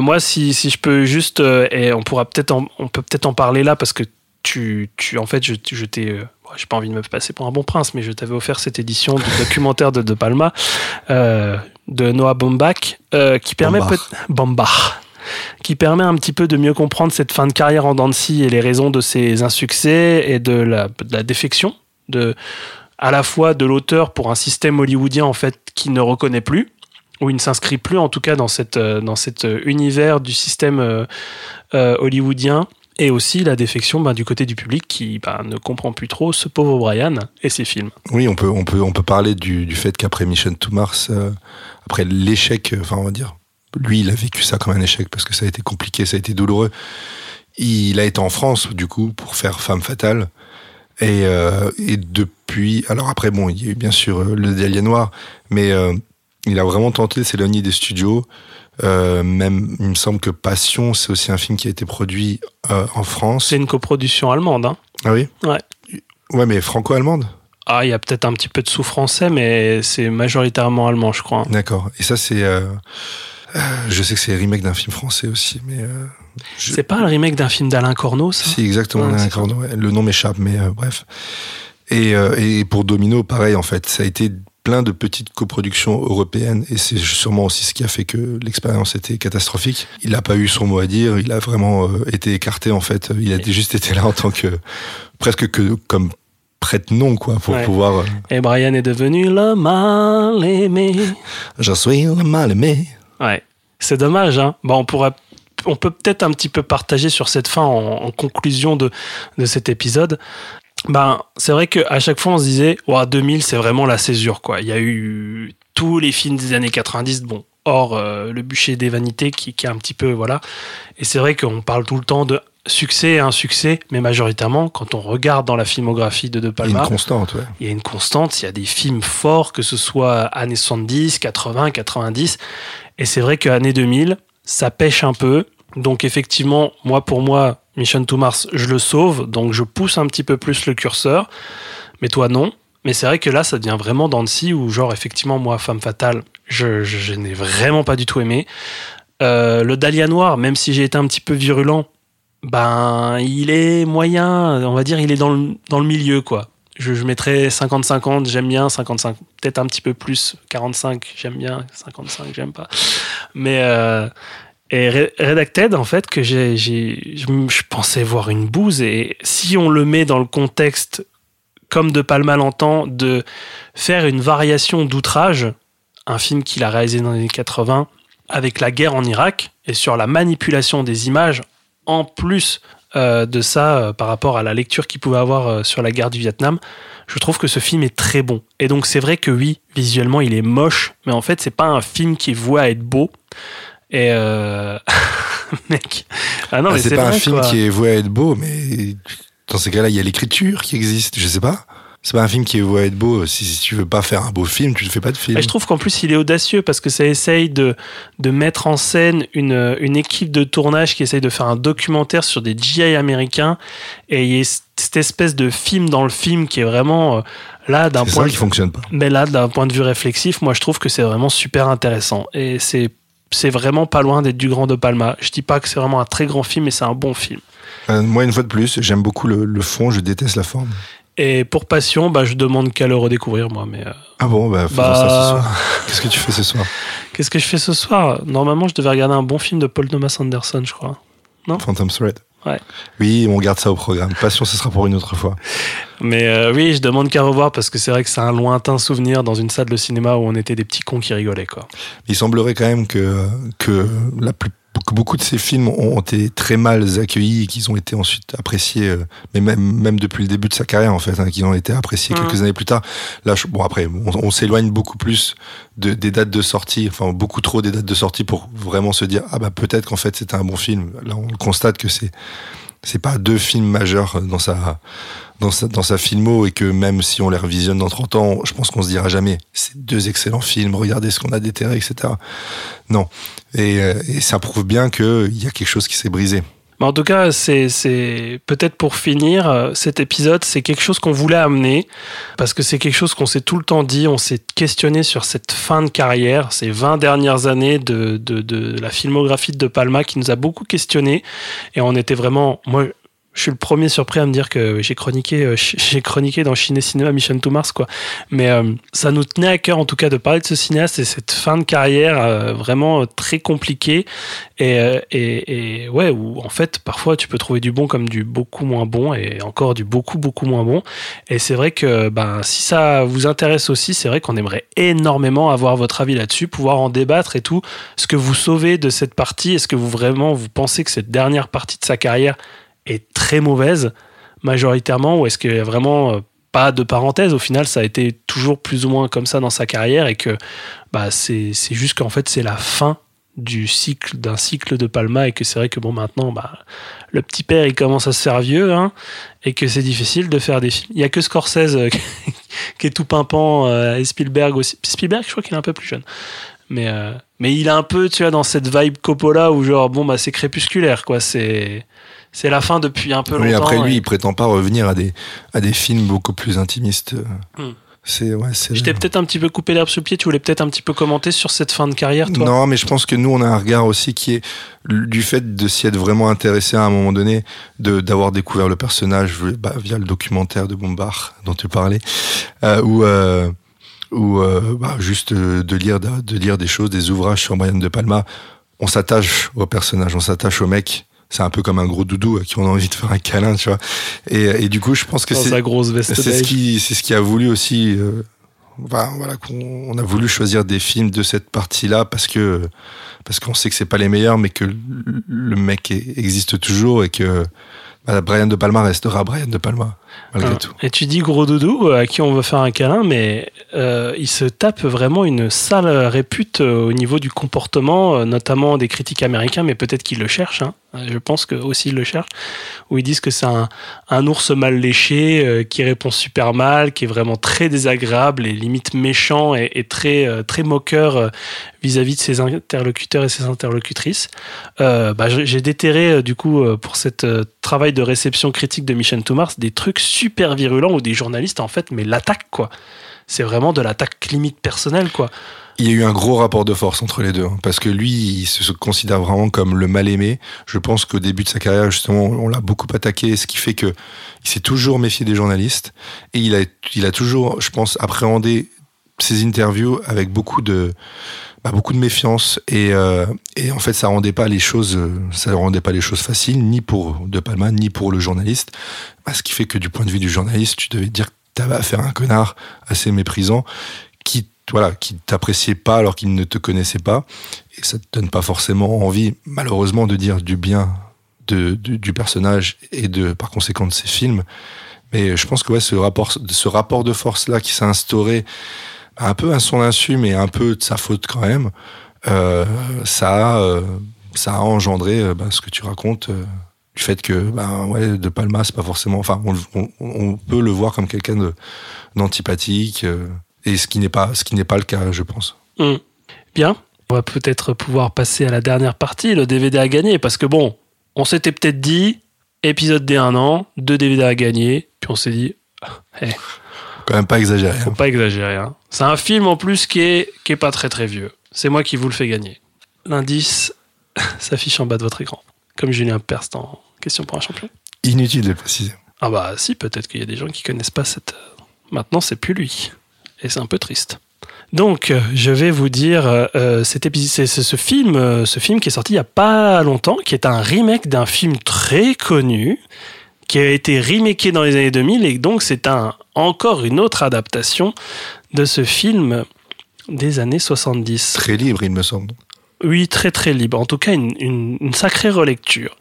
moi, si, si je peux juste, euh, et on pourra peut-être, on peut peut-être en parler là parce que tu, tu en fait, je, je t'ai, euh, j'ai pas envie de me passer pour un bon prince, mais je t'avais offert cette édition du documentaire de De Palma euh, de Noah Baumbach euh, qui permet Baumbach, qui permet un petit peu de mieux comprendre cette fin de carrière en scie et les raisons de ses insuccès et de la, de la défection de à la fois de l'auteur pour un système hollywoodien en fait qui ne reconnaît plus où il ne s'inscrit plus en tout cas dans cette euh, dans cet euh, univers du système euh, hollywoodien et aussi la défection bah, du côté du public qui bah, ne comprend plus trop ce pauvre Brian et ses films. Oui, on peut, on peut, on peut parler du, fait qu'après Mission to Mars, après l'échec, enfin on va dire, lui il a vécu ça comme un échec parce que ça a été compliqué, ça a été douloureux. Il a été en France du coup pour faire Femme Fatale. Et, depuis, alors après bon, il y a eu bien sûr le Dahlia Noir, mais il a vraiment tenté de s'éloigner des studios. Euh, même, il me semble que Passion, c'est aussi un film qui a été produit euh, en France. C'est une coproduction allemande. Hein. Ah oui? Ouais. Ouais, mais franco-allemande? Ah, il y a peut-être un petit peu de sous-français, mais c'est majoritairement allemand, je crois. D'accord. Et ça, c'est. euh, je sais que c'est le remake d'un film français aussi, mais. je- C'est pas le remake d'un film d'Alain Corneau, ça? Si, exactement. Ouais, Alain Corneau, ouais. Le nom m'échappe, mais bref. Et, et pour Domino, pareil, en fait. Ça a été plein de petites coproductions européennes et c'est sûrement aussi ce qui a fait que l'expérience était catastrophique. Il n'a pas eu son mot à dire, il a vraiment euh, été écarté en fait. Il a juste été là en tant que presque que comme prête-nom quoi pour Ouais. pouvoir. euh, Et Brian est devenu le mal aimé. Je suis le mal aimé. Ouais. C'est dommage, hein. Bon, on pourra. On peut peut-être un petit peu partager sur cette fin en, en conclusion de, de cet épisode. Ben, c'est vrai qu'à chaque fois, on se disait, ouais, 2000, c'est vraiment la césure, quoi. Il y a eu tous les films des années 90, bon, hors euh, Le bûcher des vanités, qui, qui est un petit peu, voilà. Et c'est vrai qu'on parle tout le temps de succès et insuccès, mais majoritairement, quand on regarde dans la filmographie de De Il y a Palma, une constante, ouais. il y a une constante, il y a des films forts, que ce soit années 70, 80, 90. Et c'est vrai qu'année 2000, ça pêche un peu. Donc effectivement, moi pour moi, Mission to Mars, je le sauve. Donc je pousse un petit peu plus le curseur. Mais toi, non. Mais c'est vrai que là, ça devient vraiment scie où, genre, effectivement, moi, Femme Fatale, je, n'ai vraiment pas du tout aimé. Euh, le Dahlia Noir, même si j'ai été un petit peu virulent, ben, il est moyen, on va dire, il est dans le, dans le milieu, quoi. Je, je mettrais 50-50, j'aime bien, 55, peut-être un petit peu plus, 45, j'aime bien, 55, j'aime pas. Mais, euh, et Re- Redacted, en fait, que j'ai, je pensais voir une bouse, et si on le met dans le contexte, comme De Palma l'entend, de faire une variation d'outrage, un film qu'il a réalisé dans les années 80, avec la guerre en Irak, et sur la manipulation des images, en plus euh, de ça, euh, par rapport à la lecture qu'il pouvait avoir euh, sur la guerre du Vietnam, je trouve que ce film est très bon. Et donc c'est vrai que oui, visuellement il est moche, mais en fait c'est pas un film qui est voué à être beau. Et euh... mec, ah non Ah, mais c'est pas un film quoi. qui est voué à être beau, mais dans ces cas-là, il y a l'écriture qui existe. Je sais pas. C'est pas un film qui est voué à être beau. Si, si tu veux pas faire un beau film, tu ne fais pas de film. Et je trouve qu'en plus, il est audacieux parce que ça essaye de, de mettre en scène une, une équipe de tournage qui essaye de faire un documentaire sur des GI américains. Et il y a cette espèce de film dans le film qui est vraiment euh, là d'un C'est point ça de qui fonctionne pas. Mais là, d'un point de vue réflexif, moi, je trouve que c'est vraiment super intéressant. Et c'est c'est vraiment pas loin d'être du grand de Palma. Je dis pas que c'est vraiment un très grand film, mais c'est un bon film. Euh, moi, une fois de plus, j'aime beaucoup le, le fond, je déteste la forme. Et pour Passion, bah, je demande qu'à le redécouvrir, moi. Mais euh, Ah bon, bah, faisons Bah. ça ce soir. Qu'est-ce que tu fais ce soir? Qu'est-ce que je fais ce soir? Normalement, je devais regarder un bon film de Paul Thomas Anderson, je crois. Phantom Thread. Ouais. Oui, on garde ça au programme. Passion, ce sera pour une autre fois. Mais euh, oui, je demande qu'à revoir parce que c'est vrai que c'est un lointain souvenir dans une salle de cinéma où on était des petits cons qui rigolaient, quoi. Il semblerait quand même que, que, la plus, que beaucoup de ces films ont été très mal accueillis et qu'ils ont été ensuite appréciés, euh, mais même, même depuis le début de sa carrière, en fait, hein, qu'ils ont été appréciés quelques années plus tard. Là, je- bon, après, on, on s'éloigne beaucoup plus de, des dates de sortie, enfin, beaucoup trop des dates de sortie pour vraiment se dire, ah bah, peut-être qu'en fait, c'était un bon film. Là, on constate que c'est, c'est pas deux films majeurs dans sa, dans sa, dans sa filmo et que même si on les revisionne dans 30 ans, je pense qu'on se dira jamais, c'est deux excellents films, regardez ce qu'on a déterré, etc. Non. Et, euh, et ça prouve bien qu'il y a quelque chose qui s'est brisé. Mais en tout cas, c'est peut-être pour finir, euh, cet épisode, c'est quelque chose qu'on voulait amener, parce que c'est quelque chose qu'on s'est tout le temps dit, on s'est questionné sur cette fin de carrière, ces 20 dernières années de, de, de la filmographie de De Palma qui nous a beaucoup questionné, et on était vraiment... Moi, je suis le premier surpris à me dire que j'ai chroniqué, euh, j'ai chroniqué dans Ciné Cinéma Mission to Mars, quoi. Mais euh, ça nous tenait à cœur, en tout cas, de parler de ce cinéaste et cette fin de carrière euh, vraiment très compliquée. Et ouais, où en fait, parfois, tu peux trouver du bon comme du beaucoup moins bon et encore du beaucoup, beaucoup moins bon. Et c'est vrai que ben, si ça vous intéresse aussi, c'est vrai qu'on aimerait énormément avoir votre avis là-dessus, pouvoir en débattre et tout. Ce que vous sauvez de cette partie, est-ce que vous vraiment vous pensez que cette dernière partie de sa carrière est très mauvaise, majoritairement, ou est-ce qu'il y a vraiment euh, pas de parenthèse Au final, ça a été toujours plus ou moins comme ça dans sa carrière et que bah, c'est juste qu'en fait, c'est la fin du cycle d'un cycle de Palma et que c'est vrai que bon maintenant bah le petit père il commence à se faire vieux hein, et que c'est difficile de faire des films. Il y a que Scorsese euh, qui est tout pimpant euh, et Spielberg aussi. Spielberg je crois qu'il est un peu plus jeune. Mais mais il est un peu tu vois dans cette vibe Coppola où genre bon bah c'est crépusculaire quoi. C'est c'est la fin depuis un peu longtemps Oui, après lui, et- il prétend pas revenir à des, à des films beaucoup plus intimistes. Hmm. C'est, ouais, c'est. je t'ai peut-être un petit peu coupé l'herbe sous le pied tu voulais peut-être un petit peu commenter sur cette fin de carrière toi? Non, mais je pense que nous, on a un regard aussi qui est du fait de s'y être vraiment intéressé à un moment donné, de d'avoir découvert le personnage bah, via le documentaire de Bombard dont tu parlais, euh, ou euh, ou euh, bah, juste euh, de lire de, de lire des choses, des ouvrages sur Brian de Palma. On s'attache au personnage, on s'attache au mec. C'est un peu comme un gros doudou à qui on a envie de faire un câlin, tu vois. Et, et du coup, je pense que c'est ce qui, c'est ce qui a voulu aussi. euh, enfin, voilà, qu'on on a voulu choisir des films de cette partie-là parce que parce qu'on sait que c'est pas les meilleurs, mais que le- mec existe toujours et que bah, Brian de Palma restera Brian de Palma malgré tout. Et tu dis gros doudou euh, à qui on veut faire un câlin, mais euh, il se tape vraiment une sale répute euh, au niveau du comportement, notamment des critiques américains, mais peut-être qu'ils le cherchent. hein. Je pense que aussi ils le cherchent, où ils disent que c'est un, un ours mal léché euh, qui répond super mal, qui est vraiment très désagréable et limite méchant et, et très euh, très moqueur vis-à-vis de ses interlocuteurs et ses interlocutrices. Bah, j'ai déterré du coup pour euh, travail de réception critique de Mission to Mars des trucs super virulents où des journalistes en fait mais l'attaquent quoi. C'est vraiment de l'attaque limite personnelle quoi. Il y a eu un gros rapport de force entre les deux, hein, parce que lui, il se considère vraiment comme le mal aimé. Je pense qu'au début de sa carrière, justement, on l'a beaucoup attaqué, ce qui fait que il s'est toujours méfié des journalistes et il a, il a toujours, je pense, appréhendé ses interviews avec beaucoup de, beaucoup de méfiance et, euh, et en fait, ça rendait pas les choses, euh, ça rendait pas les choses faciles, ni pour De Palma, ni pour le journaliste. Bah, ce qui fait que du point de vue du journaliste, tu devais dire que t'avais affaire à un connard assez méprisant qui voilà, qui t'appréciait pas alors qu'il ne te connaissait pas. Et ça te donne pas forcément envie, malheureusement, de dire du bien de, du, du personnage et de, par conséquent, de ses films. Mais je pense que ouais, ce rapport, ce rapport de force-là qui s'est instauré un peu à son insu, mais un peu de sa faute quand même, euh, ça, euh, ça a engendré euh, bah, ce que tu racontes. du fait que bah, De Palma, c'est pas forcément. Enfin, on, peut le voir comme quelqu'un d'antipathique. et ce qui n'est pas, ce qui n'est pas le cas, je pense. Hum. Bien, on va peut-être pouvoir passer à la dernière partie, le DVD à gagner, parce que bon, on s'était peut-être dit épisode des 1 an, deux DVD à gagner, puis on s'est dit eh, Quand même pas exagéré. faut hein. pas exagérer. hein. C'est un film en plus qui est, qui est pas très très vieux. C'est moi qui vous le fais gagner. L'indice s'affiche en bas de votre écran, comme Julien Perst en Question pour un champion. Inutile de le préciser. Ah bah si, peut-être qu'il y a des gens qui connaissent pas cette... euh, Maintenant, c'est plus lui. Et c'est un peu triste. Donc, euh, je vais vous dire, euh, euh, cet épisode, c'est c'est ce film, euh, ce film qui est sorti il y a pas longtemps, qui est un remake d'un film très connu, qui a été remaké dans les années 2000, et donc c'est un encore une autre adaptation de ce film des années 70. Très libre, il me semble. Oui, très très libre. En tout cas, une, une- une sacrée relecture.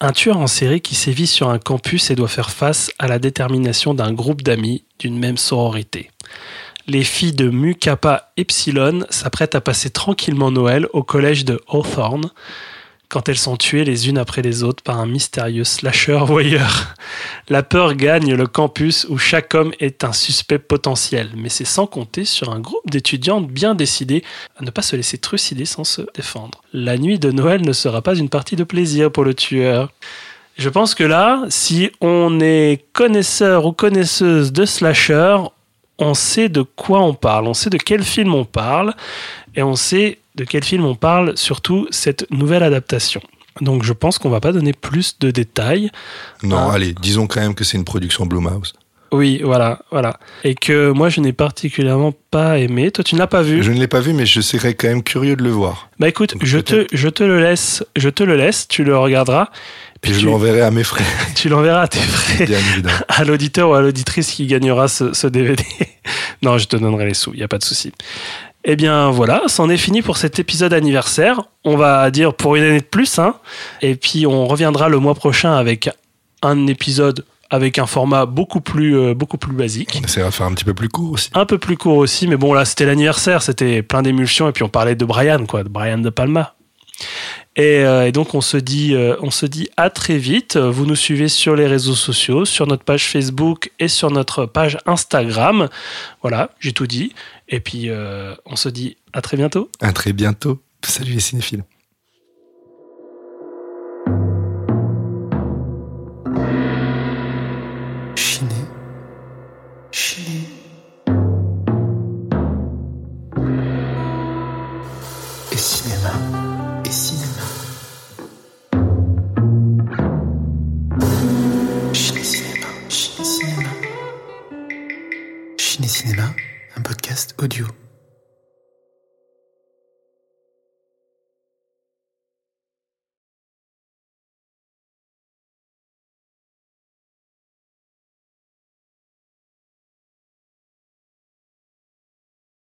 Un tueur en série qui sévit sur un campus et doit faire face à la détermination d'un groupe d'amis d'une même sororité. Les filles de Mu Kappa Epsilon s'apprêtent à passer tranquillement Noël au collège de Hawthorne quand elles sont tuées les unes après les autres par un mystérieux slasher voyeur. La peur gagne le campus où chaque homme est un suspect potentiel, mais c'est sans compter sur un groupe d'étudiantes bien décidées à ne pas se laisser trucider sans se défendre. La nuit de Noël ne sera pas une partie de plaisir pour le tueur. Je pense que là, si on est connaisseur ou connaisseuse de slasher, on sait de quoi on parle, on sait de quel film on parle, et on sait de quel film on parle, surtout cette nouvelle adaptation. Donc je pense qu'on va pas donner plus de détails. Non, Ah. allez, disons quand même que c'est une production Blumhouse. Oui, voilà, voilà. Et que moi je n'ai particulièrement pas aimé. Toi tu ne l'as pas vu? Je ne l'ai pas vu, mais je serais quand même curieux de le voir. Bah écoute, Donc, je te, je te le laisse, je te le laisse, tu le regarderas. Et je l'enverrai à mes frères, Tu l'enverras à tes frères, bien évidemment. à l'auditeur ou à l'auditrice qui gagnera ce, ce DVD. non, je te donnerai les sous, il n'y a pas de souci. Eh bien voilà, c'en est fini pour cet épisode anniversaire. On va dire pour une année de plus, hein. Et puis on reviendra le mois prochain avec un épisode avec un format beaucoup plus, euh, beaucoup plus basique. On essaiera de faire un petit peu plus court aussi. Un peu plus court aussi, mais bon, là, c'était l'anniversaire, c'était plein d'émulsions, et puis on parlait de Brian, quoi, de Brian De Palma. Et, euh, et donc, on se, dit, euh, on se dit à très vite. Vous nous suivez sur les réseaux sociaux, sur notre page Facebook et sur notre page Instagram. Voilà, j'ai tout dit. Et puis, euh, on se dit à très bientôt. À très bientôt. Salut les cinéphiles.